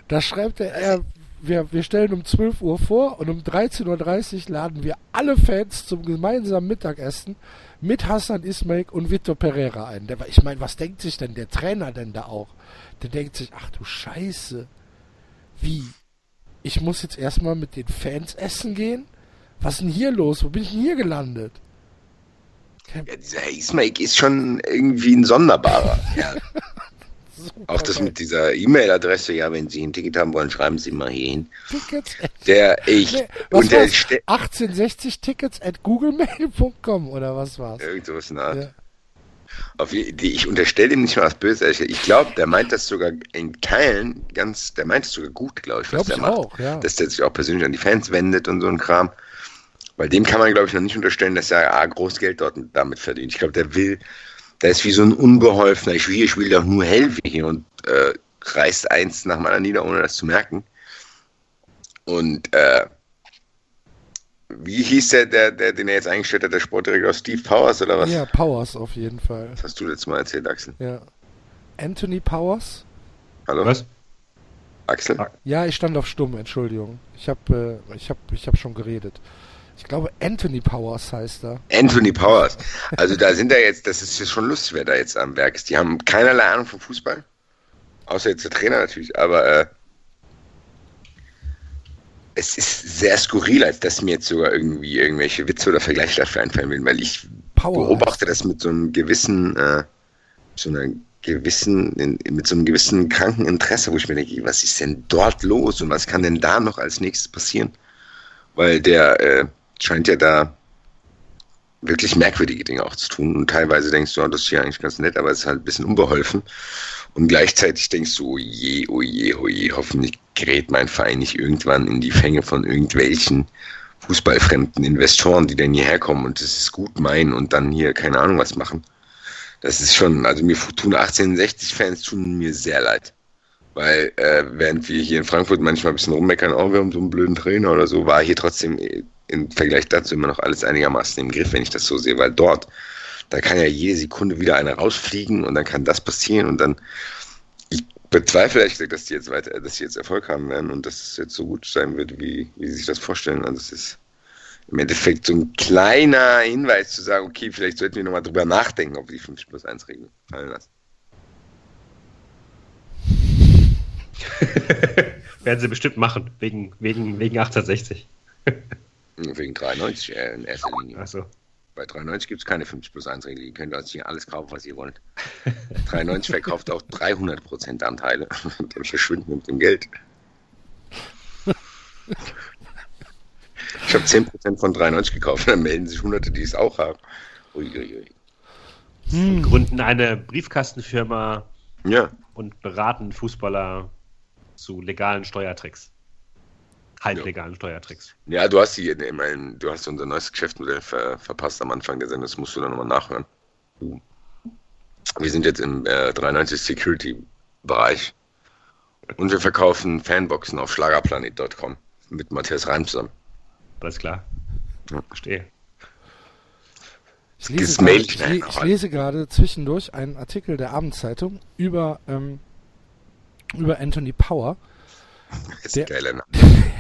Da schreibt er, er wir, wir stellen um 12 Uhr vor und um 13.30 Uhr laden wir alle Fans zum gemeinsamen Mittagessen mit Hassan Ismail und Vitor Pereira ein. Der, ich meine, was denkt sich denn der Trainer denn da auch? Der denkt sich, ach du Scheiße. Wie? Ich muss jetzt erstmal mit den Fans essen gehen? Was ist denn hier los? Wo bin ich denn hier gelandet? Ja, dieser Ismail ist schon irgendwie ein Sonderbarer. ja. <laughs> Auch das mit dieser E-Mail-Adresse, ja, wenn Sie ein Ticket haben wollen, schreiben Sie mal hier hin. Tickets der ich nee, und der 1860 Tickets at googlemail.com oder was war's? Irgend sowas nach. Ja. Ich unterstelle ihm nicht mal was Böses. Ich glaube, der meint das sogar in Teilen ganz, der meint es sogar gut, glaube ich, was glaub der ich macht. Auch, ja. Dass der sich auch persönlich an die Fans wendet und so ein Kram. Weil dem kann man, glaube ich, noch nicht unterstellen, dass er ah, Großgeld dort damit verdient. Ich glaube, der will, der ist wie so ein unbeholfener, ich will, ich will doch nur helfen hier und äh, reißt eins nach meiner nieder, ohne das zu merken. Und äh, wie hieß der, der, der, den er jetzt eingestellt hat, der Sportdirektor Steve Powers oder was? Ja, Powers auf jeden Fall. Das hast du letztes Mal erzählt, Axel. Ja. Anthony Powers? Hallo? Was? Axel? Ja, ich stand auf stumm, Entschuldigung. Ich habe äh, ich hab, ich hab schon geredet. Ich glaube, Anthony Powers heißt er. Anthony Powers. Also da sind da jetzt, das ist jetzt schon lustig, wer da jetzt am Werk ist. Die haben keinerlei Ahnung vom Fußball. Außer jetzt der Trainer natürlich, aber äh, es ist sehr skurril, als dass mir jetzt sogar irgendwie irgendwelche Witze oder Vergleiche dafür einfallen will, weil ich Power beobachte das mit so einem gewissen, äh, so einer gewissen, in, mit so einem gewissen kranken Interesse, wo ich mir denke, was ist denn dort los und was kann denn da noch als nächstes passieren? Weil der äh, scheint ja da wirklich merkwürdige Dinge auch zu tun und teilweise denkst du, oh, das ist hier eigentlich ganz nett, aber es ist halt ein bisschen unbeholfen und gleichzeitig denkst du, oh je, oh je, oh hoffentlich gerät mein Verein nicht irgendwann in die Fänge von irgendwelchen fußballfremden Investoren, die dann hierher kommen und das ist gut meinen und dann hier keine Ahnung was machen. Das ist schon, also mir tun 1860-Fans tun mir sehr leid. Weil äh, während wir hier in Frankfurt manchmal ein bisschen rummeckern, oh, wir haben so einen blöden Trainer oder so, war hier trotzdem im Vergleich dazu immer noch alles einigermaßen im Griff, wenn ich das so sehe, weil dort, da kann ja jede Sekunde wieder einer rausfliegen und dann kann das passieren und dann, ich bezweifle ehrlich gesagt, dass die jetzt weiter, dass die jetzt Erfolg haben werden und dass es jetzt so gut sein wird, wie, wie sie sich das vorstellen. Also es ist im Endeffekt so ein kleiner Hinweis zu sagen, okay, vielleicht sollten wir nochmal drüber nachdenken, ob wir die 50 plus 1 Regel fallen lassen. <laughs> Werden sie bestimmt machen, wegen, wegen, wegen 1860. <laughs> Wegen 93 äh, in erster Linie. Achso. Bei 93 gibt es keine 50 plus 1 Regel. Ihr könnt euch hier alles kaufen, was ihr wollt. 93 verkauft auch 300% Anteile. <laughs> Dann verschwinden mit dem Geld. Ich habe 10% von 93 gekauft, dann melden sich Hunderte, die es auch haben. Uiuiui. Hm. Gründen eine Briefkastenfirma Ja, und beraten Fußballer zu legalen Steuertricks. Halblegalen Steuertricks. ja, du hast die, ich meine, du hast unser neues Geschäftsmodell ver, verpasst am Anfang der Sendung, das musst du dann nochmal nachhören. Wir sind jetzt im äh, 93 Security Bereich und wir verkaufen Fanboxen auf schlagerplanet.com mit Matthias Reim zusammen. Alles klar. Ja. Verstehe. Ich lese, gerade, ich ich, lese gerade zwischendurch einen Artikel der Abendzeitung über, ähm, über Anthony Power, ist Der- geiler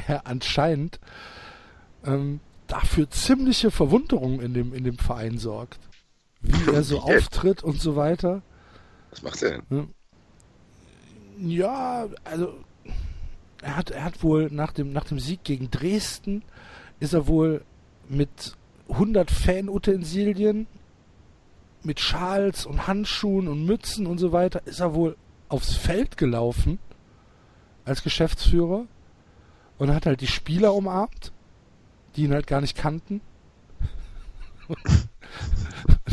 der <laughs> anscheinend ähm, dafür ziemliche Verwunderung in dem, in dem Verein sorgt. Wie er so <laughs> auftritt und so weiter. Was macht er denn? Ja, also er hat, er hat wohl nach dem, nach dem Sieg gegen Dresden ist er wohl mit 100 Fanutensilien, mit Schals und Handschuhen und Mützen und so weiter, ist er wohl aufs Feld gelaufen als Geschäftsführer und hat halt die Spieler umarmt, die ihn halt gar nicht kannten.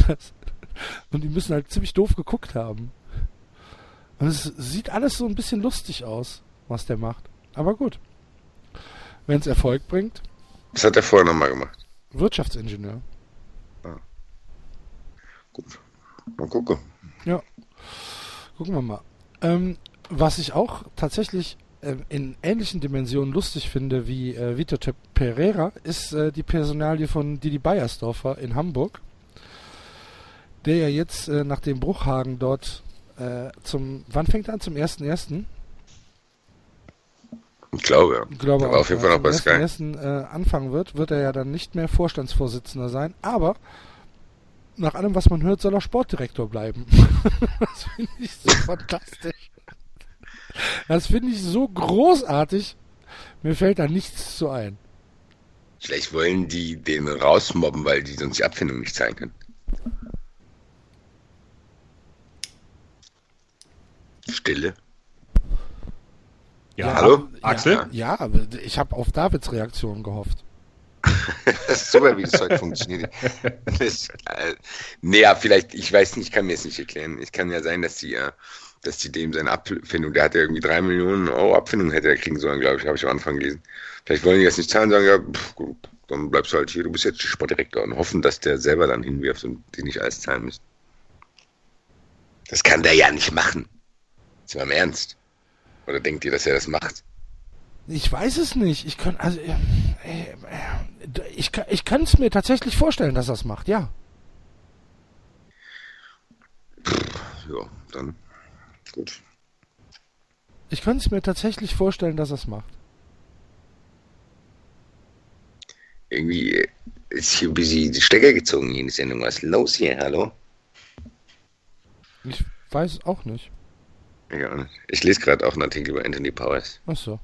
Das, und die müssen halt ziemlich doof geguckt haben. Und es sieht alles so ein bisschen lustig aus, was der macht. Aber gut. Wenn es Erfolg bringt, Was hat er vorher nochmal gemacht? Wirtschaftsingenieur. Gut. Mal gucken. Ja. Gucken wir mal. Ähm, was ich auch tatsächlich in ähnlichen Dimensionen lustig finde wie äh, Vitor Te- Pereira, ist äh, die Personalie von Didi Beiersdorfer in Hamburg, der ja jetzt äh, nach dem Bruchhagen dort äh, zum, wann fängt er an? Zum 1.1.? Ich glaube, ja. Ich glaube Er war auch, auf jeden Fall noch bei Sky. ersten, äh, anfangen wird, wird er ja dann nicht mehr Vorstandsvorsitzender sein, aber nach allem, was man hört, soll er Sportdirektor bleiben. <laughs> das finde ich so <laughs> fantastisch. Das finde ich so großartig. Mir fällt da nichts zu ein. Vielleicht wollen die den rausmobben, weil die sonst die Abfindung nicht zahlen können. Stille. Ja, hallo? Axel? Ja, aber ich habe auf Davids Reaktion gehofft. <laughs> Das ist super, wie das heute funktioniert. Das, äh, nee, ja, vielleicht, ich weiß nicht, ich kann mir es nicht erklären. Es kann ja sein, dass die, äh, dass die dem seine Abfindung, der hat ja irgendwie drei Millionen Euro Abfindung hätte er kriegen sollen, glaube ich, habe ich am Anfang gelesen. Vielleicht wollen die das nicht zahlen, sagen, ja, pff, gut, dann bleibst du halt hier, du bist jetzt Sportdirektor und hoffen, dass der selber dann hinwirft und die nicht alles zahlen müssen. Das kann der ja nicht machen. Ist mal im Ernst. Oder denkt ihr, dass er das macht? Ich weiß es nicht. Ich kann, also, äh, äh, ich, ich kann es mir tatsächlich vorstellen, dass er es macht, ja. Ja, dann gut. Ich kann es mir tatsächlich vorstellen, dass er es macht. Irgendwie ist hier ein bisschen die Stecker gezogen hier in die Sendung. Was ist los hier? Hallo? Ich weiß auch nicht. Ja, ich lese gerade auch einen Artikel über Anthony Powers. Ach so.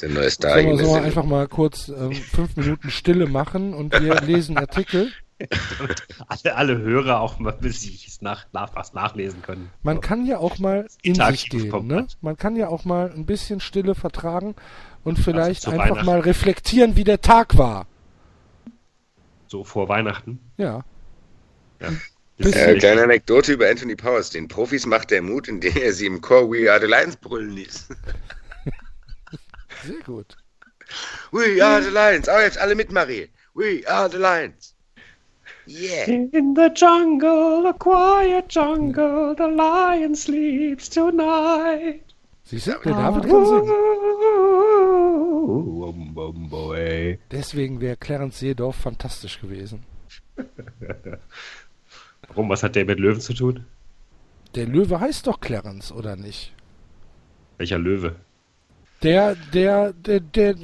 Der neue Star. Sollen wir, sollen wir einfach mal kurz ähm, fünf Minuten Stille machen und wir lesen Artikel? Alle, alle Hörer auch mal bis sie es nach, nach, was nachlesen können. Man kann ja auch mal in Tag sich gehen. Ne? Man kann ja auch mal ein bisschen Stille vertragen und vielleicht zu einfach mal reflektieren, wie der Tag war. So vor Weihnachten. Ja. Ja. <laughs> Äh, kleine Anekdote über Anthony Powers. Den Profis macht er Mut, indem er sie im Chor We Are the Lions brüllen ließ. Sehr gut. We are the Lions. Oh, jetzt alle mit, Marie. We are the Lions. Yeah. In the jungle, a quiet jungle, the lion sleeps tonight. Siehst du, der David kann singen. Deswegen wäre Clarence Seedorf fantastisch gewesen. <laughs> Warum, was hat der mit Löwen zu tun? Der Löwe heißt doch Clarence, oder nicht? Welcher Löwe? Der, der, der, der,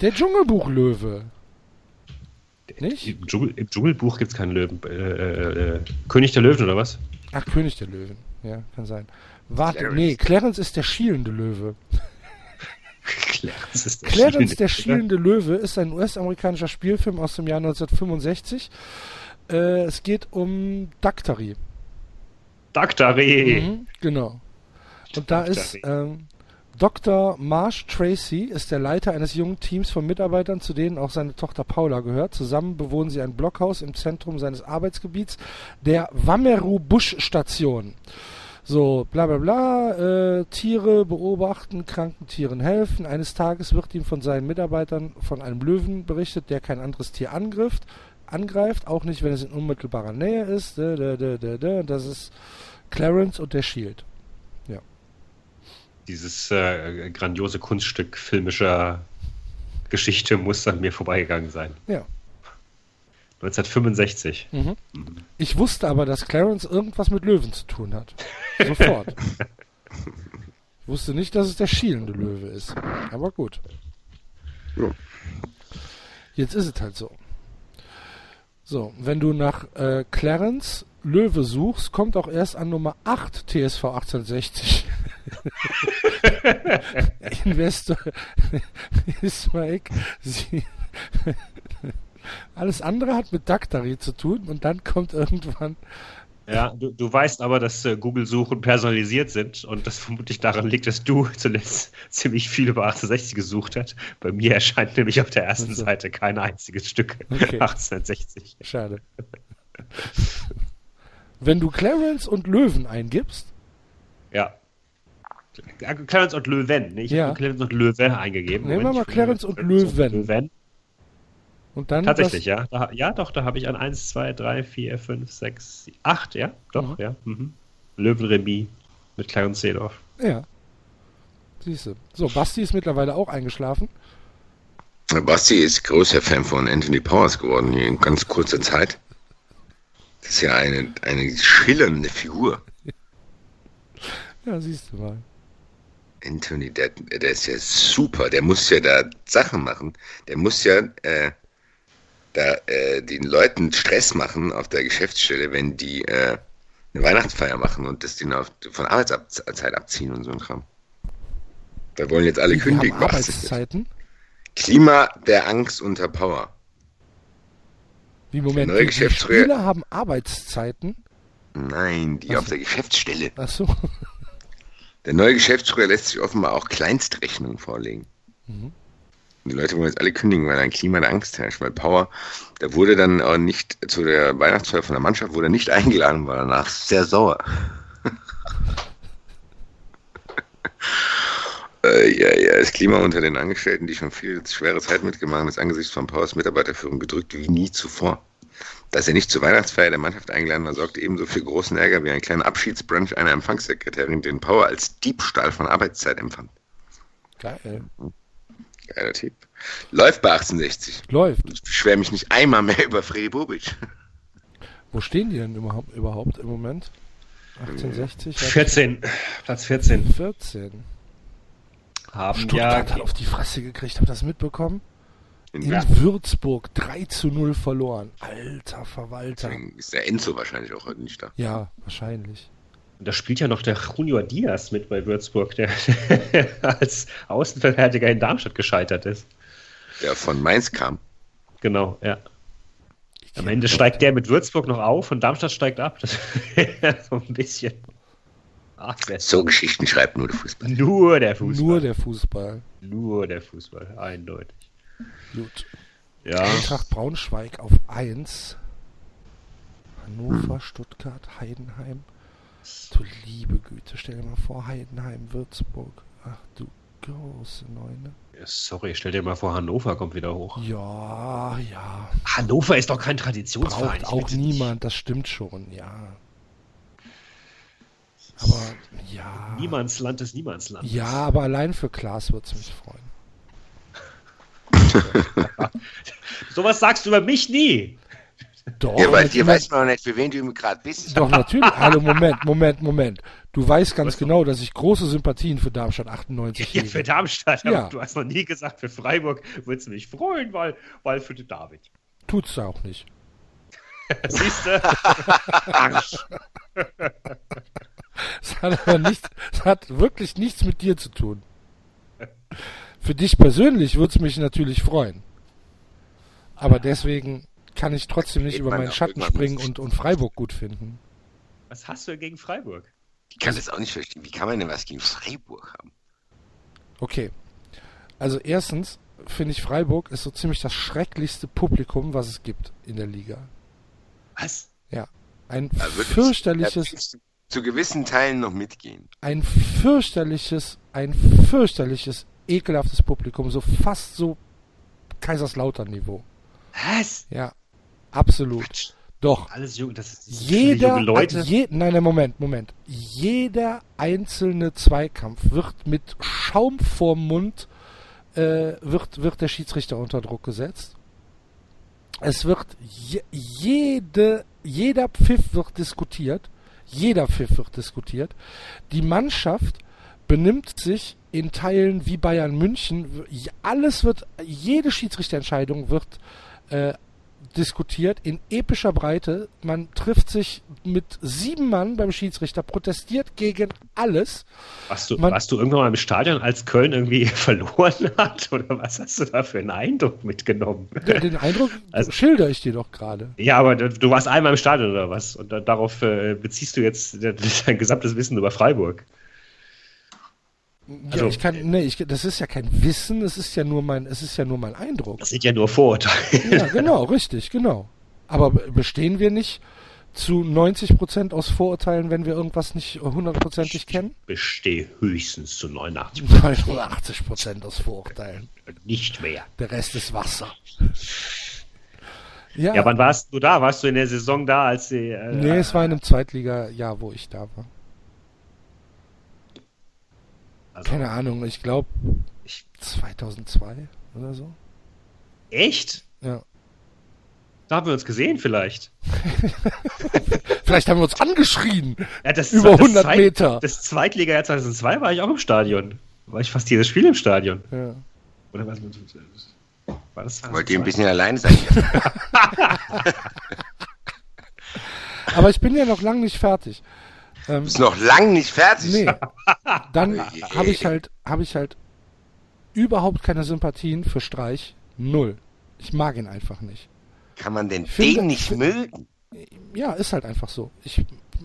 der Dschungelbuchlöwe. Nicht? Im, Dschungel, im Dschungelbuch gibt es keinen Löwen. Äh, äh, äh, König der Löwen oder was? Ach, König der Löwen. Ja, kann sein. Warte, Clarence. nee, Clarence ist der schielende Löwe. <laughs> Clarence ist der Clarence, der schielende schielende Löwe, ist ein US-amerikanischer Spielfilm aus dem Jahr 1965. Äh, es geht um Daktari. Daktari. Mhm, genau. Und da ist Daktari. ähm, Dr. Marsh Tracy ist der Leiter eines jungen Teams von Mitarbeitern, zu denen auch seine Tochter Paula gehört. Zusammen bewohnen sie ein Blockhaus im Zentrum seines Arbeitsgebiets, der Wameru Bush Station. So, bla bla bla, äh, Tiere beobachten, kranken Tieren helfen. Eines Tages wird ihm von seinen Mitarbeitern von einem Löwen berichtet, der kein anderes Tier angreift, angreift, auch nicht, wenn es in unmittelbarer Nähe ist. Da, da, da, da, da. Das ist Clarence und der Shield. Dieses äh, grandiose Kunststück filmischer Geschichte muss an mir vorbeigegangen sein. Ja. 1965. Mhm. Ich wusste aber, dass Clarence irgendwas mit Löwen zu tun hat. Sofort. <laughs> ich wusste nicht, dass es der schielende Löwe ist. Aber gut. Ja. Jetzt ist es halt so. So, wenn du nach äh, Clarence Löwe suchst, kommt auch erst an Nummer 8 TSV 1860. Investor <laughs> Ismail. Sie <laughs> alles andere hat mit Daktari zu tun und dann kommt irgendwann Ja, du, du weißt aber, dass äh, Google-Suchen personalisiert sind und das vermutlich daran liegt, dass du zuletzt ziemlich viel über 1860 gesucht hast. Bei mir erscheint nämlich auf der ersten Ach so. Seite kein einziges Stück Okay. 1860. Schade. <laughs> Wenn du Clarence und Löwen eingibst, Ja. Ja, Clarence und Löwen, ne? Ich Ja. habe Clarence und Löwen eingegeben. Nehmen wir mal Clarence und Löwen. Löwen. und dann Tatsächlich, ja. Da, ja, doch, da habe ich an 1, 2, 3, 4, 5, 6, 8, ja. Doch, Mhm. ja. Mhm. Löwenremis mit Clarence Seedorf. Ja. Siehst du. So, Basti ist mittlerweile auch eingeschlafen. Basti ist großer Fan von Anthony Powers geworden hier in ganz kurzer Zeit. Das ist ja eine, eine schillernde Figur. <laughs> Ja, siehst du mal. Anthony, der, der ist ja super. Der muss ja da Sachen machen. Der muss ja äh, da äh, den Leuten Stress machen auf der Geschäftsstelle, wenn die äh, eine Weihnachtsfeier machen und das denen auf, von Arbeitszeit abziehen und so ein Kram. Da wollen jetzt alle kündigen. Arbeitszeiten. Klima der Angst unter Power. Wie Moment, die, die Geschäftsführer- Spieler haben Arbeitszeiten. Nein, die Was? auf der Geschäftsstelle. Achso. <laughs> Der neue Geschäftsführer lässt sich offenbar auch Kleinstrechnungen vorlegen. Mhm. Die Leute wollen jetzt alle kündigen, weil ein Klima der Angst herrscht. Weil Power, der wurde dann auch nicht zu der Weihnachtsfeier von der Mannschaft, wurde nicht eingeladen, war danach sehr sauer. <laughs> äh, ja, ja, das Klima unter den Angestellten, die schon viel schwere Zeit mitgemacht haben, ist angesichts von Powers Mitarbeiterführung gedrückt wie nie zuvor. Dass er nicht zur Weihnachtsfeier der Mannschaft eingeladen war, sorgte ebenso für großen Ärger wie ein kleiner Abschiedsbrunch einer Empfangssekretärin, den Power als Diebstahl von Arbeitszeit empfand. Geil. Geiler Tipp. Läuft bei 1860. Läuft. Ich beschwere mich nicht einmal mehr über Freddy Bobic. <laughs> Wo stehen die denn überhaupt, überhaupt im Moment? 1860? 14, Platz 14 14. haben Stuttgart ja hat auf die Fresse gekriegt. Habt ihr das mitbekommen? In Ja. Würzburg 3 zu 0 verloren. Alter Verwalter. Deswegen ist der Enzo wahrscheinlich auch heute nicht da. Ja, wahrscheinlich. Da spielt ja noch der Junior Diaz mit bei Würzburg, der <laughs> als Außenverteidiger in Darmstadt gescheitert ist. Der von Mainz kam. Genau, ja. Am Ende steigt der mit Würzburg noch auf und Darmstadt steigt ab. <laughs> Das wäre so ein bisschen. Ach, wer- So Geschichten schreibt nur der Fußball. nur der Fußball. Nur der Fußball. Nur der Fußball, eindeutig. Gut. Ja. Eintracht Braunschweig auf 1. Hannover, Stuttgart, Heidenheim. Du liebe Güte, stell dir mal vor, Heidenheim, Würzburg. Ach du große Neune. Sorry, stell dir mal vor, Hannover kommt wieder hoch. Ja, ja. Hannover ist doch kein Traditionsverein. Braucht auch niemand, das stimmt schon, ja. Aber ja. Niemandsland ist Niemandsland. Ja, aber allein für Klaas würde es mich freuen. <laughs> Sowas sagst du über mich nie. Doch, Ja, weil mit- dir weiß man auch nicht, für wen du gerade bist. Doch, natürlich. <laughs> Hallo, Moment, Moment, Moment. Du weißt ganz genau, dass ich große Sympathien für Darmstadt 98 Ja, hege. für Darmstadt, aber Ja. du hast noch nie gesagt, für Freiburg würdest du mich freuen, weil, weil für den David. Tut's da auch nicht. <laughs> Siehst du? Es hat aber nichts, es hat wirklich nichts mit dir zu tun. Für dich persönlich würde es mich natürlich freuen. Aber deswegen kann ich trotzdem nicht Geht über meinen Schatten springen nicht. und, und Freiburg gut finden. Was hast du gegen Freiburg? Ich kann das auch nicht verstehen. Wie kann man denn was gegen Freiburg haben? Okay. Also erstens finde ich Freiburg ist so ziemlich das schrecklichste Publikum, was es gibt in der Liga. Was? Ja. Ein Ja, fürchterliches, Ja, zu, gewissen Teilen noch mitgehen. ein fürchterliches, ein fürchterliches, ekelhaftes Publikum, so fast so Kaiserslautern-Niveau. Was? Ja, absolut. Quatsch. Doch. Alles jung, das ist Jeder, junge Leute. Je, nein, nein, Moment, Moment. Jeder einzelne Zweikampf wird mit Schaum vorm Mund, äh, wird, wird der Schiedsrichter unter Druck gesetzt. Es wird je, jede, jeder Pfiff wird diskutiert. Jeder Pfiff wird diskutiert. Die Mannschaft benimmt sich in Teilen wie Bayern München. Alles wird, jede Schiedsrichterentscheidung wird äh, diskutiert in epischer Breite. Man trifft sich mit sieben Mann beim Schiedsrichter, protestiert gegen alles. Warst du, Man- warst du irgendwann mal im Stadion, als Köln irgendwie <laughs> verloren hat? Oder was hast du da für einen Eindruck mitgenommen? Den Eindruck <laughs> Also- schilder ich dir doch gerade. Ja, aber du warst einmal im Stadion oder was? Und da, darauf äh, beziehst du jetzt de- <laughs> dein gesamtes Wissen über Freiburg. Ja, Also- ich kann, nee, ich, das ist ja kein Wissen, es ist ja nur mein, es ist ja nur mein Eindruck. Das sind ja nur Vorurteile. Ja, genau, richtig, genau. Aber be- bestehen wir nicht zu 90 Prozent aus Vorurteilen, wenn wir irgendwas nicht hundertprozentig kennen? Bestehe höchstens zu 89 89 Prozent aus Vorurteilen. nicht mehr. Der Rest ist Wasser. Ja, Ja, wann warst du da? Warst du in der Saison da, als sie. Äh, nee, es war in einem Zweitliga-Jahr, wo ich da war. Also, Keine Ahnung, ich glaube Ich- 2002 oder so. Echt? Ja. Da haben wir uns gesehen, vielleicht. <laughs> Vielleicht haben wir uns angeschrien. Ja, das Über das 100 Zweit- Meter. Das Zweitliga-Jahr 2002 war ich auch im Stadion. War ich fast jedes Spiel im Stadion. Ja. Oder was? War das Wollt ihr ein bisschen alleine sein? <laughs> <laughs> Aber ich bin ja noch lange nicht fertig. Ähm, Ist noch lang nicht fertig. nee. <laughs> Dann habe ich halt, habe ich halt überhaupt keine Sympathien für Streich. Null. Ich mag ihn einfach nicht. Kann man denn Finde- den nicht mögen? Ja, ist halt einfach so. Ich,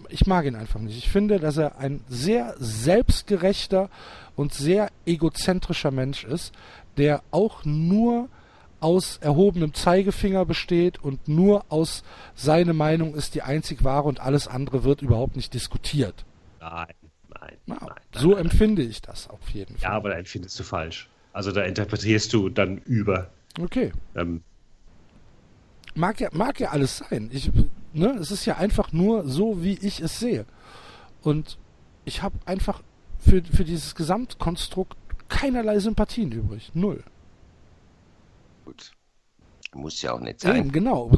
ich mag ihn einfach nicht. Ich finde, dass er ein sehr selbstgerechter und sehr egozentrischer Mensch ist, der auch nur aus erhobenem Zeigefinger besteht und nur aus seine Meinung ist die einzig wahre und alles andere wird überhaupt nicht diskutiert. Nein, nein, Ja, nein. so nein, nein. empfinde ich das auf jeden Ja, Fall. aber da empfindest du falsch. Also da interpretierst du dann über. Okay. Ähm, Mag ja, mag ja alles sein. Ich, ne, es ist ja einfach nur so, wie ich es sehe. Und ich habe einfach für, für dieses Gesamtkonstrukt keinerlei Sympathien übrig. Null. Muss ja auch nicht sein. Eben, genau.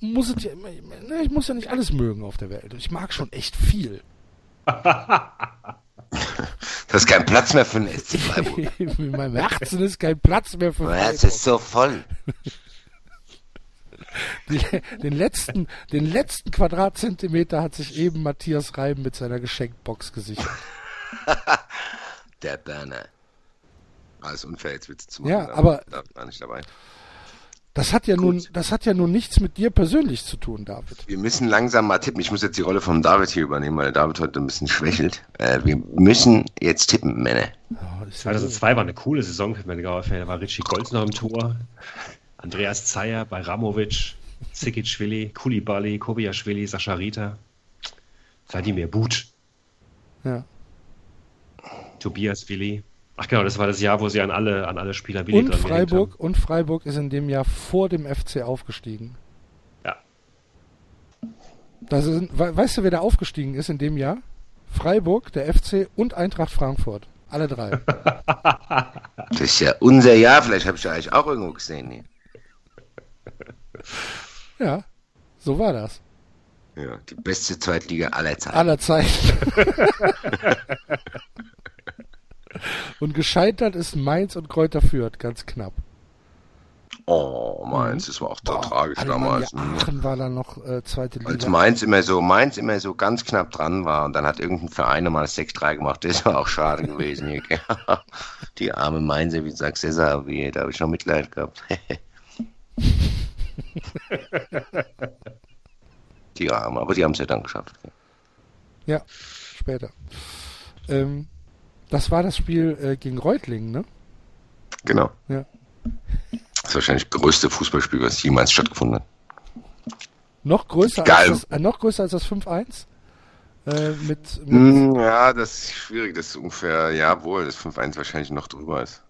Muss es ja, ne, ich muss ja nicht alles mögen auf der Welt. Ich mag schon echt viel. <laughs> Das ist kein Platz mehr für <laughs> den SC Freiburg. In meinem Herzen ist kein Platz mehr für Mein Herz ist so voll. Den letzten, den letzten Quadratzentimeter hat sich eben Matthias Reiben mit seiner Geschenkbox gesichert. <laughs> Der Berner. Alles unfair, jetzt Witze zu machen. Ja, aber- Da war nicht dabei. Das hat ja nun, das hat ja nun nichts mit dir persönlich zu tun, David. Wir müssen langsam mal tippen. Ich muss jetzt die Rolle von David hier übernehmen, weil David heute ein bisschen schwächelt. Äh, wir müssen jetzt tippen, Männer. Oh, ist ja 2002 war eine coole Saison für meine Gauer-Fan. Da war Richie Golds noch im Tor, Andreas Zeyer, Bajramovic, Sikicvili, Kulibali, Kobiaschwili, Sascha Rita, Vladimir But, ja. Tobias Willi. Ach genau, das war das Jahr, wo sie an alle, an alle Spieler Willi Und Freiburg, und Freiburg ist in dem Jahr vor dem FC aufgestiegen. Ja. Das ist, we- weißt du, wer da aufgestiegen ist in dem Jahr? Freiburg, der FC und Eintracht Frankfurt. Alle drei. <laughs> Das ist ja unser Jahr. Vielleicht habe ich ja eigentlich auch irgendwo gesehen. Hier. ja, so war das. Ja, die beste Zweitliga aller Zeiten. Aller Zeiten. <laughs> und gescheitert ist Mainz und Kräuter Fürth, ganz knapp. Oh, Mainz, das war auch Boah, tragisch Alemannia damals. Aachen war da noch äh, zweite Liga. Als Mainz immer so, Mainz immer so ganz knapp dran war und dann hat irgendein Verein mal 6-3 gemacht, das war auch schade gewesen. <laughs> Die arme Mainzer, wie sagt Cesar, wie, da habe ich noch Mitleid gehabt. <laughs> die Arme, aber die haben es ja dann geschafft. Ja, später. Ähm, das war das Spiel äh, gegen Reutlingen, ne? Genau. Ja. Das ist wahrscheinlich das größte Fußballspiel, was jemals stattgefunden hat. Noch größer, Geil. als das, äh, noch größer als das 5-1? Äh, mit, mit Hm, ja, das ist schwierig. Das ist ungefähr, jawohl, das 5-1 wahrscheinlich noch drüber ist.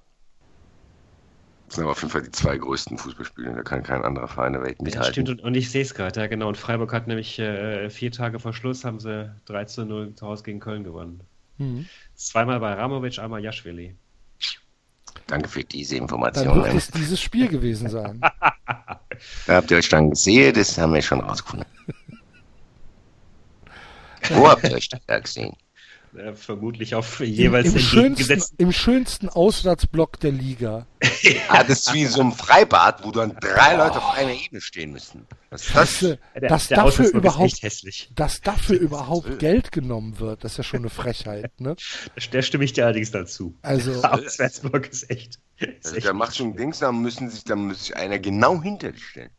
Das sind aber auf jeden Fall die zwei größten Fußballspiele. Da kann kein anderer Verein der Welt Ja, mithalten. stimmt, und, und ich sehe es gerade, ja genau. Und Freiburg hat nämlich äh, vier Tage vor Schluss haben sie 3 zu 0 zu Hause gegen Köln gewonnen. Mhm. Zweimal bei Ramovic, einmal Jaschwili. Danke für diese Dann Information. wird es dieses Spiel gewesen sein. <laughs> Da habt ihr euch dann gesehen, das haben wir schon rausgefunden. Wo habt ihr euch da gesehen? Äh, vermutlich auf Im, jeweils im, schönsten, entgegengesetzten. Im schönsten Auswärtsblock der Liga. <laughs> Ah, das ist wie in so einem Freibad, wo dann drei Leute auf einer Ebene stehen müssen. Was ist das? Dass, Der, dass der dafür überhaupt, dass dafür überhaupt Geld genommen wird, das ist ja schon eine Frechheit, ne? Der stimme ich dir allerdings dazu. Also, <laughs> Der Auswärtsblock ist echt. Ist Also, echt da macht schon Dings, da müssen sich, da muss sich einer genau hinter dich stellen.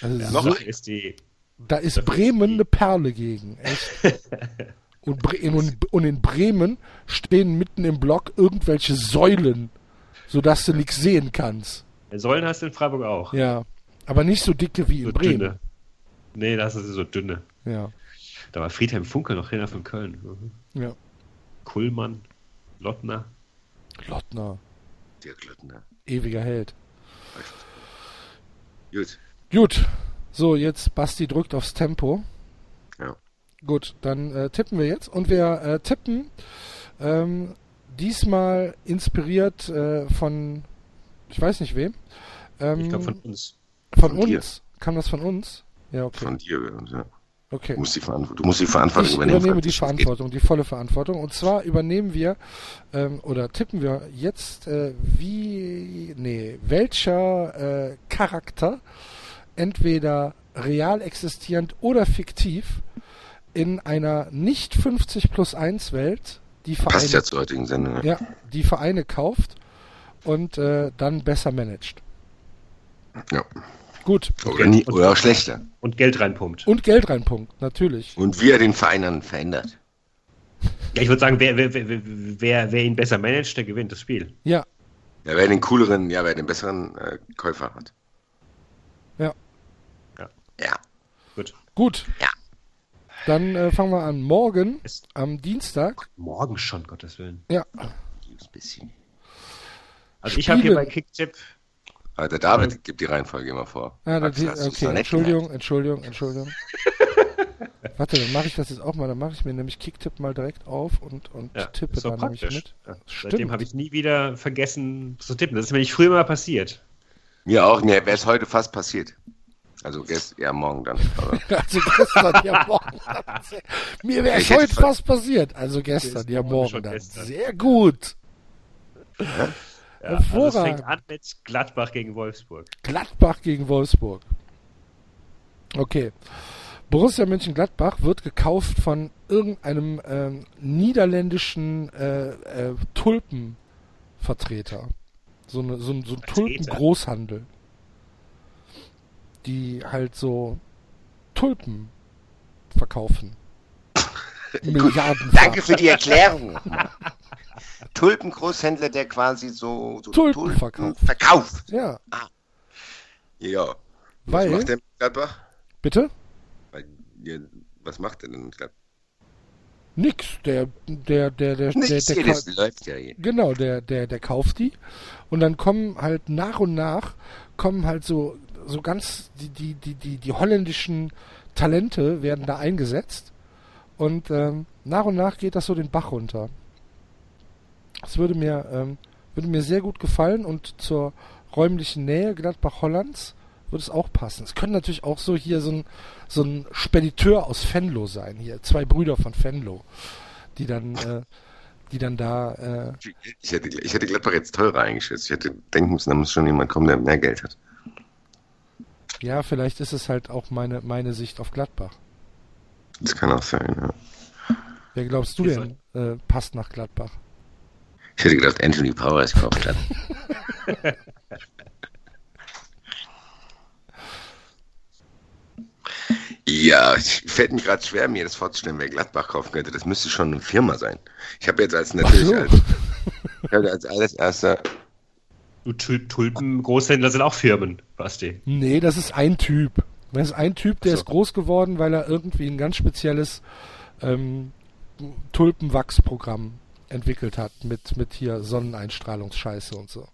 also ja, so, noch ist die. da ist Bremen eine Perle gegen, echt. <laughs> Und in Bremen stehen mitten im Block irgendwelche Säulen, sodass du nichts sehen kannst. Säulen hast du in Freiburg auch. Ja, aber nicht so dicke wie in so Bremen. dünne. Nee, das ist so dünne. Ja, Da war Friedhelm Funkel noch Trainer von Köln. Mhm. ja. Kullmann, Lottner. Lottner, Dirk Lüttner. ewiger Held. Gut. Gut, so jetzt Basti drückt aufs Tempo. Ja. Gut, dann äh, tippen wir jetzt und wir äh, tippen ähm, diesmal inspiriert äh, von, ich weiß nicht wem. Ähm, Ich glaube von uns. von von dir. uns. Kam das von uns? Ja, okay. Von dir. Ja. okay. Du, musst die Verantwortung, du musst die Verantwortung Ich übernehmen. übernehme die. Verantwortung, die volle Verantwortung. Und zwar übernehmen wir ähm, oder tippen wir jetzt, äh, wie, nee, welcher äh, Charakter entweder real existierend oder fiktiv in einer nicht 50 plus 1 Welt die Passt Vereine, ja zur heutigen Sendung. Ja. ja, die Vereine kauft und äh, dann besser managt. ja. Gut. Oder, nie, oder auch schlechter. Und Geld reinpumpt. Und Geld reinpunkt, natürlich. Und wie er den Verein dann verändert. Ja, ich würde sagen, wer, wer, wer, wer, wer ihn besser managt, der gewinnt das Spiel. Ja, Ja, wer den cooleren, ja, wer den besseren äh, Käufer hat. ja. Ja. Gut. Gut. Ja. Dann äh, fangen wir an. Morgen, Ist am Dienstag. morgen schon, Gottes Willen. Ja, Ein bisschen. Also ich habe hier bei Kicktipp Aber der David gibt die Reihenfolge immer vor. ja da, Axel, okay. nicht Entschuldigung, gemerkt? Entschuldigung, Entschuldigung. <laughs> Warte, dann mache ich das jetzt auch mal. Dann mache ich mir nämlich Kicktipp mal direkt auf und, und Ja, tippe dann nämlich praktisch. mit. Ja, Stimmt. Seitdem habe ich nie wieder vergessen zu tippen. Das ist mir nicht früher mal passiert. Mir auch, mir wäre es heute fast passiert. <laughs> Also gestern, ja, morgen dann. Also gestern, ja morgen. Mir wäre hätte heute ver- fast passiert. Also gestern, Gestern, ja morgen dann. gestern. Sehr gut. Ja, also es Hervorragend. fängt an mit Gladbach gegen Wolfsburg. Gladbach gegen Wolfsburg. Okay. Borussia Mönchengladbach wird gekauft von irgendeinem ähm, niederländischen äh, äh, Tulpenvertreter. So, eine, so, ein- so ein Vertreter? Tulpengroßhandel. Die halt so Tulpen verkaufen. <laughs> Milliarden. Danke für die Erklärung. Tulpengroßhändler, der quasi so, so Tulpen verkauft. verkauft. Ja, Ja. Weil- Was macht der mit Gladbach? bitte? Weil, ja, was macht der denn Gladbach? Nix. Der, der, der, der, der, Nichts der, der, das läuft ja hier. Genau, der, der, der kauft die. Und dann kommen halt nach und nach, kommen halt so, so ganz, die, die, die, die, die holländischen Talente werden da eingesetzt. Und ähm, nach und nach geht das so den Bach runter. Das würde mir, ähm, würde mir sehr gut gefallen und zur räumlichen Nähe Gladbach-Hollands würde es auch passen. Es können natürlich auch so hier so ein, so ein Spediteur aus Venlo sein. Hier, zwei Brüder von Venlo, die dann, äh, die dann da äh, Ich hätte, ich hätte Gladbach jetzt teurer eingeschätzt. Ich hätte denken müssen, da muss schon jemand kommen, der mehr Geld hat. Ja, vielleicht ist es halt auch meine, meine Sicht auf Gladbach. Das kann auch sein, ja. Wer glaubst du denn, äh, passt nach Gladbach? Ich hätte gedacht, Anthony Powers kauft hat. ja, es fällt mir gerade schwer, mir das vorzustellen, wer Gladbach kaufen könnte. Das müsste schon eine Firma sein. Ich habe jetzt als natürlich so. als, ich habe als alles erster. Du Tul- Tulpen-Großhändler sind auch Firmen, Basti. Nee, das ist ein Typ. Das ist ein Typ, der so. ist groß geworden, weil er irgendwie ein ganz spezielles ähm, Tulpenwachsprogramm entwickelt hat mit, mit hier Sonneneinstrahlungsscheiße und so.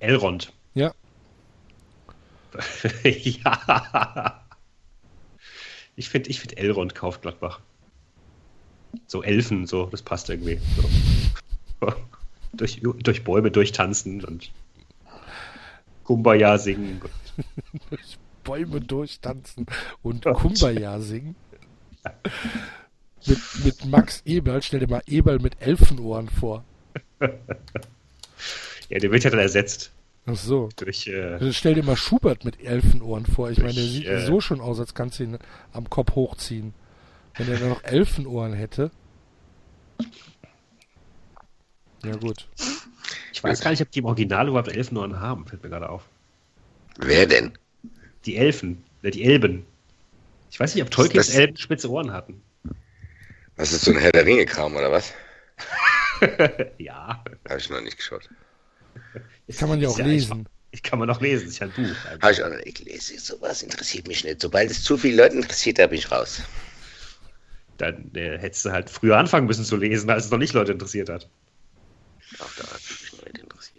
Elrond. Ja. <laughs> ja. Ich finde, ich find Elrond kauft Gladbach. So Elfen, so, das passt irgendwie. So. <laughs> durch, durch Bäume durchtanzen und Kumbaya singen. Durch <laughs> Bäume durchtanzen und Kumbaya singen. mit, mit Max Eberl, stell dir mal Eberl mit Elfenohren vor. <laughs> Ja, der wird ja dann ersetzt Ach so. durch. Äh, Also stell dir mal Schubert mit Elfenohren vor. Ich meine, der sieht äh, so schon aus, als kannst du ihn am Kopf hochziehen. Wenn er dann noch Elfenohren hätte. Ja gut. Ich weiß gar nicht, ob die im Original überhaupt Elfenohren haben, fällt mir gerade auf. Wer denn? Die Elfen, äh, die Elben. Ich weiß nicht, ob Tolkiens Das- Elben spitze Ohren hatten. Was ist so ein Herr der Ringe-Kram oder was? <laughs> ja. Habe ich noch nicht geschaut. Ist- Kann man ja auch einfach- lesen. Ich kann man noch lesen, ist ja ein Buch. Habe ich auch noch nicht gelesen. Sowas interessiert mich nicht. Sobald es zu viele Leute interessiert, da bin ich raus. Dann äh, hättest du halt früher anfangen müssen zu lesen, als es noch nicht Leute interessiert hat. Auch da hat nicht interessiert.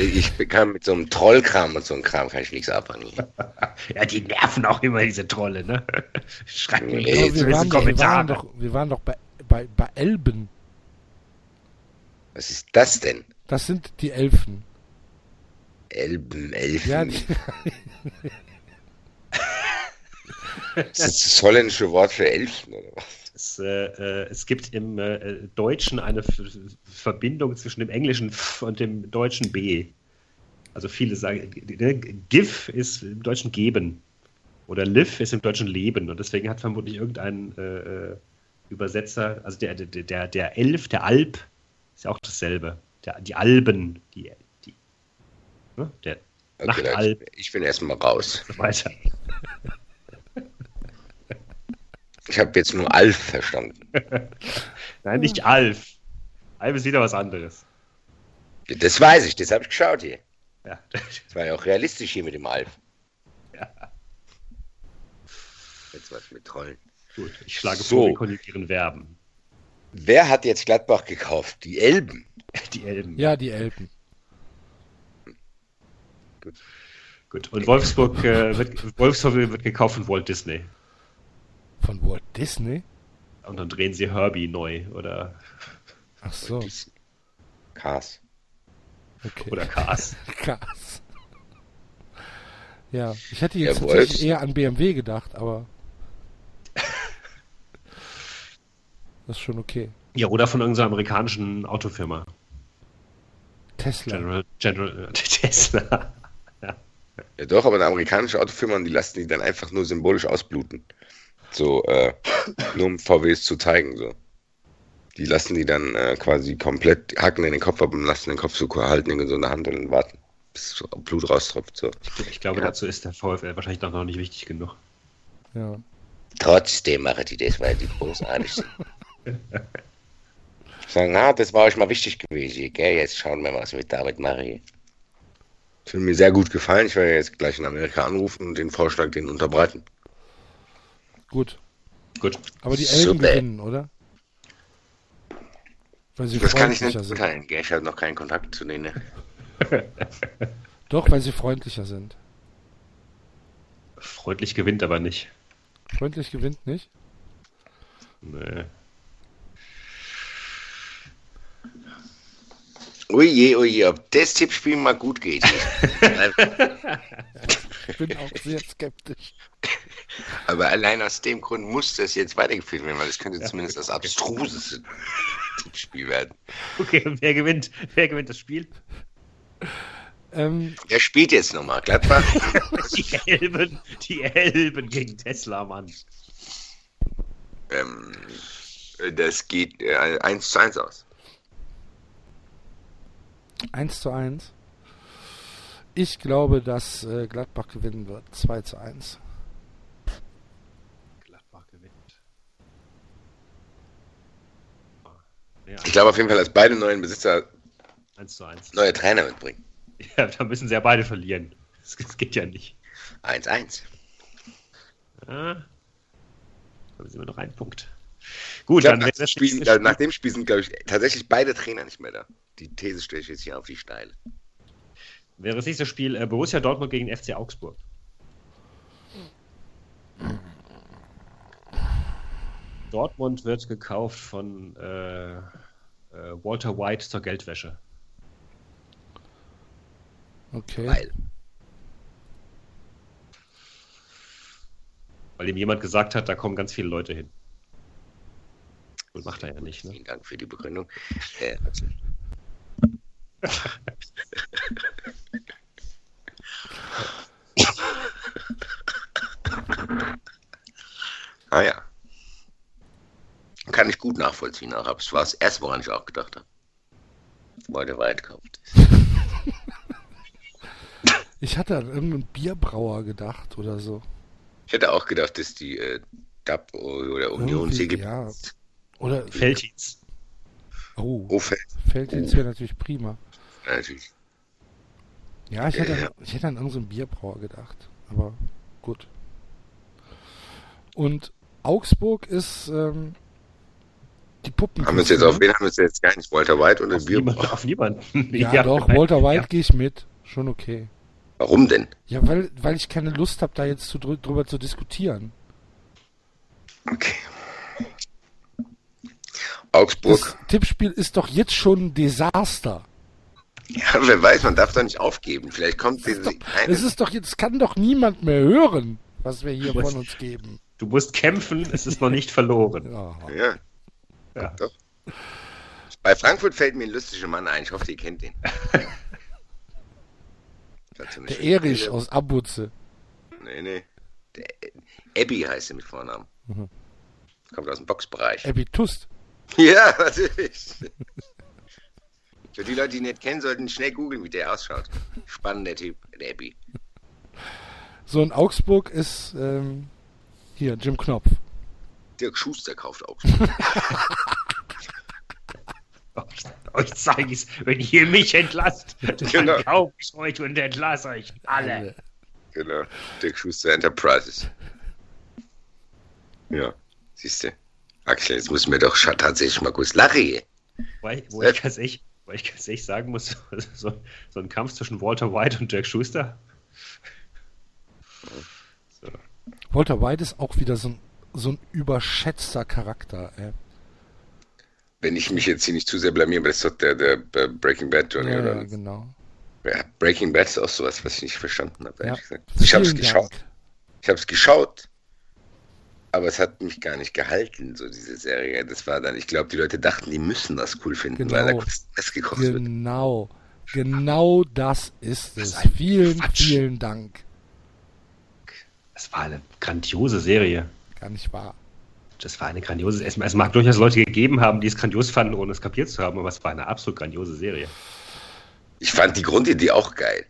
Ich kann mit so einem Trollkram und so einem Kram kann ich nichts anfangen. <laughs> Ja, die nerven auch immer, diese Trolle, ne? <laughs> Schreibt mir Nee, jetzt wir, waren doch, wir, waren Kommentare. doch, wir waren doch bei, bei, bei Elben. Was ist das denn? Das sind die Elfen. Elben, Elfen. Ja, die, <laughs> ist das das holländische Wort für Elfen oder was? Es, äh, äh, es gibt im äh, Deutschen eine F Verbindung zwischen dem englischen F und dem deutschen B. Also viele sagen, äh, GIF ist im Deutschen geben oder Liv ist im Deutschen leben und deswegen hat vermutlich irgendein äh, äh, Übersetzer, also der, der, der, der Elf, der Alp, ist ja auch dasselbe. Der, die Alben, die, die ne? der Okay, Nachtalb ich bin erstmal raus. und so weiter. Ich habe jetzt nur Alf verstanden. <laughs> Nein, nicht Alf. Alf ist wieder was anderes. Das weiß ich, das habe ich geschaut hier. Ja. Das war ja auch realistisch hier mit dem Alf. Ja. Jetzt was mit Trollen. Gut, ich schlage So. vor, wir konjugieren Verben. Wer hat jetzt Gladbach gekauft? Die Elben. Die Elben. ja, die Elben. Gut. Und Wolfsburg, äh, wird, Wolfsburg wird gekauft von Walt Disney. Von Walt Disney? Und dann drehen sie Herbie neu oder, Ach so, Cars. okay. oder Cars. <laughs> Krass. Ja, ich hätte jetzt Ja, tatsächlich eher an BMW gedacht, aber <laughs> das ist schon okay. Ja, oder von irgendeiner amerikanischen Autofirma. Tesla. General, General äh, <laughs> Tesla. Ja doch, aber eine amerikanische Autofirma, die lassen die dann einfach nur symbolisch ausbluten. So, äh, nur um VWs zu zeigen, so. Die lassen die dann äh, quasi komplett hacken in den Kopf ab und lassen den Kopf so halten in so einer Hand und dann warten, bis so Blut raustropft, so. Ich glaube, Ja. dazu ist der VfL wahrscheinlich noch nicht wichtig genug. Ja. Trotzdem machen die das, weil die großartig sind. <laughs> Sagen, ah, das war euch mal wichtig gewesen, gell? Jetzt schauen wir, was wir damit machen. Das würde mir sehr gut gefallen. Ich werde jetzt gleich in Amerika anrufen und den Vorschlag denen unterbreiten. Gut. Gut. Aber die Elben Super. gewinnen, oder? Weil sie Das kann ich nicht freundlicher sind. beurteilen, gell? Ich habe noch keinen Kontakt zu denen. Doch, weil sie freundlicher sind. Freundlich gewinnt aber nicht. Freundlich gewinnt nicht. Nee. Oje, oje, ob das Tippspiel mal gut geht. <laughs> Ich bin auch sehr skeptisch. <laughs> Aber allein aus dem Grund muss das jetzt weitergeführt werden, weil das könnte zumindest das abstruseste Tippspiel werden. Okay, und wer gewinnt? Wer gewinnt das Spiel? Ähm, Wer spielt jetzt nochmal? Gladbach? <laughs> Die Elben, die Elben gegen Tesla, Mann. ähm, das geht äh, 1 zu 1 aus. 1 zu 1. Ich glaube, dass äh, Gladbach gewinnen wird. 2 zu 1. Gladbach gewinnt. Ja, Ich glaube auf jeden Fall, dass beide neuen Besitzer 1 zu 1. neue Trainer mitbringen. Ja, da müssen sie ja beide verlieren. Das, das geht ja nicht. 1-1. Ja. Dann sind wir noch einen Punkt. Gut, glaub, dann nach, das Spiel, äh, nach dem Spiel sind, glaube ich, tatsächlich beide Trainer nicht mehr da. Die These stelle ich jetzt hier auf die Steile. Wäre das nächste Spiel äh, Borussia Dortmund gegen FC Augsburg. Dortmund wird gekauft von äh, äh, Walter White zur Geldwäsche. Okay. Weil. Weil ihm jemand gesagt hat, da kommen ganz viele Leute hin. Und macht er ja nicht, ne? Vielen Dank für die Begründung. Äh, <laughs> ah ja. Kann ich gut nachvollziehen, auch. aber es war das erste, woran ich auch gedacht habe. Weil der Wald kauft. <laughs> Ich hatte an irgendeinen Bierbrauer gedacht oder so. Ich hätte auch gedacht, dass die äh, DAP oder Union Irgendwie, sie ja. Oder, Feldhins. oh, Oh, fällt. Felddienst wäre natürlich prima. Natürlich. Ja, ich hätte, Ja. an- ich hätte an irgendeinen Bierbrauer gedacht. Aber gut. Und Augsburg ist ähm, die Puppen. Haben wir uns jetzt auf wen haben wir uns jetzt gar nicht? Walter White oder Auf, Bier? niemand, auf niemanden. <laughs> Ja, doch, Walter White gehe ich mit. Schon okay. Warum denn? Ja, weil, weil ich keine Lust habe, da jetzt zu, drü- drüber zu diskutieren. Okay. Augsburg. Das Tippspiel ist doch jetzt schon ein Desaster. Ja, wer weiß, man darf doch nicht aufgeben. Vielleicht kommt diese eine. Es ist doch jetzt kann doch niemand mehr hören, was wir hier Was? von uns geben. Du musst kämpfen, es ist noch nicht verloren. Ja. Ja, Ja. Bei Frankfurt fällt mir ein lustiger Mann ein. Ich hoffe, ihr kennt den. <laughs> Eine Der Erich aus Abuze. Nee, nee. Der Abby heißt er mit Vornamen. Mhm. Kommt aus dem Boxbereich. Abby Tust. <laughs> Ja, natürlich. <laughs> Für die Leute, die ihn nicht kennen, sollten schnell googeln, wie der ausschaut. Spannender Typ, der Abby. So in Augsburg ist ähm, hier Jim Knopf. Dirk Schuster kauft auch. <laughs> Euch, zeige ich's, wenn ihr mich entlasst, dann Genau. kauf ich euch und entlasse euch alle. Genau. Dirk Schuster Enterprises. Ja, siehst du. Axel, jetzt müssen wir doch tatsächlich mal kurz lachen. Weil, wo, ich ganz echt, wo ich ganz echt sagen muss, <laughs> so, so ein Kampf zwischen Walter White und Dirk Schuster. So. Walter White ist auch wieder so ein, so ein überschätzter Charakter. Ey. Wenn ich mich jetzt hier nicht zu sehr blamiere, aber das ist doch der, der, Breaking Bad Johnny, Ja, oder? ja, genau. Ja, Breaking Bad ist auch sowas, was ich nicht verstanden habe, Ja. ehrlich gesagt. Ich habe es geschaut. Ich habe es geschaut, aber es hat mich gar nicht gehalten, so diese Serie. Das war dann, ich glaube, die Leute dachten, die müssen das cool finden, Genau. weil da Mess gekocht wird. Genau. Genau das ist es. ein Vielen, Quatsch. vielen Dank. Es war eine grandiose Serie. Gar nicht wahr. Das war eine grandiose. Es, es mag durchaus Leute gegeben haben, die es grandios fanden, ohne es kapiert zu haben, aber es war eine absolut grandiose Serie. Ich fand die Grundidee auch geil.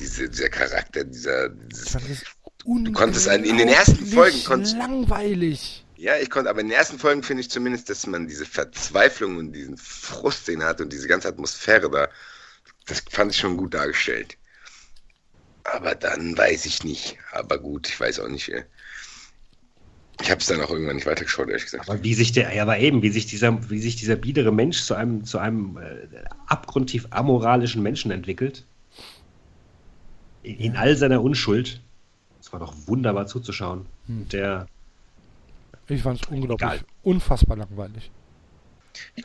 Diese, dieser Charakter, dieser, Ich dieses, Du konntest einen- in den ersten Folgen konntest- langweilig. Ja, ich konnte, aber in den ersten Folgen finde ich zumindest, dass man diese Verzweiflung und diesen Frust, den hat und diese ganze Atmosphäre da, das fand ich schon gut dargestellt. Aber dann weiß ich nicht. Aber gut, ich weiß auch nicht. Ich habe es dann auch irgendwann nicht weitergeschaut, ehrlich gesagt. Aber wie sich der, ja, aber eben, wie sich dieser, wie sich dieser biedere Mensch zu einem, zu einem äh, abgrundtief amoralischen Menschen entwickelt. In, in all seiner Unschuld. Es war doch wunderbar zuzuschauen. Hm. Der, Ich fand es unglaublich, Egal. unfassbar langweilig.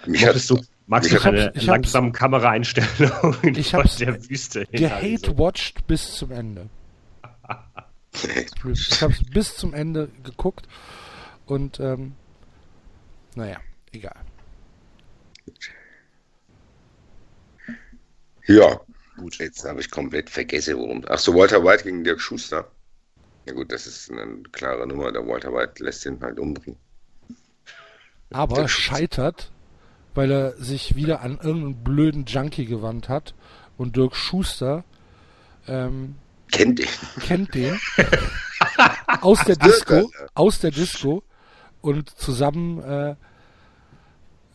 Mich magst du, magst du ich hab's- eine ich hab's- langsame Kameraeinstellung in Ich <laughs> hab's der Wüste? Gehate-watched bis zum Ende. Ich habe es bis zum Ende geguckt und ähm, naja, egal. Ja, Gut. jetzt habe ich komplett vergessen, worum. Ach so, Walter White gegen Dirk Schuster. Ja gut, das ist eine klare Nummer. Der Walter White lässt ihn halt umbringen. Aber Der scheitert, weil er sich wieder an irgendeinen blöden Junkie gewandt hat und Dirk Schuster ähm, Kennt ihn. kennt den <laughs> aus der Disco, aus der Disco und zusammen äh,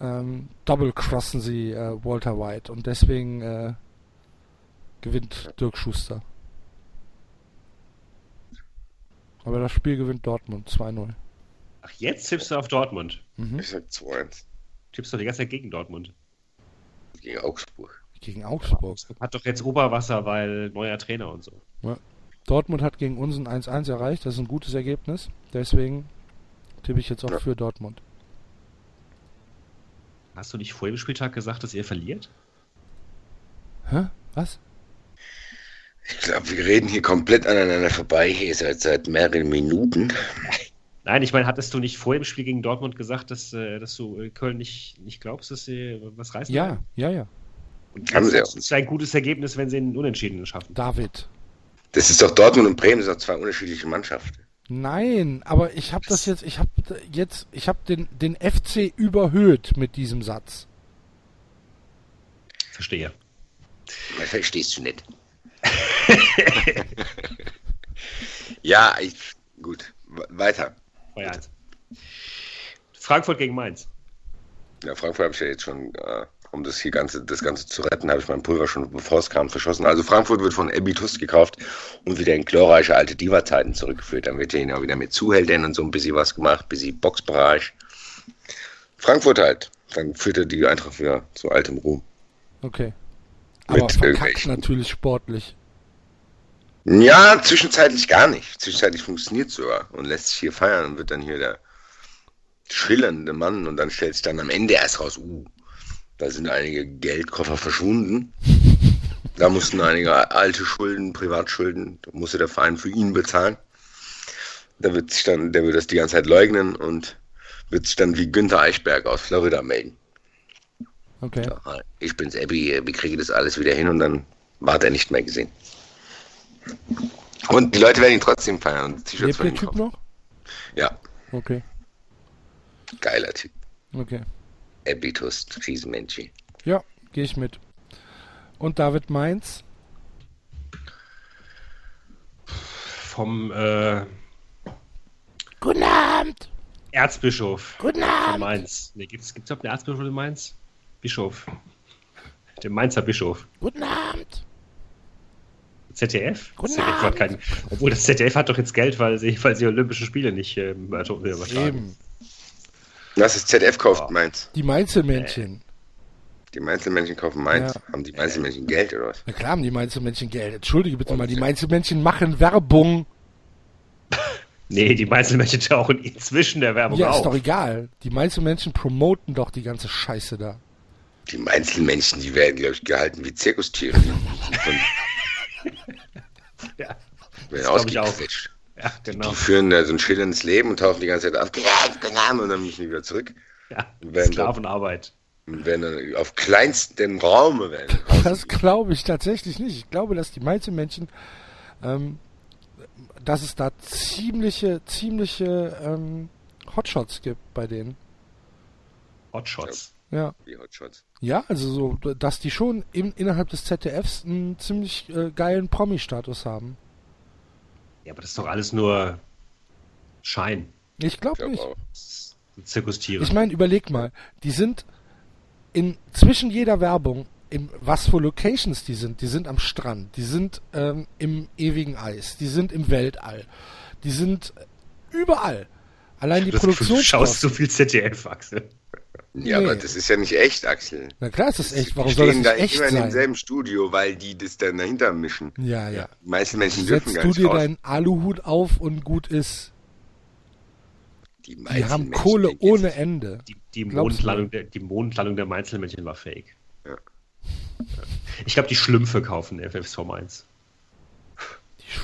ähm, double-crossen sie äh, Walter White und deswegen äh, gewinnt Dirk Schuster. Aber das Spiel gewinnt Dortmund 2-0. Ach, jetzt tippst du auf Dortmund. Mhm. Ich sag 2-1 Tippst du die ganze Zeit gegen Dortmund. gegen Augsburg. Gegen Augsburg. Hat doch jetzt Oberwasser, weil neuer Trainer und so. Dortmund hat gegen uns ein 1-1 erreicht. Das ist ein gutes Ergebnis. Deswegen tippe ich jetzt auch Ja. für Dortmund. Hast du nicht vor dem Spieltag gesagt, dass ihr verliert? Hä? Was? Ich glaube, wir reden hier komplett aneinander vorbei. Hier seit, seit mehreren Minuten. Nein, ich meine, hattest du nicht vor dem Spiel gegen Dortmund gesagt, dass, äh, dass du äh, Köln nicht, nicht glaubst, dass sie was reißen Ja, ja, ja. Und sie ist ein gutes Ergebnis, wenn sie einen Unentschieden schaffen. David. Das ist doch Dortmund und Bremen, das sind doch zwei unterschiedliche Mannschaften. Nein, aber ich habe das jetzt, ich habe jetzt, ich habe den, den FC überhöht mit diesem Satz. Verstehe. Das verstehst du nicht. <laughs> ja, ich, gut. Weiter. 2-1. Frankfurt gegen Mainz. Ja, Frankfurt habe ich ja jetzt schon, äh, um das hier ganze, das Ganze zu retten, habe ich mein Pulver schon, bevor es kam, verschossen. Also Frankfurt wird von Ebi Tust gekauft und wieder in glorreiche alte Diva-Zeiten zurückgeführt. Dann wird er ihn auch wieder mit Zuhältern und so ein bisschen was gemacht, bisschen Boxbereich. Frankfurt halt. Dann führt er die Eintracht wieder zu altem Ruhm. Okay. Mit Aber verkackt irgendwelchen- natürlich sportlich. Ja, zwischenzeitlich gar nicht. Zwischenzeitlich funktioniert sogar und lässt sich hier feiern und wird dann hier der schillernde Mann und dann stellt sich dann am Ende erst raus, uh, da sind einige Geldkoffer verschwunden. Da mussten einige alte Schulden, Privatschulden, da musste der Verein für ihn bezahlen. Da wird sich dann, der wird das die ganze Zeit leugnen und wird sich dann wie Günther Eichberg aus Florida melden. Okay. Ja, ich bin's, Abby, wir kriegen das alles wieder hin und dann war er nicht mehr gesehen. Und die Leute werden ihn trotzdem feiern und T-Shirts von der Typ noch? Ja, Okay. geiler Typ. Okay. Abby Tust, Riesenmensch. Ja, gehe ich mit. Und David Mainz? Vom äh, Guten Abend. Erzbischof Guten von Abend. Mainz. Nee, gibt's, gibt's überhaupt einen Erzbischof in Mainz? Bischof. Der Mainzer Bischof. Guten Abend. ZDF? Guten ZDF hat Abend. kein, obwohl das ZDF hat doch jetzt Geld, weil sie, weil sie Olympische Spiele nicht ähm, übertragen. Eben. Was ist ZF kauft Mainz? Die Mainzelmännchen. Die Mainzelmännchen kaufen Mainz. Ja. Haben die Mainzelmännchen Geld oder was? Na klar haben die Mainzelmännchen Geld. Entschuldige bitte mal, die Mainzelmännchen machen Werbung. <laughs> Nee, die Mainzelmännchen tauchen inzwischen der Werbung Ja, auf. ist doch egal. Die Mainzelmännchen promoten doch die ganze Scheiße da. Die Einzelmännchen, die werden, glaube ich, gehalten wie Zirkustiere. <laughs> Ja, werden glaub ich auch. ausgequetscht. Ja genau. Die führen da so ein schillerndes Leben und tauchen die ganze Zeit auf. Und dann müssen die wieder zurück. Ja, Sklavenarbeit. Und werden dann auf kleinstem Raume werden. Das glaube ich tatsächlich nicht. Ich glaube, dass die Mainzelmännchen, ähm, dass es da ziemliche, ziemliche ähm, Hotshots gibt bei denen. Hotshots. Ja. Wie Hotshots. Ja, also so, dass die schon im, innerhalb des ZDFs einen ziemlich äh, geilen Promi-Status haben. Ja, aber das ist doch alles nur Schein. Ich glaube glaube nicht. auch. Zirkustiere. Ich meine, überleg mal, die sind in zwischen jeder Werbung, in was für Locations die sind. Die sind am Strand, die sind ähm, im ewigen Eis, die sind im Weltall, die sind überall. Allein die Du- Du schaust so viel ZDF, Axel. Ja, Nee. aber das ist ja nicht echt, Axel. Na klar ist das echt. Die Warum soll das stehen nicht da echt immer in demselben Studio, weil die das dann dahinter mischen. Ja, ja. Die meisten Menschen dürfen Setzt gar du nicht dir raus. deinen Aluhut auf und gut ist. Die, Die haben Menschen Kohle ohne jetzt- Ende. Die, die, du Mondlandung der, die Mondlandung der Mainzelmännchen war fake. Ja. Ich glaube, die Schlümpfe kaufen FFS Form 1.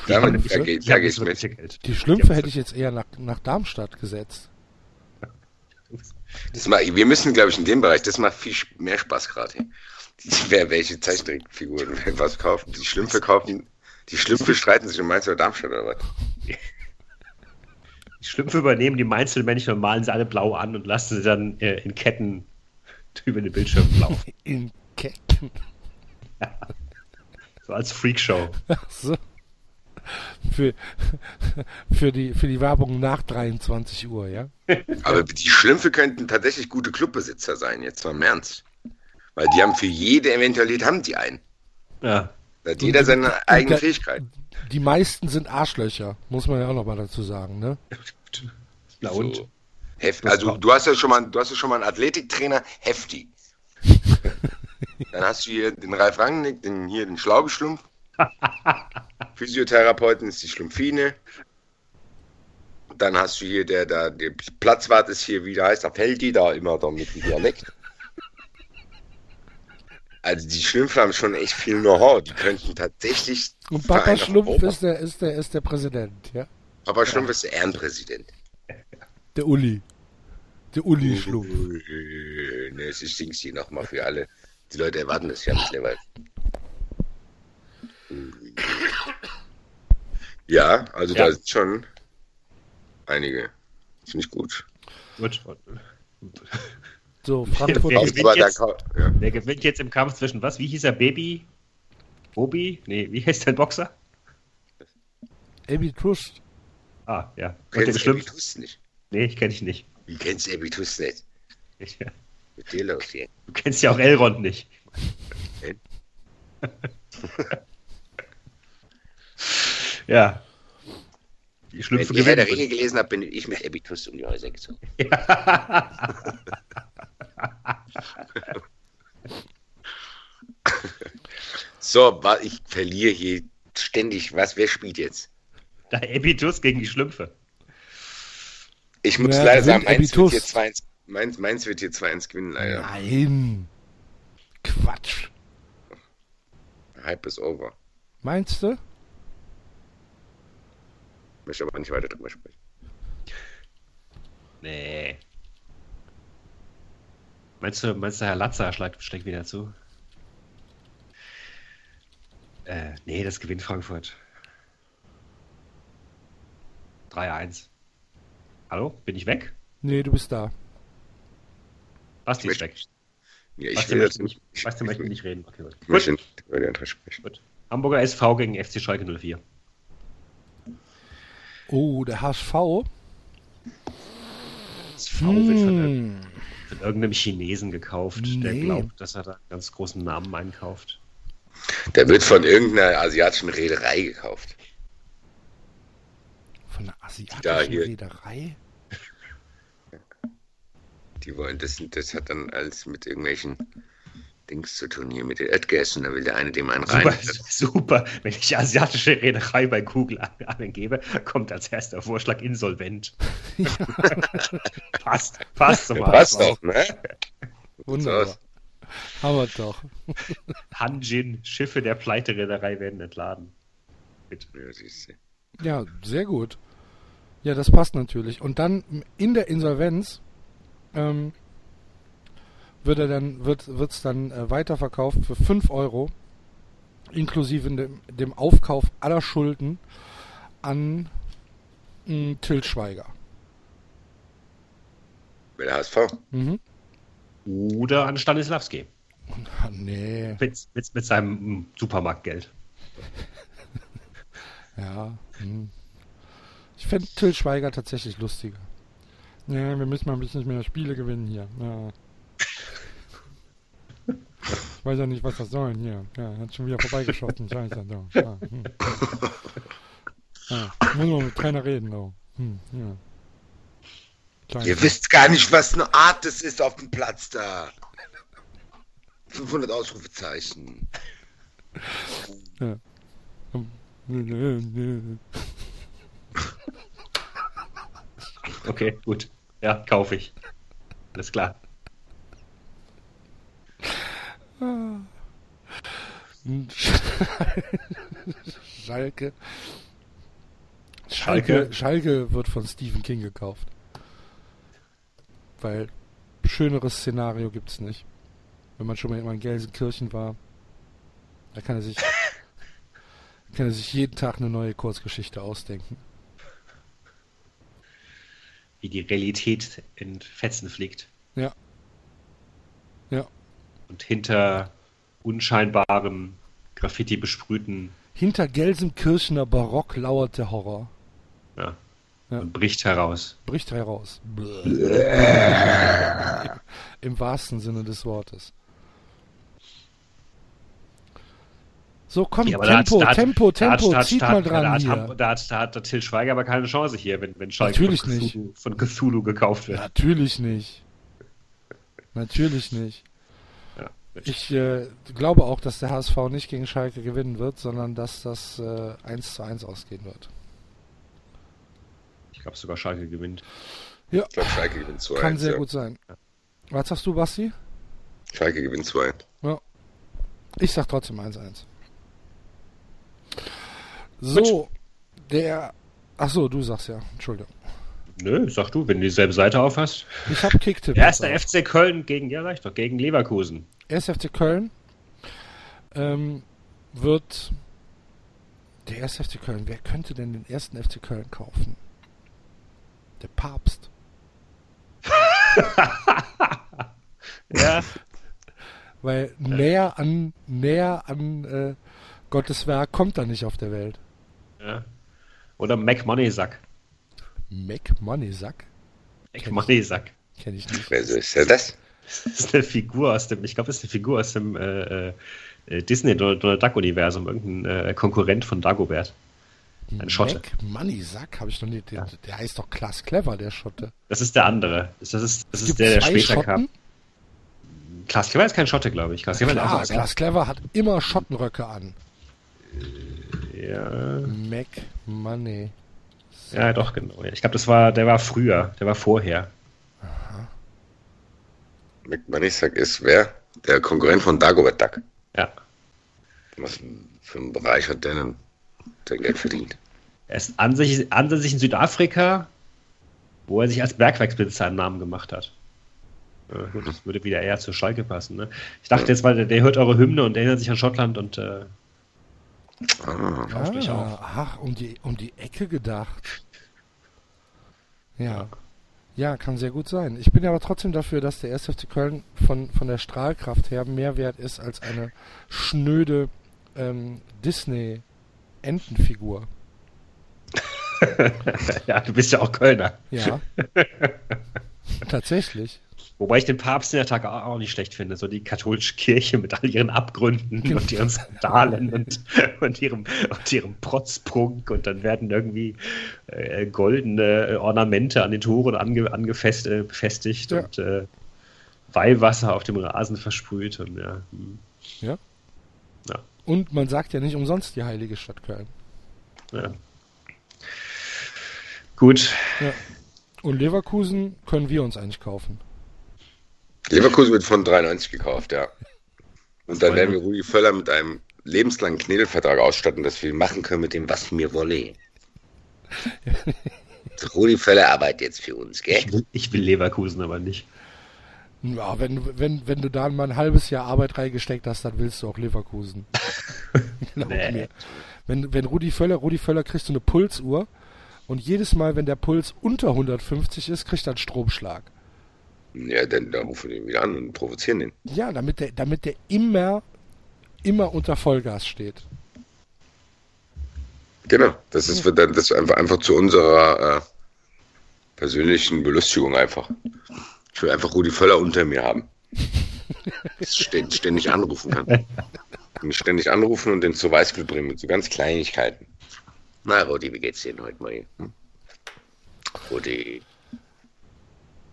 Damit, Schlümpfe? da geht, Die da haben geht das mit. Geld. Die Schlümpfe hätte ich jetzt eher nach, nach Darmstadt gesetzt. Das macht, wir müssen, glaube ich, in dem Bereich, das macht viel mehr Spaß gerade. hier. Die- Wer welche Zeichentrickfiguren <laughs> was kaufen. Die Schlümpfe kaufen. Die Schlümpfe streiten sich um Mainz oder Darmstadt oder was? Die Schlümpfe übernehmen die Mainzelmännchen und malen sie alle blau an und lassen sie dann äh, in Ketten <laughs> über den Bildschirm laufen. In Ketten. <laughs> So als Freakshow. Ach so. Für, <laughs> für, die, für die Werbung nach 23 Uhr, ja? Aber die Schlümpfe könnten tatsächlich gute Clubbesitzer sein, jetzt mal im Ernst. Weil die haben für jede Eventualität haben die einen. Ja. Da hat jeder seine eigenen der- Fähigkeiten. Die meisten sind Arschlöcher, muss man ja auch noch mal dazu sagen, ne? Na und? So. Heft, also du hast ja schon mal, du hast ja schon mal einen Athletiktrainer, heftig. <laughs> Dann hast du hier den Ralf Rangnick, den hier den Schlaubeschlumpf. <laughs> Physiotherapeuten ist die Schlumpfine. Dann hast du hier der, der, der Platzwart ist hier, wie der heißt, der Feldi, da immer da mit dem Dialekt. Also die Schlümpfe haben schon echt viel Know-how. Die könnten tatsächlich. Und Papa Schlumpf ist der, ist, der, ist der Präsident, ja? Papa Schlumpf ist der Ehrenpräsident. Der Uli. Der Uli Schlumpf. Ne, es ist Dings hier nochmal für alle. Die Leute erwarten das ja mittlerweile. <laughs> Ja, also Ja. da sind schon einige. Finde ich gut. Gut. So, Frankfurt. Wer Auch gewinnt jetzt? ja. Wer gewinnt jetzt im Kampf zwischen was? Wie hieß er? Baby? Bobby? Nee, wie heißt der Boxer? Abby Trust. Ah, ja. Und Du kennst Schlimm? Ebitus nicht. Nee, ich kenne dich nicht. Wie kennst du Ebitus nicht? Ich, ja. Mit dir los hier. Du kennst ja auch Elrond nicht. <laughs> <laughs> Ja. Die Schlümpfe Wenn ihr Herr der. Ringe gelesen habt, bin ich mit Ebitus um die Häuser gezogen. <laughs> So, ich verliere hier ständig. Was? Wer spielt jetzt? Da Epitus gegen die Schlümpfe. Ich muss Ja, leider sagen, Ebitus. wird, hier 2-1, Mainz, Mainz wird hier 2-1 gewinnen, leider. Nein. Quatsch. Hype is over. Meinst du? Möchte aber nicht weiter drüber sprechen. Nee. Meinst du, meinst du Herr Latzer schlägt, schlägt wieder zu? Äh, nee, das gewinnt Frankfurt. 3-1. Hallo? Bin ich weg? Nee, du bist da. Basti ist Ich weg. Ja, ich Basti will möchte das nicht. nicht, Basti möchte <laughs> nicht reden. Okay, gut. Ich möchte nicht über die andere sprechen. gut. Hamburger SV gegen FC Schalke 04. Oh, der HSV. Das V wird von, ir- Hm. von irgendeinem Chinesen gekauft, der Nee. glaubt, dass er da einen ganz großen Namen einkauft. Der wird von irgendeiner asiatischen Reederei gekauft. Von einer asiatischen. Reederei? Die wollen, das, das hat dann alles mit irgendwelchen Dings zu tun hier, mit den Erdgästen. Da will der eine dem einen rein. Super, super. Wenn ich asiatische Reederei bei Google an- angebe, kommt als erster Vorschlag insolvent. <laughs> <laughs> passt, passt zum Passt doch, ne? Wunderbar. Aber doch. <laughs> Hanjin, Schiffe der Pleitereederei werden entladen. Du. Ja, sehr gut. Ja, das passt natürlich. Und dann in der Insolvenz ähm, wird er dann wird wird's dann äh, weiterverkauft für 5 Euro inklusive dem, dem Aufkauf aller Schulden an mh, Til Schweiger. Mit der HSV. Mhm. Oder an Stanislavski. Ah, nee, Mit, mit, mit seinem mm, Supermarktgeld. <laughs> ja. Hm. Ich fände Till Schweiger tatsächlich lustiger. Ja, wir müssen mal ein bisschen mehr Spiele gewinnen hier. Ja. <laughs> Ich weiß ja nicht, was das soll hier. Ja, hat schon wieder vorbeigeschossen. Scheiße. So. Ja, hm. ja, muss man mit Trainer reden. So. Hm, ja. Scheiße. Ihr wisst gar nicht, was eine Art das ist auf dem Platz da. 500 Ausrufezeichen. Ja. Okay, gut. Ja, kaufe ich. Alles klar. <laughs> Schalke. Schalke. Schalke. Schalke wird von Stephen King gekauft. Weil schöneres Szenario gibt's nicht. Wenn man schon mal in Gelsenkirchen war, da kann er sich <laughs> kann er sich jeden Tag eine neue Kurzgeschichte ausdenken. Wie die Realität in Fetzen fliegt. Ja. Und hinter unscheinbaren, Graffiti besprühten, Hinter Gelsenkirchener Barock lauert der Horror. ja, Ja. und bricht heraus. Bricht heraus. <laughs> Im wahrsten Sinne des Wortes. So, komm, Ja, Tempo, da hat- Tempo, da hat- Tempo, da hat- zieht mal dran da hat, hier. Da hat, da hat der Till Schweiger aber keine Chance hier, wenn, wenn Schalke Natürlich von, nicht. Cthulhu, von Cthulhu gekauft wird. Natürlich nicht. Natürlich nicht. Ja. Ich äh, glaube auch, dass der HSV nicht gegen Schalke gewinnen wird, sondern dass das äh, 1 zu 1 ausgehen wird. Ich glaube sogar Schalke gewinnt. Ja, Ich glaube, Schalke gewinnt 2 kann sehr gut sein. Was sagst du, Basti? Schalke gewinnt 2 Ich sag trotzdem 1-1. So, der. Ach so, du sagst ja. Entschuldigung. Nö, sag du, wenn du dieselbe Seite aufhast. Ich habe Kicktipp. Erster FC Köln gegen, ja, ich doch, gegen Leverkusen. Auch. Erst FC Köln ähm, wird. Der erste FC Köln. Wer könnte denn den ersten FC Köln kaufen? Der Papst. <laughs> Ja. Weil näher an näher an äh, Gottes Werk kommt er nicht auf der Welt. ja. Oder Mac Moneysack. Mac Money Sack? Mac Moneysack. Kenne ich nicht. Wer so ist denn das? Das ist eine Figur aus dem, ich glaube, das ist eine Figur aus dem äh, äh, Disney Donald, Duck Universum, irgendein äh, Konkurrent von Dagobert. Ein Schotte. Mac Money Sack habe ich noch nie. Der, der heißt doch Klaas Clever, der Schotte. Das ist der andere. Das ist, das ist der, der später Schotten? kam. Klaas Kleber ist kein Schotte, glaube ich. Klaas ist Klar, so- Klaas Clever hat immer Schottenröcke an. ja, Mac Money. ja, doch, genau. Ja. Ich glaube, das war, der war früher, der war vorher. McManisak ist wer? Der Konkurrent von Dagobert Duck. Ja. Was für einen Bereich hat der denn sein Geld verdient? Er ist ansässig, ansässig in Südafrika, wo er sich als Bergwerksbesitzer einen Namen gemacht hat. Ja, gut, das würde wieder eher zur Schalke passen. Ne? Ich dachte jetzt, weil der, der hört eure Hymne und erinnert sich an Schottland und äh, Ah, Kauft mich Ah, auf. ach, um die, um die Ecke gedacht. Ja. Ja, kann sehr gut sein. Ich bin aber trotzdem dafür, dass der 1. FC Köln von, von der Strahlkraft her mehr wert ist als eine schnöde ähm, Disney-Entenfigur. <laughs> ja, du bist ja auch Kölner. Ja. <laughs> Tatsächlich. Wobei ich den Papst in der Tag auch nicht schlecht finde. So die katholische Kirche mit all ihren Abgründen <laughs> und ihren Skandalen und, und, ihrem, und ihrem Protzprunk und dann werden irgendwie äh, goldene Ornamente an den Toren ange, angefest, äh, befestigt Ja. und äh, Weihwasser auf dem Rasen versprüht. Und, ja, hm, Und man sagt ja nicht umsonst die heilige Stadt Köln. ja. Gut, Ja. Und Leverkusen können wir uns eigentlich kaufen. Leverkusen wird von 93 gekauft, ja. Und dann werden wir Rudi Völler mit einem lebenslangen Knebelvertrag ausstatten, dass wir machen können mit dem, was mir wolle. <laughs> Rudi Völler arbeitet jetzt für uns, gell? Ich will, ich will Leverkusen aber nicht. Ja, wenn, wenn, wenn du da mal ein halbes Jahr Arbeit reingesteckt hast, dann willst du auch Leverkusen. <laughs> Glaub Nee. mir. Wenn, wenn Rudi Völler, Rudi Völler kriegst du eine Pulsuhr und jedes Mal, wenn der Puls unter 150 ist, kriegt er einen Stromschlag. Ja, dann, dann rufen wir ihn wieder an und provozieren den. Ja, damit der, damit der immer, immer unter Vollgas steht. Genau, das ist, dann, das ist einfach, einfach zu unserer äh, persönlichen Belustigung einfach. Ich will einfach Rudi Völler unter mir haben. <laughs> Dass ich ständig, ständig anrufen kann. Mich ständig anrufen und den zur Weißglut bringen mit so ganz Kleinigkeiten. Na, Rudi, wie geht's dir denn heute mal? Hm? Rudi.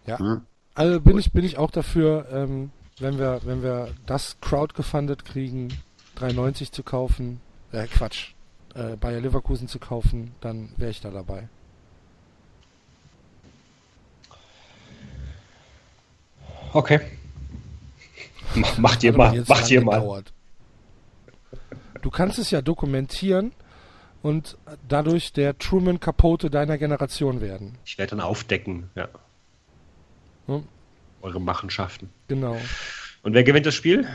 Ja. Hm? Also bin ich, bin ich auch dafür, ähm, wenn wir, wenn wir das crowdgefundet kriegen, 3,90 zu kaufen, äh, Quatsch, äh, Bayer Leverkusen zu kaufen, dann wäre ich da dabei. Okay. <laughs> Mach, macht ihr mal, macht ihr mal. Du kannst es ja dokumentieren und dadurch der Truman Capote deiner Generation werden. Ich werde dann aufdecken, ja. Hm? Eure Machenschaften. Genau. Und wer gewinnt das Spiel?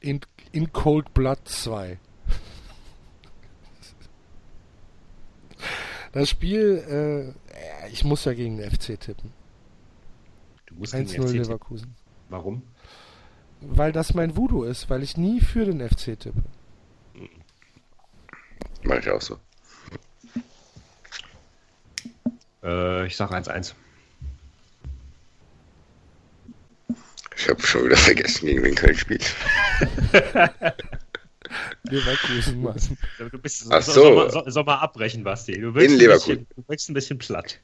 In, in Cold Blood 2. Das Spiel, äh, ich muss ja gegen den FC tippen. Du musst gegen 1-0 den FC tippen. Leverkusen. Warum? Weil das mein Voodoo ist, weil ich nie für den FC tippe. Mach ich auch so. Äh, ich sage 1-1. Ich habe schon wieder vergessen, gegen wen Köln spielt. Leverkusen, Mann. Du bist, Ach so- so. Soll, mal, soll, soll mal abbrechen, Basti. Du wirkst In ein Leverkusen. Bisschen, du wirkst ein bisschen platt.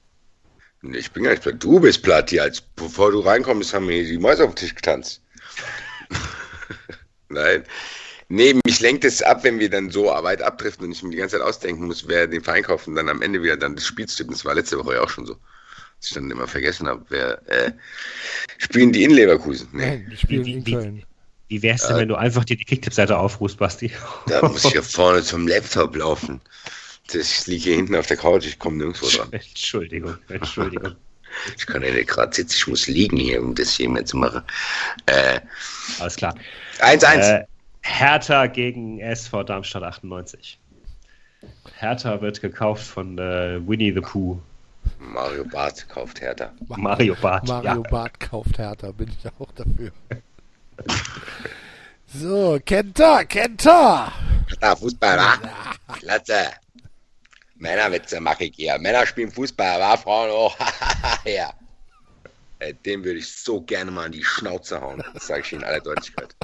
Ich bin gar nicht platt. Du bist platt hier. Als bevor du reinkommst, haben mir die Mäuse auf den Tisch getanzt. <laughs> Nein. Nee, mich lenkt es ab, wenn wir dann so weit abdriften und ich mir die ganze Zeit ausdenken muss, wer den Verein kauft und dann am Ende wieder dann das Spiel zu tippen. Das war letzte Woche ja auch schon so. Dass ich dann immer vergessen habe, wer äh, spielen die in Leverkusen. Nee, Nein, die spielen Wie- in Köln. Wie wär's denn, Äh. wenn du einfach dir die Kicktipp-Seite aufrufst, Basti? da muss ich hier vorne zum Laptop laufen. Ich liege hier hinten auf der Couch, ich komme nirgendwo dran. <laughs> Entschuldigung, Entschuldigung. <laughs> Ich kann ja nicht gerade sitzen, ich muss liegen hier, um das hier mehr zu machen. Äh, Alles klar. 1-1. Äh, Hertha gegen SV Darmstadt 98. Hertha wird gekauft von äh, Winnie the Pooh. Mario Barth kauft Hertha. Mario Barth. Mario ja. Barth kauft Hertha, bin ich auch dafür. <laughs> so, Kenta, Kenta! Ah, Fußball, wa? Klasse. Männerwitze mache ich hier. Männer spielen Fußball, wa? Frauen auch. <laughs> ja. Äh, Dem würde ich so gerne mal in die Schnauze hauen. Das sage ich Ihnen in aller Deutlichkeit.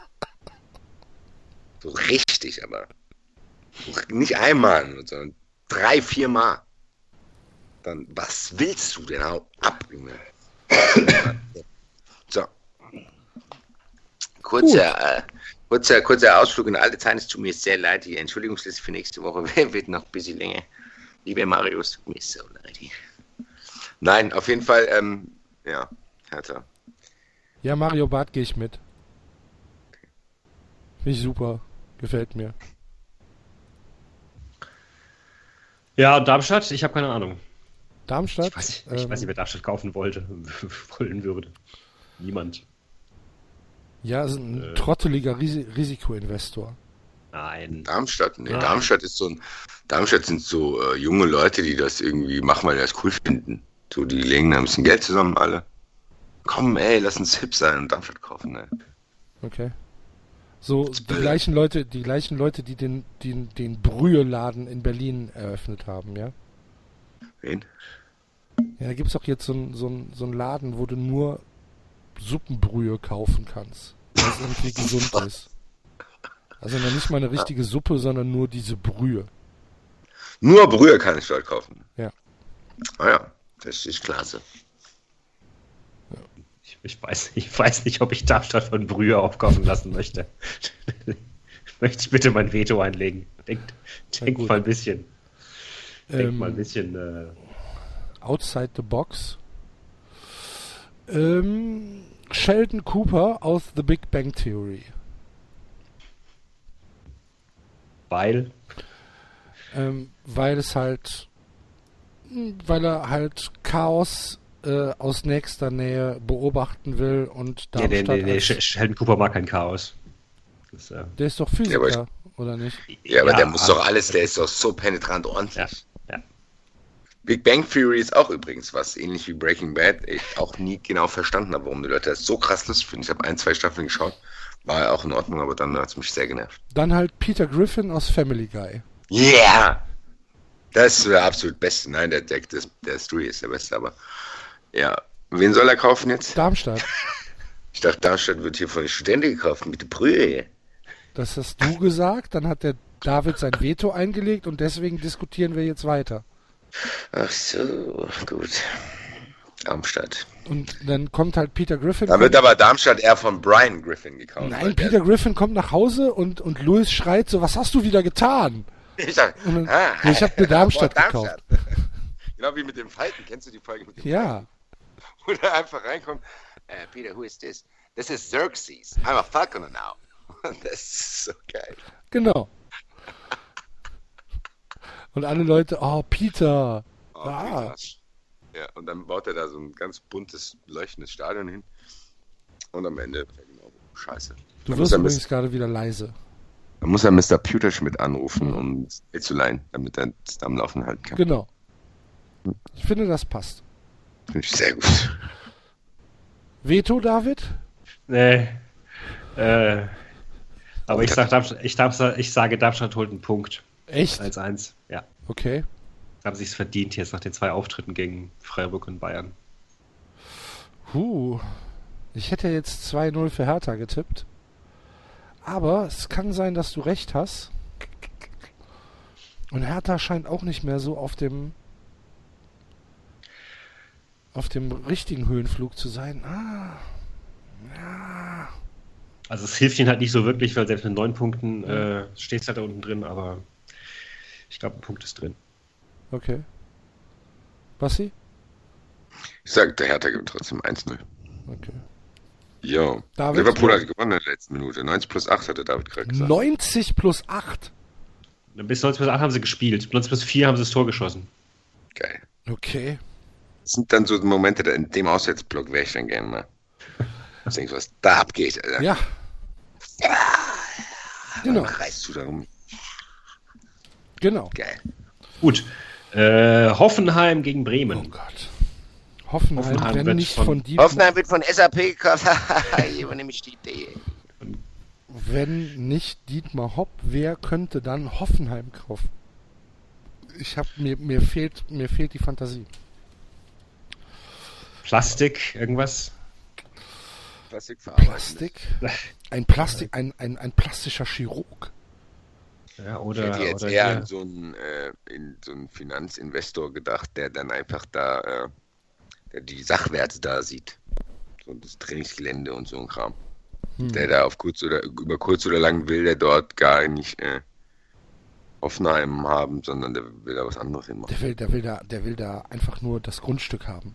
So richtig, aber. Nicht einmal, sondern drei, vier Mal. Dann, was willst du denn? Hau ab, Junge. <coughs> so. Kurzer, äh, kurzer, kurzer Ausflug in alte Zeiten. Es tut mir sehr leid. Die Entschuldigungsliste für nächste Woche <laughs> wird noch ein bisschen länger. Lieber Marius, tut mir so leid. Nein, auf jeden Fall, ähm, ja, Hertha. Ja, Mario Barth gehe ich mit. Finde ich super. Gefällt mir. Ja, und Darmstadt? Ich habe keine Ahnung. Darmstadt? Ich weiß, nicht- ich ähm, weiß nicht, wer Darmstadt kaufen wollte, <laughs> wollen würde. Niemand. Ja, ist ein Äh. trotteliger Risi Risikoinvestor. Nein. Darmstadt, nee, Ah. Darmstadt ist so ein, Darmstadt sind so äh, junge Leute, die das irgendwie machen, weil die das cool finden. So, die legen da ein bisschen Geld zusammen, alle. Komm, ey, lass uns hip sein und Darmstadt kaufen, ne? Okay. So, die gleichen Leute, die gleichen Leute, die den, den, den Brühe-Laden in Berlin eröffnet haben, ja? Wen? Ja, da gibt's auch jetzt so einen so so ein Laden, wo du nur Suppenbrühe kaufen kannst. Weil es irgendwie gesund ist. Also noch nicht mal eine richtige Suppe, sondern nur diese Brühe. Nur Brühe kann ich dort kaufen. Ja. Ah ja, das ist klasse. Ich, ich, weiß, ich weiß nicht, ob ich Darmstadt von Brühe aufkaufen lassen möchte. <laughs> möchte ich bitte mein Veto einlegen. Denkt, denkt mal ein bisschen. Denkt Ähm, mal ein bisschen. Äh, Outside the Box. Ähm, Sheldon Cooper aus The Big Bang Theory. Weil. Ähm, weil es halt, weil er halt Chaos äh, aus nächster Nähe beobachten will und Nee, nee, Darmstadt nee, nee. Sh- Sheldon Cooper mag kein Chaos. Das, äh, der ist doch Ja, aber Physiker, oder nicht? Ja, aber Ja, der muss doch alles, der ist doch so penetrant ordentlich. ja, ja. Big Bang Theory ist auch übrigens was, ähnlich wie Breaking Bad. Ich auch nie genau verstanden habe, warum die Leute das so krass lustig finden. Ich habe ein, zwei Staffeln geschaut, war ja auch in Ordnung, aber dann hat es mich sehr genervt. Dann halt Peter Griffin aus Family Guy. Yeah! Das ist der absolut Beste. Nein, der, der, der, der Stewie ist der Beste, aber ja. Wen soll er kaufen jetzt? Darmstadt. <laughs> Ich dachte, Darmstadt wird hier von den Studenten gekauft, mit der Brühe. Das hast du gesagt, dann hat der David sein Veto eingelegt und deswegen diskutieren wir jetzt weiter. Ach so, gut. Darmstadt. Und dann kommt halt Peter Griffin. Da wird aber Darmstadt eher von Brian Griffin gekauft. Nein, Peter Griffin kommt nach Hause und, und Louis schreit so, was hast du wieder getan? <laughs> Ich, sag, dann- ah, ich hab mir <laughs> Darmstadt boah, gekauft. <laughs> genau wie mit dem Falken. Kennst du die Folge mit dem Ja, Wo der einfach reinkommt. Äh, Peter, who is this? This is Xerxes. I'm a falconer now. das ist so geil. genau. Und alle Leute, oh, Peter. Oh, Ah. Peter. Ja, und dann baut er da so ein ganz buntes, leuchtendes Stadion hin. Und am Ende, ja, genau, scheiße. Du Dann wirst übrigens Mis- gerade wieder leise. dann muss er Mr. Pewterschmidt anrufen, um das Geld zu leihen, damit er es am Laufen halten kann. Genau. Ich finde, das passt. Finde ich sehr gut. Veto, David? Nee. Äh, aber ich, sag, Darmstadt, ich, Darmstadt, ich sage, Darmstadt holt einen Punkt. Echt? 1-1. Ja. Okay. Haben sie es verdient jetzt nach den zwei Auftritten gegen Freiburg und Bayern. Huh. Ich hätte jetzt 2-0 für Hertha getippt. Aber es kann sein, dass du recht hast. Und Hertha scheint auch nicht mehr so auf dem auf dem richtigen Höhenflug zu sein. Ah. Ja. Also es hilft ihnen halt nicht so wirklich, weil selbst mit neun Punkten äh, steht es halt da unten drin, aber ich glaube, ein Punkt ist drin. Okay. Basti? Ich sage, der Hertha gewinnt trotzdem 1-0. Okay. Jo. David? Liverpool hat gewonnen in der letzten Minute. 90 plus 8 hatte David gerade gesagt. 90 plus 8. Bis 19 plus 8 haben sie gespielt. 19 plus 4 haben sie das Tor geschossen. Geil. Okay. Das sind dann so Momente, in dem Auswärtsblock wäre ich dann gerne mal. Ich denke, was da abgeht, Alter. Ja. Genau. Dann reißt du darum. Genau. Geil. Gut. Äh, Hoffenheim gegen Oh Bremen. Gott. Hoffenheim, Hoffenheim wenn wird nicht von- von die Hoffenheim wird von SAP gekauft. <laughs> Übernehme ich die Idee. Wenn nicht Dietmar Hopp, wer könnte dann Hoffenheim kaufen? Ich habe mir mir fehlt mir fehlt die Fantasie. Plastik, irgendwas. Plastikverarbeitung. Plastik? Ein Plastik ein, ein, ein plastischer Chirurg. Ja, Ich oder, hätte jetzt oder eher an so einen, äh, in so einen Finanzinvestor gedacht, der dann einfach da äh, der die Sachwerte da sieht. So das Trainingsgelände und so ein Kram. Hm. Der da auf kurz oder über kurz oder lang will der dort gar nicht äh, Hoffenheim haben, sondern der will da was anderes hinmachen. Der will, der will da, der will da einfach nur das Grundstück haben.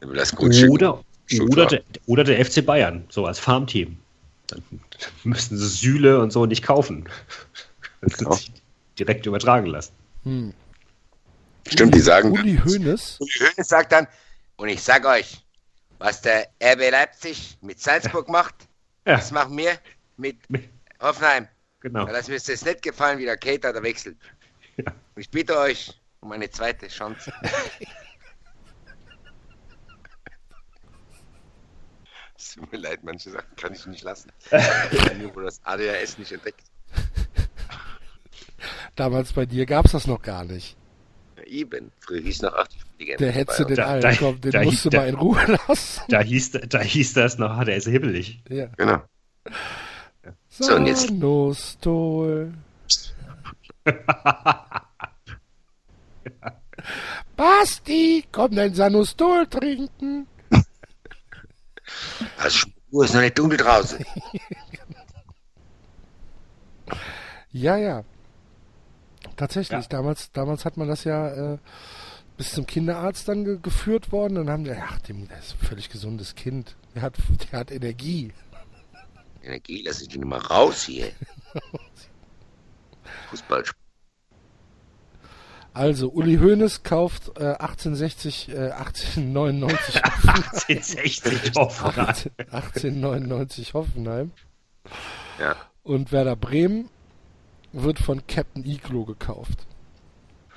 Der will das Grundstück. Oder, oder, der, oder der FC Bayern, so als Farmteam. Dann müssen sie Süle und so nicht kaufen. Können Ja. sie direkt übertragen lassen. Hm. Stimmt, die sagen. Uli Hoeneß. Uli Hoeneß sagt dann, und ich sag euch, was der RB Leipzig mit Salzburg macht, Ja, das machen wir mit Mit- Hoffenheim. genau. Ja, das müsste es nicht gefallen, wie der Cater da wechselt. Ja. Und ich bitte euch um eine zweite Chance. <laughs> Es tut mir leid, manche Sachen kann ich nicht lassen. <laughs> Nur wo das ADHS nicht entdeckt. Damals bei dir gab's das noch gar nicht. Ja, Eben. Früher hieß noch 80 Legende. Der hättest du den Da- allen, da- komm, den da musst hieß du mal in Ruhe lassen. Da hieß, da hieß das noch, ah, der ist hibbelig. Ja. Genau. So, und jetzt- Sanostol. <laughs> Basti, komm dein Sanostol trinken. Also, Uhr ist noch nicht dunkel draußen. <laughs> Ja, ja. Tatsächlich, Ja. damals, damals hat man das ja äh, bis zum Kinderarzt dann ge geführt worden. Dann haben die, ach, dem, das ist ein völlig gesundes Kind. Der hat, der hat Energie. Energie, lass ich den mal raus hier. <laughs> Fußball. Also, Uli Hoeneß kauft äh, 1860, äh, 1899 1860 <laughs> Hoffenheim. 1899 <laughs> Hoffenheim. Ja. Und Werder Bremen wird von Captain Iglo gekauft. <laughs>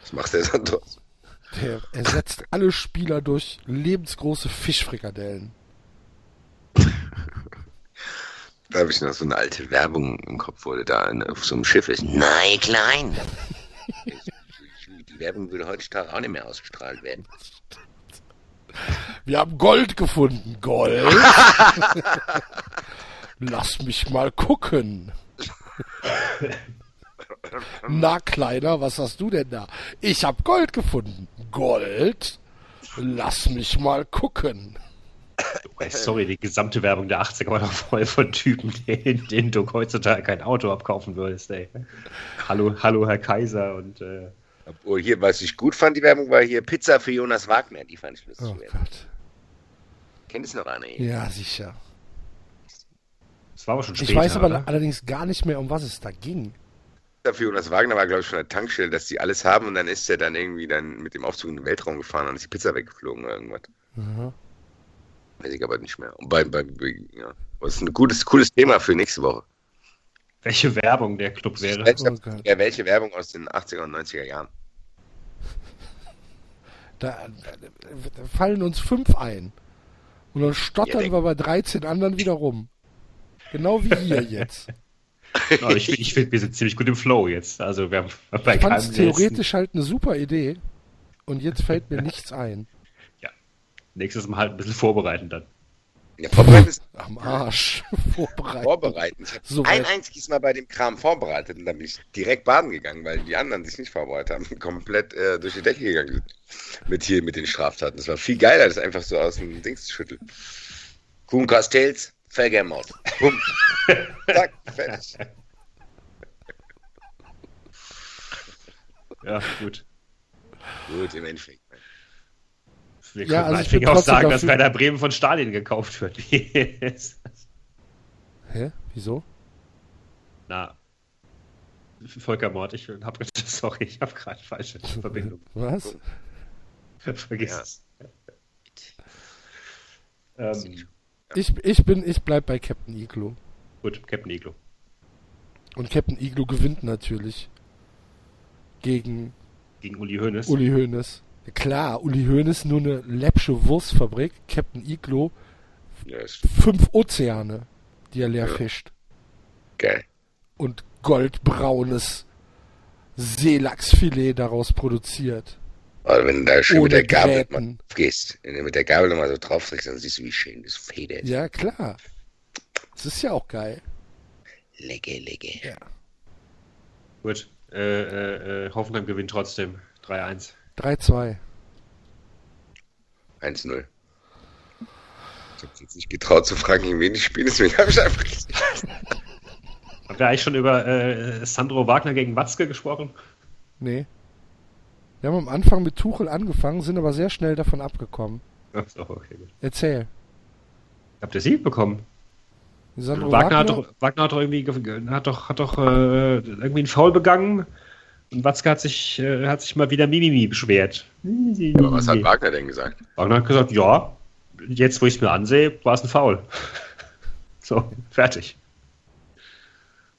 Was macht der Santos? Der ersetzt alle Spieler durch lebensgroße Fischfrikadellen. <laughs> Da habe ich noch so eine alte Werbung im Kopf, wo der da auf so einem Schiff ist. Nein, klein. <laughs> Die Werbung würde heutzutage auch nicht mehr ausgestrahlt werden. Wir haben Gold gefunden. Gold? Lass mich mal gucken. Na, Kleiner, was hast du denn da? Ich hab Gold gefunden. Gold? Lass mich mal gucken. Sorry, die gesamte Werbung der 80er war doch voll von Typen, denen, denen du heutzutage kein Auto abkaufen würdest, ey. Hallo, hallo, Herr Kaiser und äh, Obwohl hier, was ich gut fand, die Werbung war hier Pizza für Jonas Wagner. Die fand ich lustig. Oh. Gott. Kennt es noch eine? Ja, sicher. Es war aber schon später. Ich weiß aber oder? allerdings gar nicht mehr, um was es da ging. Pizza für Jonas Wagner war, glaube ich, schon eine Tankstelle, dass die alles haben und dann ist er dann irgendwie dann mit dem Aufzug in den Weltraum gefahren und ist die Pizza weggeflogen oder irgendwas. Aha. Weiß ich aber nicht mehr. Und bei, bei, ja. Das ist ein gutes, cooles Thema für nächste Woche. Welche Werbung der Club wäre. Welche, Oh ja, welche Werbung aus den 80er und 90er Jahren? Da, da, da fallen uns fünf ein. Und dann stottern Ja, wir bei 13 anderen wieder rum. Genau wie hier jetzt. <laughs> Aber ich finde, ich find, wir sind ziemlich gut im Flow jetzt. Also wir haben bei Ich fand es theoretisch halt eine super Idee. Und jetzt fällt mir nichts ein. <laughs> Nächsten, nächstes Mal halt ein bisschen vorbereiten dann. Ja, vorbereiten ist Am Arsch. <laughs> Vorbereitet. vorbereiten. Ich habe So ein einziges Mal bei dem Kram vorbereitet und dann bin ich direkt baden gegangen, weil die anderen sich nicht vorbereitet haben, komplett äh, durch die Decke gegangen sind. Mit hier, mit den Straftaten. Das war viel geiler, das einfach so aus dem Dings zu schütteln. Kuhn Castells, Felgermord. Bumm. <laughs> Zack, fertig. Ja, gut. Gut, im Endeffekt. Wir Ja, können also auch sagen, dass dafür- Werder Bremen von Stalin gekauft wird. <laughs> Hä? Wieso? Na, Völkermord. Ich hab, <laughs> sorry, ich habe gerade falsche Verbindung. Was? Vergiss Ja. es. Ähm, Ich, ich bin, ich bleib bei Captain Iglo. gut, Captain Iglo. Und Captain Iglo gewinnt natürlich. Gegen Gegen Uli Hoeneß. Uli Hoeneß. Klar, Uli Hoeneß nur eine läppsche Wurstfabrik. Captain Iglo ist fünf Ozeane, die er leer Ja. fischt. geil. Und goldbraunes Seelachsfilet daraus produziert. Aber wenn du da schön mit der Gabel mal gehst, wenn du mit der Gabel nochmal so drauf drückst, dann siehst du, wie schön das federt. Ja, klar. Das ist ja auch geil. Lecker, lecker. Ja. Gut. Äh, äh, äh, Hoffenheim gewinnt trotzdem. 3-1. 3-2. 1-0. Ich hab jetzt nicht getraut zu fragen, gegen wen ich spiele, deswegen habe ich einfach <laughs> gesagt. Haben wir eigentlich schon über äh, Sandro Wagner gegen Watzke gesprochen? Nee. Wir haben am Anfang mit Tuchel angefangen, sind aber sehr schnell davon abgekommen. Achso, okay, gut. Erzähl. Habt ihr Sieg bekommen? Wagner, Wagner, hat doch, Wagner hat doch irgendwie ge- hat doch, hat doch äh, irgendwie einen Foul begangen und Watzke hat sich, äh, hat sich mal wieder Mimimi beschwert. Aber was hat Wagner denn gesagt? Wagner hat gesagt, ja, jetzt wo ich es mir ansehe, war es ein Foul. <laughs> so, fertig.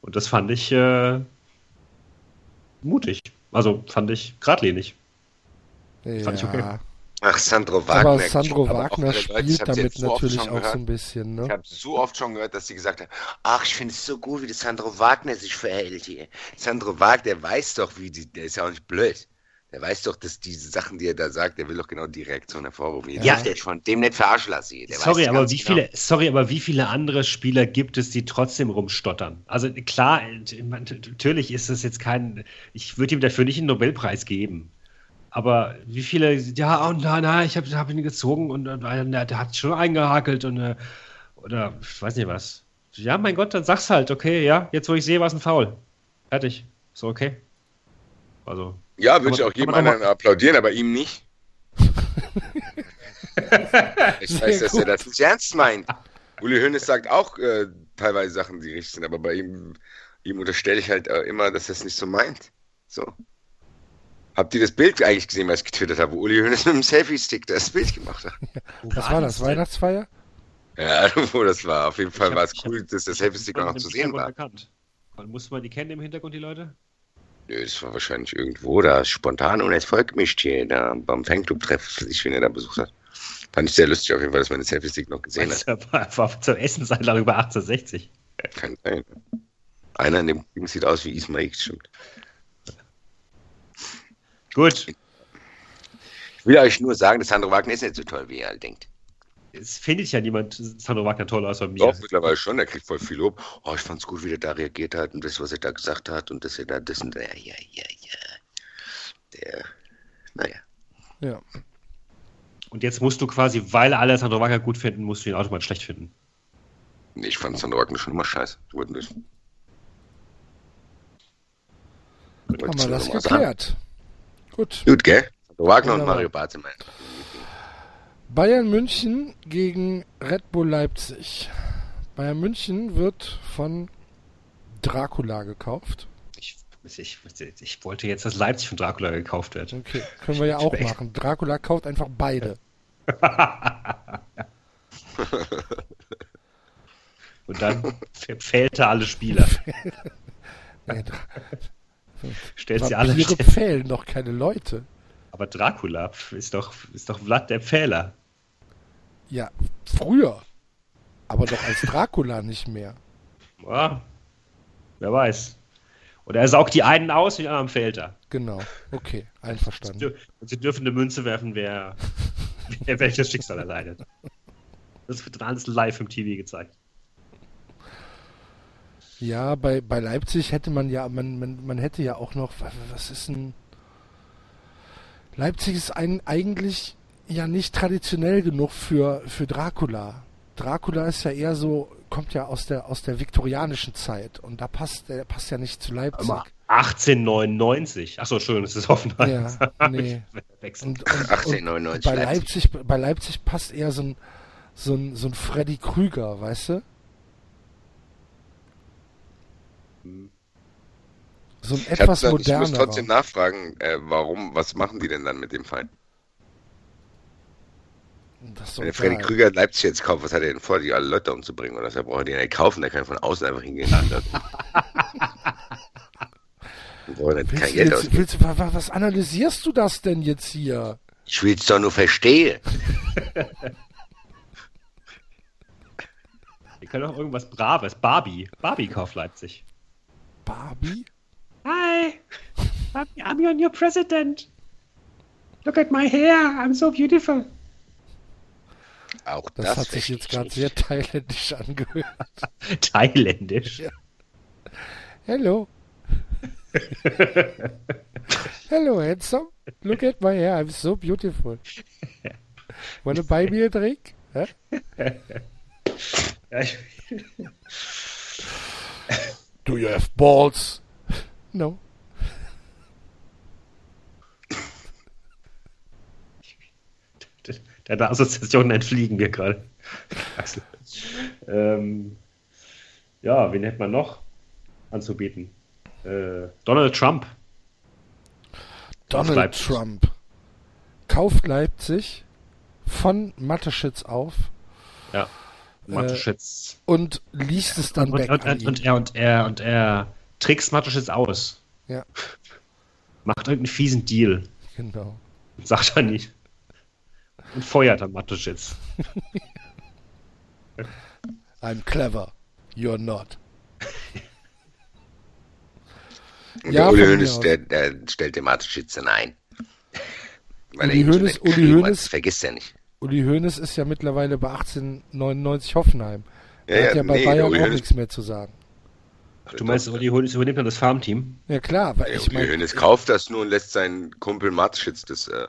Und das fand ich äh, mutig. Also fand ich geradlinig. ja. fand ich okay. Ach, Sandro Wagner. Aber Sandro Wagner Leute, ich spielt damit so natürlich auch so gehört. ein bisschen, Ich ne? habe so oft schon gehört, dass sie gesagt haben, ach, ich finde es so gut, wie der Sandro Wagner sich verhält hier. Sandro Wagner, der weiß doch, wie die, der ist ja auch nicht blöd. Der weiß doch, dass diese Sachen, die er da sagt, der will doch genau die Reaktion hervorrufen. Ihr Ja. jetzt von dem nicht verarschen lassen. hier. Der Sorry, aber wie genau. viele, sorry, aber wie viele andere Spieler gibt es, die trotzdem rumstottern? Also klar, natürlich ist das jetzt kein, ich würde ihm dafür nicht einen Nobelpreis geben. Aber wie viele, ja, und na, na, ich habe hab ihn gezogen und, und äh, der hat schon eingehakelt und äh, oder ich weiß nicht was. Ja, mein Gott, dann sag's halt, okay, ja, jetzt wo ich sehe, war es ein Foul. Fertig. So okay. Also, Ja, würde ich auch jedem anderen applaudieren, aber ihm nicht. <laughs> ich weiß, dass er das nicht ernst meint. Uli Hoeneß sagt auch äh, teilweise Sachen, die richtig sind, aber bei ihm, ihm unterstelle ich halt äh, immer, dass er es nicht so meint. So. Habt ihr das Bild eigentlich gesehen, was ich getwittert habe, wo Uli Hoeneß mit dem Selfie-Stick das Bild gemacht hat? Was war das? Weihnachtsfeier? Ja, <laughs> wo das war. Auf jeden Fall war es cool, dass der Selfie-Stick auch noch zu sehen war. Erkannt. Musste man die kennen im Hintergrund, die Leute? Nö, das war wahrscheinlich irgendwo da spontan und es folgt mich hier da beim Fanclub-Treff, ich er da besucht hat. Fand ich sehr lustig auf jeden Fall, dass man den Selfie-Stick noch gesehen hat. War, war zum Essenseinladung über 1860. Kann sein. Einer in dem Ding sieht aus wie Ismail, stimmt. Gut. Ich will euch nur sagen, dass Sandro Wagner ist nicht so toll, wie ihr alle denkt. Es findet ja niemand Sandro Wagner toll außer mir. Doch, mittlerweile schon. Er kriegt voll viel Lob. Oh, ich fand's gut, wie der da reagiert hat und das, was er da gesagt hat und dass er da das und ja, ja, ja, ja. Der, naja. Ja. Und jetzt musst du quasi, weil alle Sandro Wagner gut finden, musst du ihn automatisch schlecht finden. Nee, ich fand Sandro Wagner schon immer scheiße. Ich wollte nicht. Haben wir das geklärt. Gut. Gut, gell? Sandro Wagner und. Mario meine. Bayern München gegen Red Bull Leipzig. Bayern München wird von Dracula gekauft. Ich, ich, ich wollte jetzt, dass Leipzig von Dracula gekauft wird. Okay, können wir ja auch machen. Dracula kauft einfach beide. <laughs> Und dann fällt er alle Spieler. <laughs> Nee, Stellt sie alle. Vampire pfählen <laughs> doch keine Leute. Aber Dracula ist doch, ist doch Vlad der Pfähler. Ja, früher. Aber doch als Dracula nicht mehr. Ja, wer weiß. Oder er saugt die einen aus und die anderen fällt er. Genau. Okay, einverstanden. Und sie dürfen eine Münze werfen, wer, wer welches Schicksal erleidet. Das wird dann alles live im TV gezeigt. Ja, bei, bei Leipzig hätte man ja, man, man, man hätte ja auch noch, wa- was ist ein. Leipzig ist ein, eigentlich ja nicht traditionell genug für, für Dracula. Dracula ist ja eher so, kommt ja aus der, aus der viktorianischen Zeit und da passt, der passt ja nicht zu Leipzig. Aber 1899. Achso, Entschuldigung, das ist Hoffenheim. Ja, <laughs> nee. Und, und, und 1899 bei Leipzig, bei Leipzig passt eher so ein, so ein, so ein Freddy Krüger, weißt du? So ein Ich, etwas hab, ich muss moderner. trotzdem nachfragen, äh, warum, was machen die denn dann mit dem Verein? Wenn der Freddy geil. Krüger Leipzig jetzt kauft, was hat er denn vor, die alle Leute umzubringen? Oder deshalb braucht er den nicht kaufen, der kann von außen einfach hingehen. <laughs> Willst kein Geld jetzt, willst, was analysierst du das denn jetzt hier? Ich will es doch nur verstehen. <laughs> Wir können auch irgendwas Braves. Barbie. Barbie kauft Leipzig. Barbie? Hi. Barbie, I'm your new president. Look at my hair. I'm so beautiful. Auch Das, das, hat sich jetzt gerade sehr thailändisch angehört. <laughs> Thailändisch. Hello. Hello, <laughs> handsome. Look at my hair. I'm so beautiful. Wanna buy me a drink? Ja, <laughs> ich- Do you have balls? No. Der Assoziation entfliegen wir gerade. Ähm, ja, wen hätte man noch anzubieten? Äh, Donald Trump. Donald. Trump kauft Leipzig von Mateschitz auf Ja. Mateschitz. und liest es dann und, weg und, und, und er und er und er trickst Mateschitz aus. Ja, Macht irgendeinen fiesen Deal. genau. Sagt er nicht. Und feuert dann Mateschitz. <laughs> I'm clever. You're not. <laughs> Und Ja, der Uli Hoeneß, der, der stellt den Mateschitz dann ein. Weil Uli er so Hoeneß- nicht Uli hat, Hoeneß- Das vergisst er nicht. Uli Hoeneß ist ja mittlerweile bei 1899 Hoffenheim. Er ja, hat ja bei nee, Bayern auch Hoeneß- nichts mehr zu sagen. Du meinst, Uli Hoeneß übernimmt dann das Farmteam? Ja klar, weil Ja, ich Uli meine, Hoeneß kauft das nur und lässt seinen Kumpel Mateschitz das äh,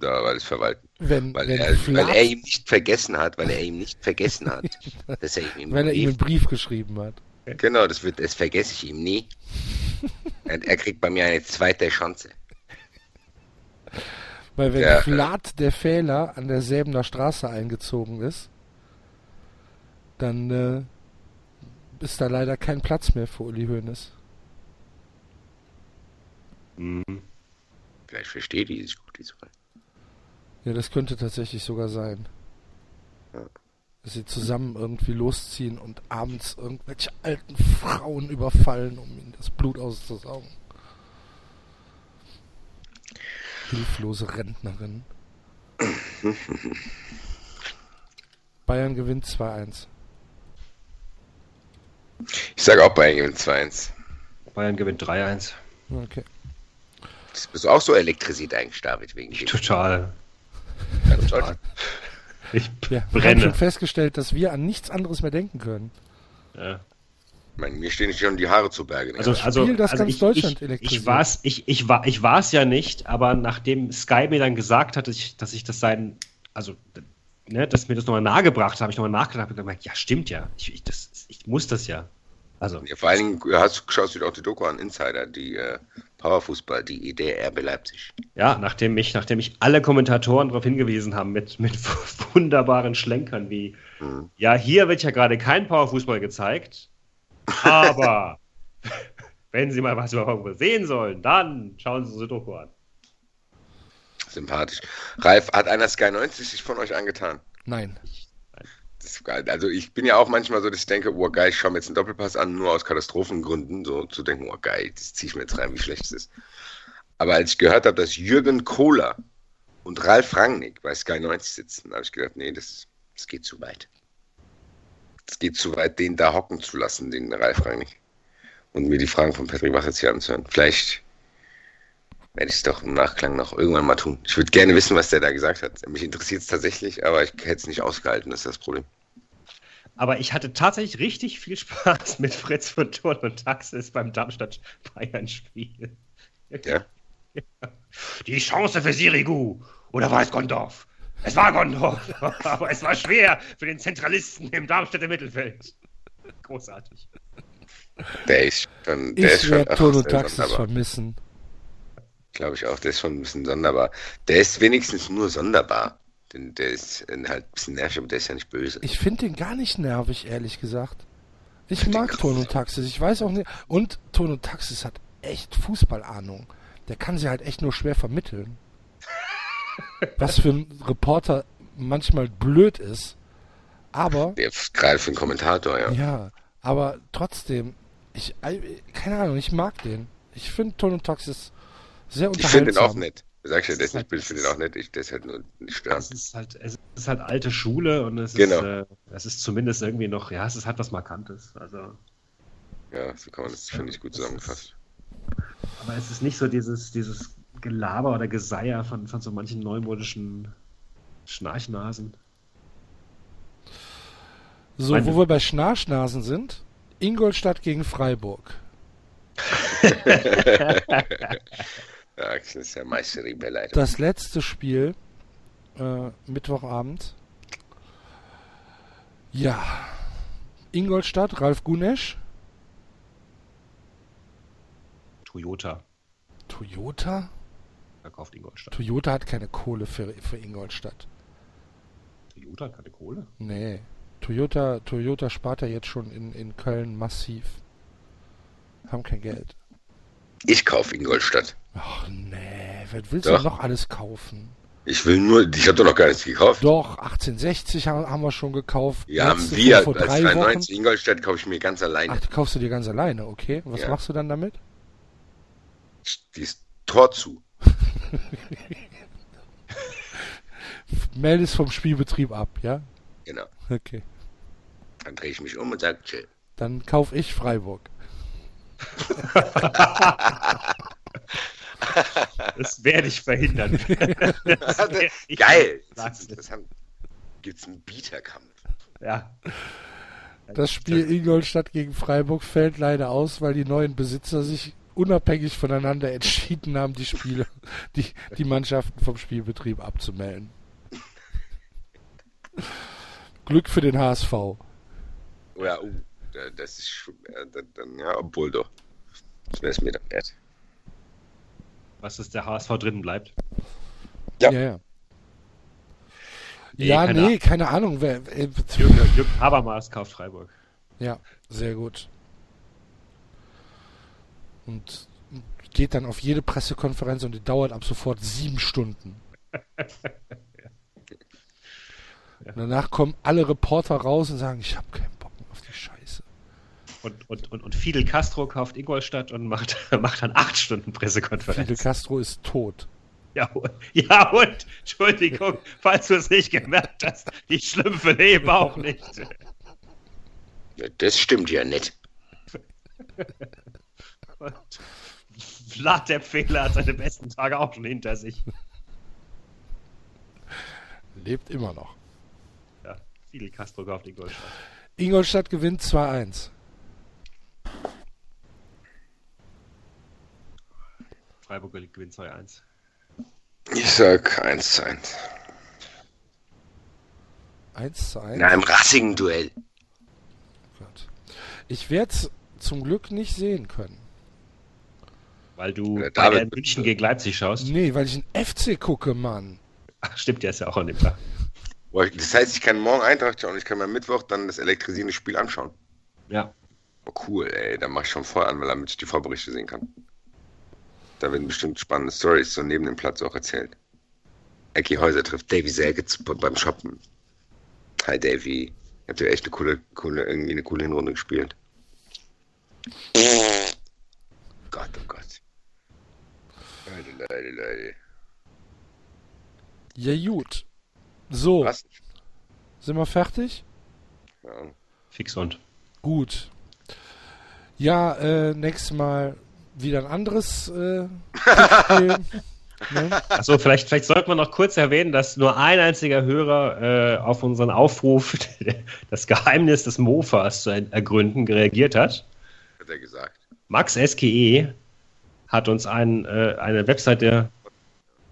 da alles verwalten. wenn, Weil wenn er, weil er ihm nicht vergessen hat, weil er ihm nicht vergessen hat, <laughs> dass er ihm weil er ihm einen Brief, geschrieben hat. genau, das wird, das vergesse ich ihm nie. <laughs> Er, er kriegt bei mir eine zweite Chance. Weil wenn Ja. Flat der Fehler an der Säbener Straße eingezogen ist, dann äh, ist da leider kein Platz mehr für Uli Hoeneß. Mhm. Vielleicht versteht die sich gut, die zwei. Ja, das könnte tatsächlich sogar sein. Ja. Dass sie zusammen irgendwie losziehen und abends irgendwelche alten Frauen überfallen, um ihnen das Blut auszusaugen. Hilflose Rentnerin. <laughs> Bayern gewinnt 2-1. Ich sage auch Bayern gewinnt 2-1. Bayern gewinnt 3-1. Okay. Das bist du auch so elektrisiert eigentlich, David, wegen dem. Total. Ganz toll. <laughs> Ich Ja, wir haben schon brenne. festgestellt, dass wir an nichts anderes mehr denken können. Ja. Ich meine, mir stehen schon die Haare zu Berge. Also, also, Spiel, das also ganz ich, Deutschland ich, ich war's, ich, ich war, ich war's ja nicht, aber nachdem Sky mir dann gesagt hat, dass ich, dass ich das sein, also, ne, dass mir das nochmal nahegebracht hat, habe ich nochmal nachgedacht und gemerkt, ja, stimmt ja, ich, ich, das, ich muss das ja. Also, ja, vor allen Dingen hast, schaust du dir auch die Doku an, Insider, die äh, Powerfußball, die Idee RB Leipzig. ja, nachdem mich, nachdem mich alle Kommentatoren darauf hingewiesen haben mit, mit <laughs> wunderbaren Schlenkern wie, Mhm. ja, hier wird ja gerade kein Powerfußball gezeigt, aber <laughs> wenn Sie mal was über Powerfußball sehen sollen, dann schauen Sie unsere Doku an. Sympathisch. Ralf, hat einer Sky 90 sich von euch angetan? Nein. Geil. Also ich bin ja auch manchmal so, dass ich denke, oh geil, ich schaue mir jetzt einen Doppelpass an, nur aus Katastrophengründen, so zu denken, oh geil, das ziehe ich mir jetzt rein, wie schlecht es ist. Aber als ich gehört habe, dass Jürgen Kohler und Ralf Rangnick bei Sky 90 sitzen, habe ich gedacht, nee, das, das geht zu weit. Das geht zu weit, den da hocken zu lassen, den Ralf Rangnick. Und mir die Fragen von Patrick Wach jetzt hier anzuhören. Vielleicht werde ich es doch im Nachklang noch irgendwann mal tun. Ich würde gerne wissen, was der da gesagt hat. Mich interessiert es tatsächlich, aber ich hätte es nicht ausgehalten, das ist das Problem. Aber ich hatte tatsächlich richtig viel Spaß mit Fritz von Thurn und Taxis beim Darmstadt-Bayern-Spiel. Ja. Die Chance für Sirigu. Oder war es Gondorf? Es war Gondorf. <laughs> Aber es war schwer für den Zentralisten im Darmstädter Mittelfeld. Großartig. Der ist schon, der ist Ich schon werde ach, Tono Taxis vermissen. Glaube ich auch, der ist schon ein bisschen sonderbar. Der ist wenigstens nur sonderbar. Denn der ist halt ein bisschen nervig, aber der ist ja nicht böse. Ich finde den gar nicht nervig, ehrlich gesagt. Ich mag krass. Tono Taxis. Ich weiß auch nicht. Und Tono Taxis hat echt Fußballahnung. Der kann sie halt echt nur schwer vermitteln. <laughs> Was für ein Reporter manchmal blöd ist. Aber, Der ist gerade für einen Kommentator, ja. ja, aber trotzdem, ich, keine Ahnung, ich mag den. Ich finde Tono Taxis sehr Ich finde unterhaltsam. den auch nett. Sag ich ja, der ist nicht ich finde den auch nett. Ich, der ist halt nur nicht störend. Es ist halt, es ist halt alte Schule und es Genau. ist, äh, es ist zumindest irgendwie noch, ja, es ist halt was Markantes. Also, Ja, so kann man das, finde ich, gut zusammengefasst. aber es ist nicht so dieses, dieses Gelaber oder Geseier von, von so manchen neumodischen Schnarchnasen. So, Meine- wo wir bei Schnarchnasen sind, Ingolstadt gegen Freiburg. <laughs> <laughs> Ja, das ist ja Meisterie Beileid. Das letzte Spiel, äh, Mittwochabend. Ja. Ingolstadt, Ralf Gunesch. Toyota Toyota? verkauft Ingolstadt. Toyota hat keine Kohle für, für Ingolstadt. Toyota hat keine Kohle. Nee. Toyota, Toyota spart ja jetzt schon in, in Köln massiv. Haben kein Geld. Ich kaufe Ingolstadt. Ach nee, wer willst Doch. du noch alles kaufen? Ich will nur, ich habe doch noch gar nichts gekauft. Doch, 1860 haben, haben wir schon gekauft. Ja, haben wir vor, als drei 93 Wochen. Ingolstadt kaufe ich mir ganz alleine. Ach, kaufst du dir ganz alleine, okay. Was Ja. machst du dann damit? Die ist Tor zu. <laughs> Meldest vom Spielbetrieb ab, ja? Genau. Okay. Dann drehe ich mich um und sage, chill. Dann kauf ich Freiburg. Das werde ich verhindern. Das werde ich- Geil! Das, das haben, gibt's einen Bieterkampf. Ja. Das Spiel Ingolstadt gegen Freiburg fällt leider aus, weil die neuen Besitzer sich unabhängig voneinander entschieden haben, die Spiele, die, die Mannschaften vom Spielbetrieb abzumelden. Glück für den HSV. Oh ja, uh, das ist äh, dann, ja, obwohl doch. Das wäre es mir dann wert. Was ist der HSV drinnen bleibt? Ja. Ja, ja. Nee, ja, keine nee, keine Ahnung. Wer, äh, Jürgen, Jürgen Habermas kauft Freiburg. ja, sehr gut. Und geht dann auf jede Pressekonferenz und die dauert ab sofort sieben Stunden. <laughs> Und danach kommen alle Reporter raus und sagen, ich habe keinen Bock mehr auf die Scheiße. Und, und, und, und Fidel Castro kauft Ingolstadt und macht, <laughs> macht dann acht Stunden Fidel Pressekonferenz. Castro ist tot. Ja, und, ja, und, Entschuldigung, falls du es nicht gemerkt hast, die Schlümpfe leben auch nicht. Das stimmt ja nicht. Und Vlad der Fehler hat seine besten Tage auch schon hinter sich. Lebt immer noch. Ja, Fidel Castro kauft Ingolstadt. Ingolstadt gewinnt 2-1. Freiburg gewinnt 2-1. Ich sag 1 zu 1. 1 zu 1. In einem rassigen Duell. Gott. Ich werde es zum Glück nicht sehen können. Weil du Ja, der München gegen Leipzig schaust. Nee, weil ich einen FC gucke, Mann. Ach, stimmt, der ist ja auch an dem Tag. Das heißt, ich kann morgen Eintracht schauen, ich kann am Mittwoch dann das elektrisierende Spiel anschauen. Ja. Oh, cool, ey, da mach ich schon voll an, weil damit ich die Vorberichte sehen kann. Da werden bestimmt spannende Stories so neben dem Platz auch erzählt. Ecki Häuser trifft Davy zu- beim Shoppen. Hi Davy. Habt ihr echt eine coole, coole, irgendwie eine coole Hinrunde gespielt. Gott, oh Gott. Leute, Leute, Leute. Ja, gut. So, Was? sind wir fertig? Ja. Fix und. Gut. Ja, äh, nächstes Mal wieder ein anderes äh, <laughs> Tippspiel. ne? Achso, vielleicht, vielleicht sollte man noch kurz erwähnen, dass nur ein einziger Hörer äh, auf unseren Aufruf, <laughs> das Geheimnis des Mofas zu ergründen, reagiert hat. Hat er gesagt. Max SKE hat uns ein, äh, eine Webseite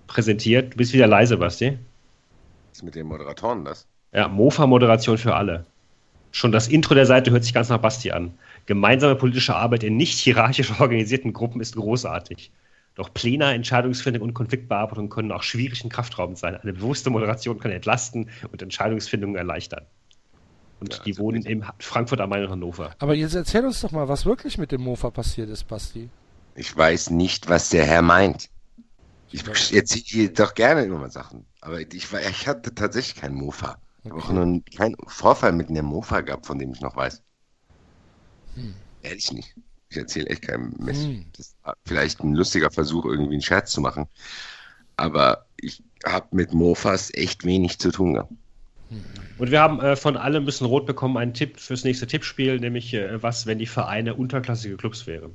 präsentiert. Du bist wieder leise, Basti. Was ist mit den Moderatoren das? Ja, Mofa-Moderation für alle. Schon das Intro der Seite hört sich ganz nach Basti an. Gemeinsame politische Arbeit in nicht hierarchisch organisierten Gruppen ist großartig. Doch Pläne, Entscheidungsfindung und Konfliktbearbeitung können auch schwierig und kraftraubend sein. Eine bewusste Moderation kann entlasten und Entscheidungsfindung erleichtern. Und Ja, die also wohnen in Frankfurt am Main und Hannover. Aber jetzt erzähl uns doch mal, was wirklich mit dem Mofa passiert ist, Basti. Ich weiß nicht, was der Herr meint. Ich erzähle doch gerne immer mal Sachen. Aber ich, war, ich hatte tatsächlich keinen Mofa. Ich habe auch noch keinen Vorfall mit einem Mofa gehabt, von dem ich noch weiß. Ehrlich nicht. Ich erzähle echt keinem Mist. Hm. Das war vielleicht ein lustiger Versuch, irgendwie einen Scherz zu machen. Aber ich habe mit Mofas echt wenig zu tun gehabt. Und wir haben äh, von allem ein bisschen rot bekommen einen Tipp fürs nächste Tippspiel, nämlich äh, was, wenn die Vereine unterklassige Clubs wären.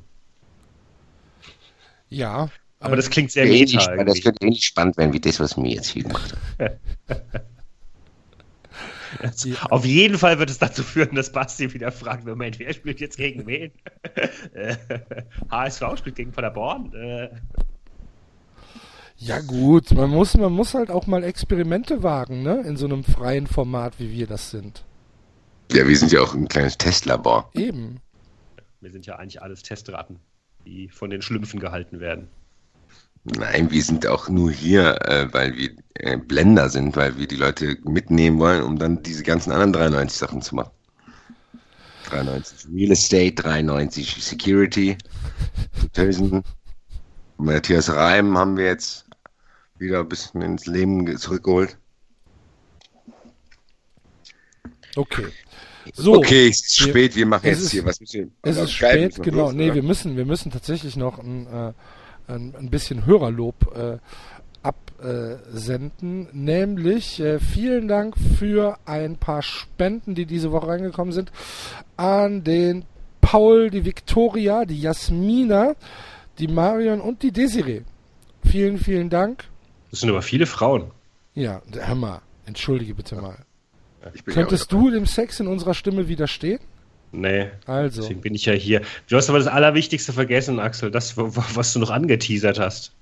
Ja. Aber äh, das klingt sehr meta das könnte ähnlich spannend werden wie das, was mir jetzt hier gemacht hat. <laughs> die, Auf jeden Fall wird es dazu führen, dass Basti wieder fragt, Moment, wer spielt jetzt gegen wen? <laughs> Äh, HSV spielt gegen Paderborn. Äh, ja gut, man muss, man muss halt auch mal Experimente wagen, ne? In so einem freien Format, wie wir das sind. Ja, wir sind ja auch ein kleines Testlabor. Eben. wir sind ja eigentlich alles Testratten, die von den Schlümpfen gehalten werden. Nein, wir sind auch nur hier, äh, weil wir äh, Blender sind, weil wir die Leute mitnehmen wollen, um dann diese ganzen anderen 93 Sachen zu machen. 93 Real Estate, 93 Security, Tösen. Matthias Reim haben wir jetzt wieder ein bisschen ins Leben ge- zurückgeholt. Okay. So. okay, es ist wir- spät, wir machen jetzt ist- hier was. Wir, Es ist spät, genau. nee, wir müssen, wir müssen tatsächlich noch ein, äh, ein, ein bisschen Hörerlob äh, absenden. Nämlich äh, vielen Dank für ein paar Spenden, die diese Woche reingekommen sind. An den Paul, die Viktoria, die Jasmina, die Marion und die Desiree. Vielen, vielen Dank. Das sind aber viele Frauen. Ja, hör mal, entschuldige bitte mal. Ich bin ja Könntest du dem Sex in unserer Stimme widerstehen? Nee, Also. deswegen bin ich ja hier. Du hast aber das Allerwichtigste vergessen, Axel, das, was du noch angeteasert hast.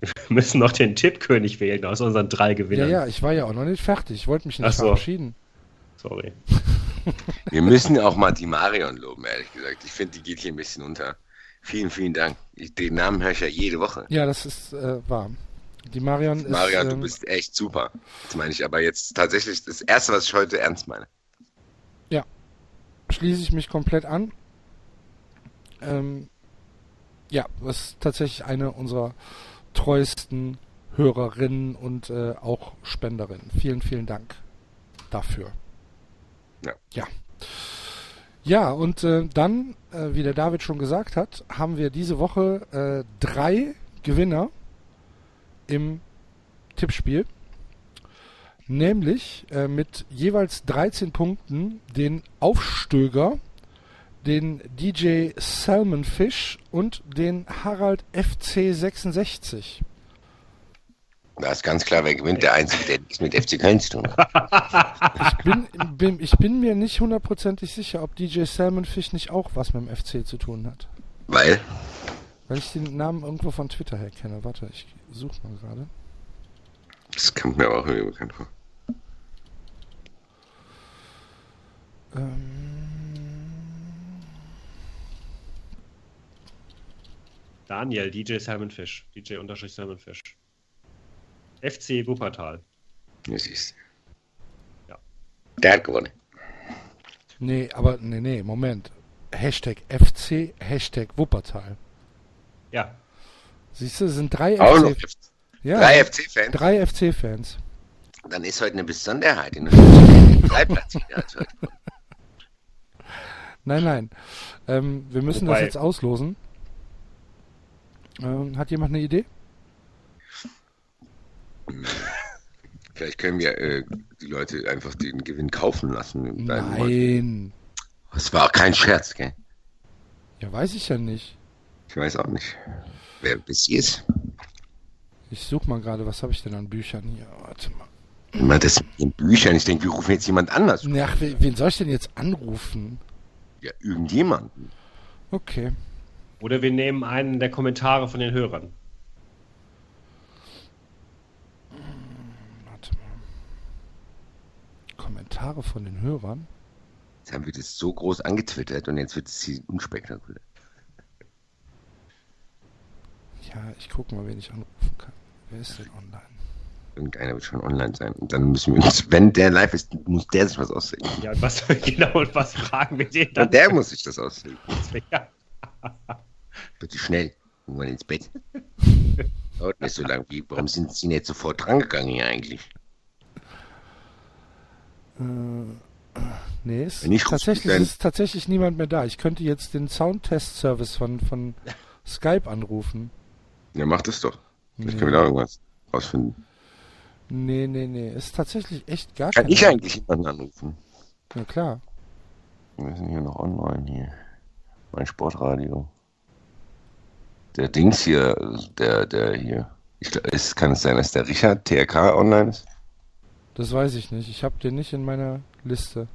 Wir müssen noch den Tippkönig wählen aus unseren drei Ja, Gewinnern. ja, ich war ja auch noch nicht fertig. Ich wollte mich nicht Ach so. verabschieden. Sorry. <laughs> Wir müssen auch mal die Marion loben, ehrlich gesagt. Ich finde, die geht hier ein bisschen unter. Vielen, vielen Dank. Ich, den Namen höre ich ja jede Woche. Ja, das ist äh, wahr. Die Marion ist. Marian, du ähm, bist echt super. Das meine ich aber jetzt tatsächlich das Erste, was ich heute ernst meine. Schließe ich mich komplett an. Ähm, ja, das ist tatsächlich eine unserer treuesten Hörerinnen und äh, auch Spenderinnen. Vielen, vielen Dank dafür. Ja. Ja, ja und äh, dann, äh, wie der David schon gesagt hat, haben wir diese Woche äh, drei Gewinner im Tippspiel. Nämlich äh, mit jeweils 13 Punkten den Aufstöger, den DJ Salmon Fish und den Harald FC66. Da ist ganz klar, wer gewinnt, der Einzige, der nichts mit FC Köln zu tun hat. Ich bin, bin, ich bin mir nicht hundertprozentig sicher, ob DJ Salmon Fish nicht auch was mit dem FC zu tun hat. Weil, Weil ich den Namen irgendwo von Twitter her kenne. Warte, ich suche mal gerade. das kommt mir aber auch irgendwie bekannt vor. Daniel, DJ Salmon Fish. DJ unterstrich Salmon Fish. FC Wuppertal. Du siehst. Ja. Der hat gewonnen. nee, aber nee, nee, Moment. Hashtag FC, Hashtag Wuppertal. Ja. Siehst du, es sind drei Auch noch FC, ja, drei FC-Fans. drei FC-Fans. Dann ist heute eine Besonderheit. In der <laughs> drei Platz hat heute. Nein, nein. Ähm, wir müssen Wobei- das jetzt auslosen. Ähm, hat jemand eine Idee? <laughs> Vielleicht können wir äh, die Leute einfach den Gewinn kaufen lassen. Nein. Das war kein Scherz, gell? Ja, weiß ich ja nicht. Ich weiß auch nicht, wer bis hier ist. Ich suche mal gerade, was habe ich denn an Büchern hier? Warte mal. Immer das mit den Büchern. Ich denke, wir rufen jetzt jemand anders. Ach, wen soll ich denn jetzt anrufen? Ja, irgendjemanden. Okay. Oder wir nehmen einen der Kommentare von den Hörern. Warte mal. Kommentare von den Hörern? Jetzt haben wir das so groß angetwittert und jetzt wird es hier unspektakulär. Ja, ich gucke mal, wen ich anrufen kann. Wer ist denn online? Irgendeiner wird schon online sein. Und dann müssen wir uns, wenn der live ist, muss der sich was ausdenken. Ja, und was <laughs> genau und was fragen wir den dann? Und der muss sich das ausdenken. Ja. <laughs> Bitte schnell. Wir wollen ins Bett. <laughs> Dauert nicht so lang. Wie, warum sind Sie nicht sofort drangegangen hier eigentlich? Nee, es Wenn ich ist tatsächlich, es ist tatsächlich niemand mehr da. Ich könnte jetzt den Soundtest-Service von, von Skype anrufen. Ja, mach das doch. Vielleicht Nee. können wir da irgendwas rausfinden. Nee, nee, nee. Ist tatsächlich echt gar Kann keiner. ich eigentlich jemanden anrufen? Ja, klar. Wir sind hier noch online hier. Mein Sportradio. Der Dings hier, der, der hier. Ich glaub, es kann es sein, dass der Richard TRK online ist? Das weiß ich nicht. Ich habe den nicht in meiner Liste.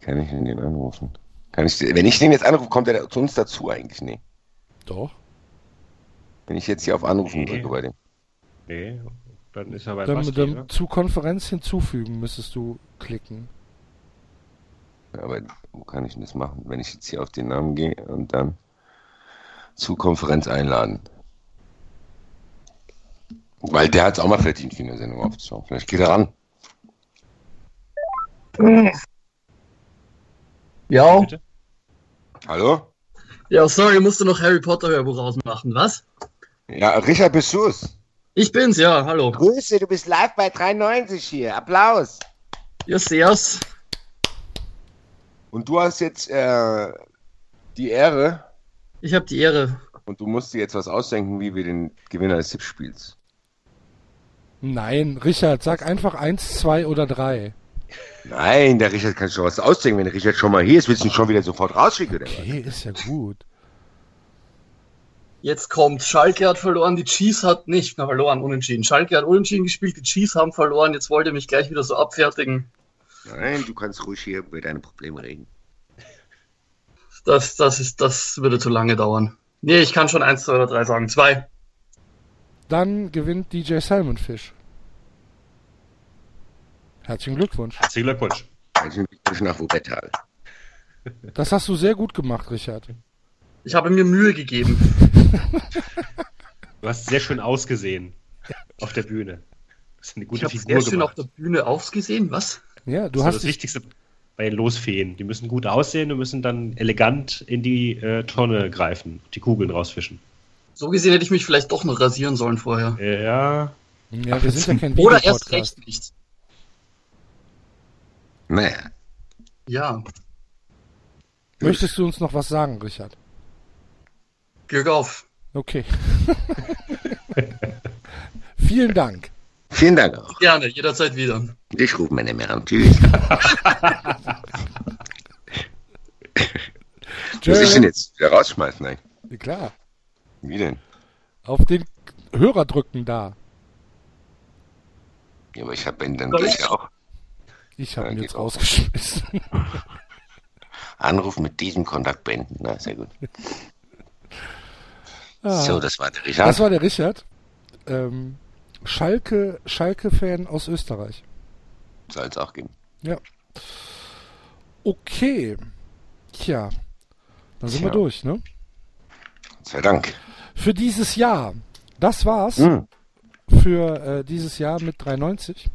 Kann ich den anrufen? Kann ich, wenn ich den jetzt anrufe, kommt er zu uns dazu eigentlich? Nee. Doch. Wenn ich jetzt hier auf Anrufen Nee. drücke bei dem. Nee, dann ist er bei Dann, Basti, dann zu Konferenz hinzufügen müsstest du klicken. Ja, Aber wo kann ich denn das machen? Wenn ich jetzt hier auf den Namen gehe und dann zu Konferenz einladen. Weil der hat es auch mal verdient, für eine Sendung aufzuschauen. Vielleicht geht er ran. Ja, Bitte? Hallo? ja, sorry, musste noch Harry Potter Hörbuch rausmachen, was? Ja, Richard Bessus. Ich bin's, ja, hallo. Grüße, du bist live bei 93 hier. Applaus. Ja, servus. Und du hast jetzt äh, die Ehre Ich habe die Ehre. und du musst dir jetzt was ausdenken, wie wir den Gewinner des Tippspiels. Nein, Richard, sag einfach eins, zwei oder drei. Nein, der Richard kann schon was ausdenken. Wenn der Richard schon mal hier ist, willst du ihn schon wieder sofort rausschicken, oder? Okay, ist ja gut. Jetzt kommt, Schalke hat verloren, die Chiefs hat nicht, na, verloren, unentschieden. Schalke hat unentschieden gespielt, die Chiefs haben verloren, jetzt wollt ihr mich gleich wieder so abfertigen. Nein, du kannst ruhig hier über deine Probleme reden. Das, das ist, das würde zu lange dauern. Nee, ich kann schon eins, zwei oder drei sagen. Zwei. Dann gewinnt DJ Salmon Fish. Herzlichen Glückwunsch. Herzlichen Glückwunsch. Herzlichen Glückwunsch nach Wuppertal. Das hast du sehr gut gemacht, Richard. Ich habe mir Mühe gegeben. Du hast sehr schön ausgesehen. der Bühne. Das ist eine Ich gute habe Figur sehr schön gemacht. auf der Bühne ausgesehen, was? Ja, du das ist hast das dich, Wichtigste bei den Losfeen. Die müssen gut aussehen und müssen dann elegant in die äh, Tonne greifen, die Kugeln rausfischen. So gesehen hätte ich mich vielleicht doch noch rasieren sollen vorher. Ja, ja, wir sind ja kein Oder erst recht nicht. Naja, Ja, Möchtest du uns noch was sagen, Richard? Glück auf. Okay. <laughs> Vielen Dank. vielen Dank auch. Gerne, jederzeit wieder. Ich rufe meine mehr an. Tschüss. <laughs> Muss ich den jetzt wieder rausschmeißen eigentlich? Klar. Wie denn? Auf den Hörer drücken da. Ja, aber ich habe ihn dann Soll gleich ich? auch. Ich habe ihn jetzt rausgeschmissen. <laughs> Anruf mit diesem Kontakt beenden. Na, sehr gut. Ah. So, das war der Richard. Das war der Richard. Ähm, Schalke, Schalke-Fan aus Österreich. Soll es auch geben. Ja. Okay. Tja. Dann sind wir Tja. durch, ne? Gott sei Dank. Für dieses Jahr. Das war's Hm. für äh, dieses Jahr mit 390.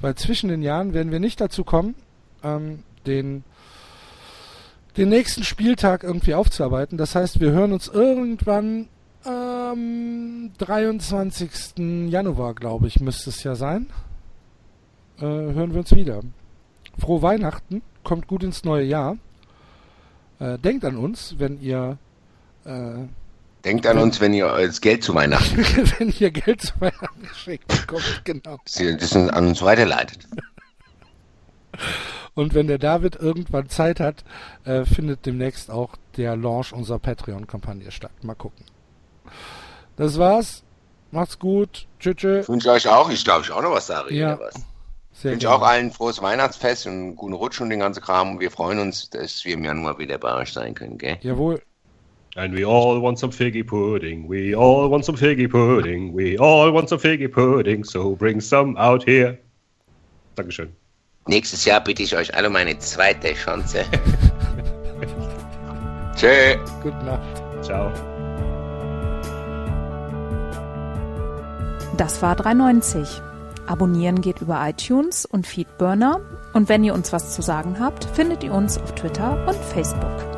Weil zwischen den Jahren werden wir nicht dazu kommen, ähm, den, den nächsten Spieltag irgendwie aufzuarbeiten. Das heißt, wir hören uns irgendwann am 23. Januar, glaube ich, müsste es ja sein. Äh, hören wir uns wieder. Frohe Weihnachten, kommt gut ins neue Jahr. Äh, denkt an uns, wenn ihr äh, Denkt an uns, wenn ihr das Geld zu Weihnachten, <laughs> wenn ihr Geld zu Weihnachten geschenkt bekommt, genau. dass ihr das an uns weiterleitet. <laughs> Und wenn der David irgendwann Zeit hat, äh, findet demnächst auch der Launch unserer Patreon-Kampagne statt. Mal gucken. Das war's. Macht's gut. Tschüss. tschüss. Ich wünsche euch auch, ich glaube, ich auch noch was sage. Ja. was? Ich Sehr wünsche gerne. auch allen frohes Weihnachtsfest und einen guten Rutsch und den ganzen Kram. Und wir freuen uns, dass wir im Januar wieder bei euch sein können, gell? Jawohl. And we all want some figgy pudding. We all want some figgy pudding. We all want some figgy pudding. So bring some out here. Dankeschön. Nächstes Jahr bitte ich euch alle um eine zweite Chance. <laughs> Tschö. Gute Nacht. Ciao. Das war 390. Abonnieren geht über iTunes und Feedburner. Und wenn ihr uns was zu sagen habt, findet ihr uns auf Twitter und Facebook.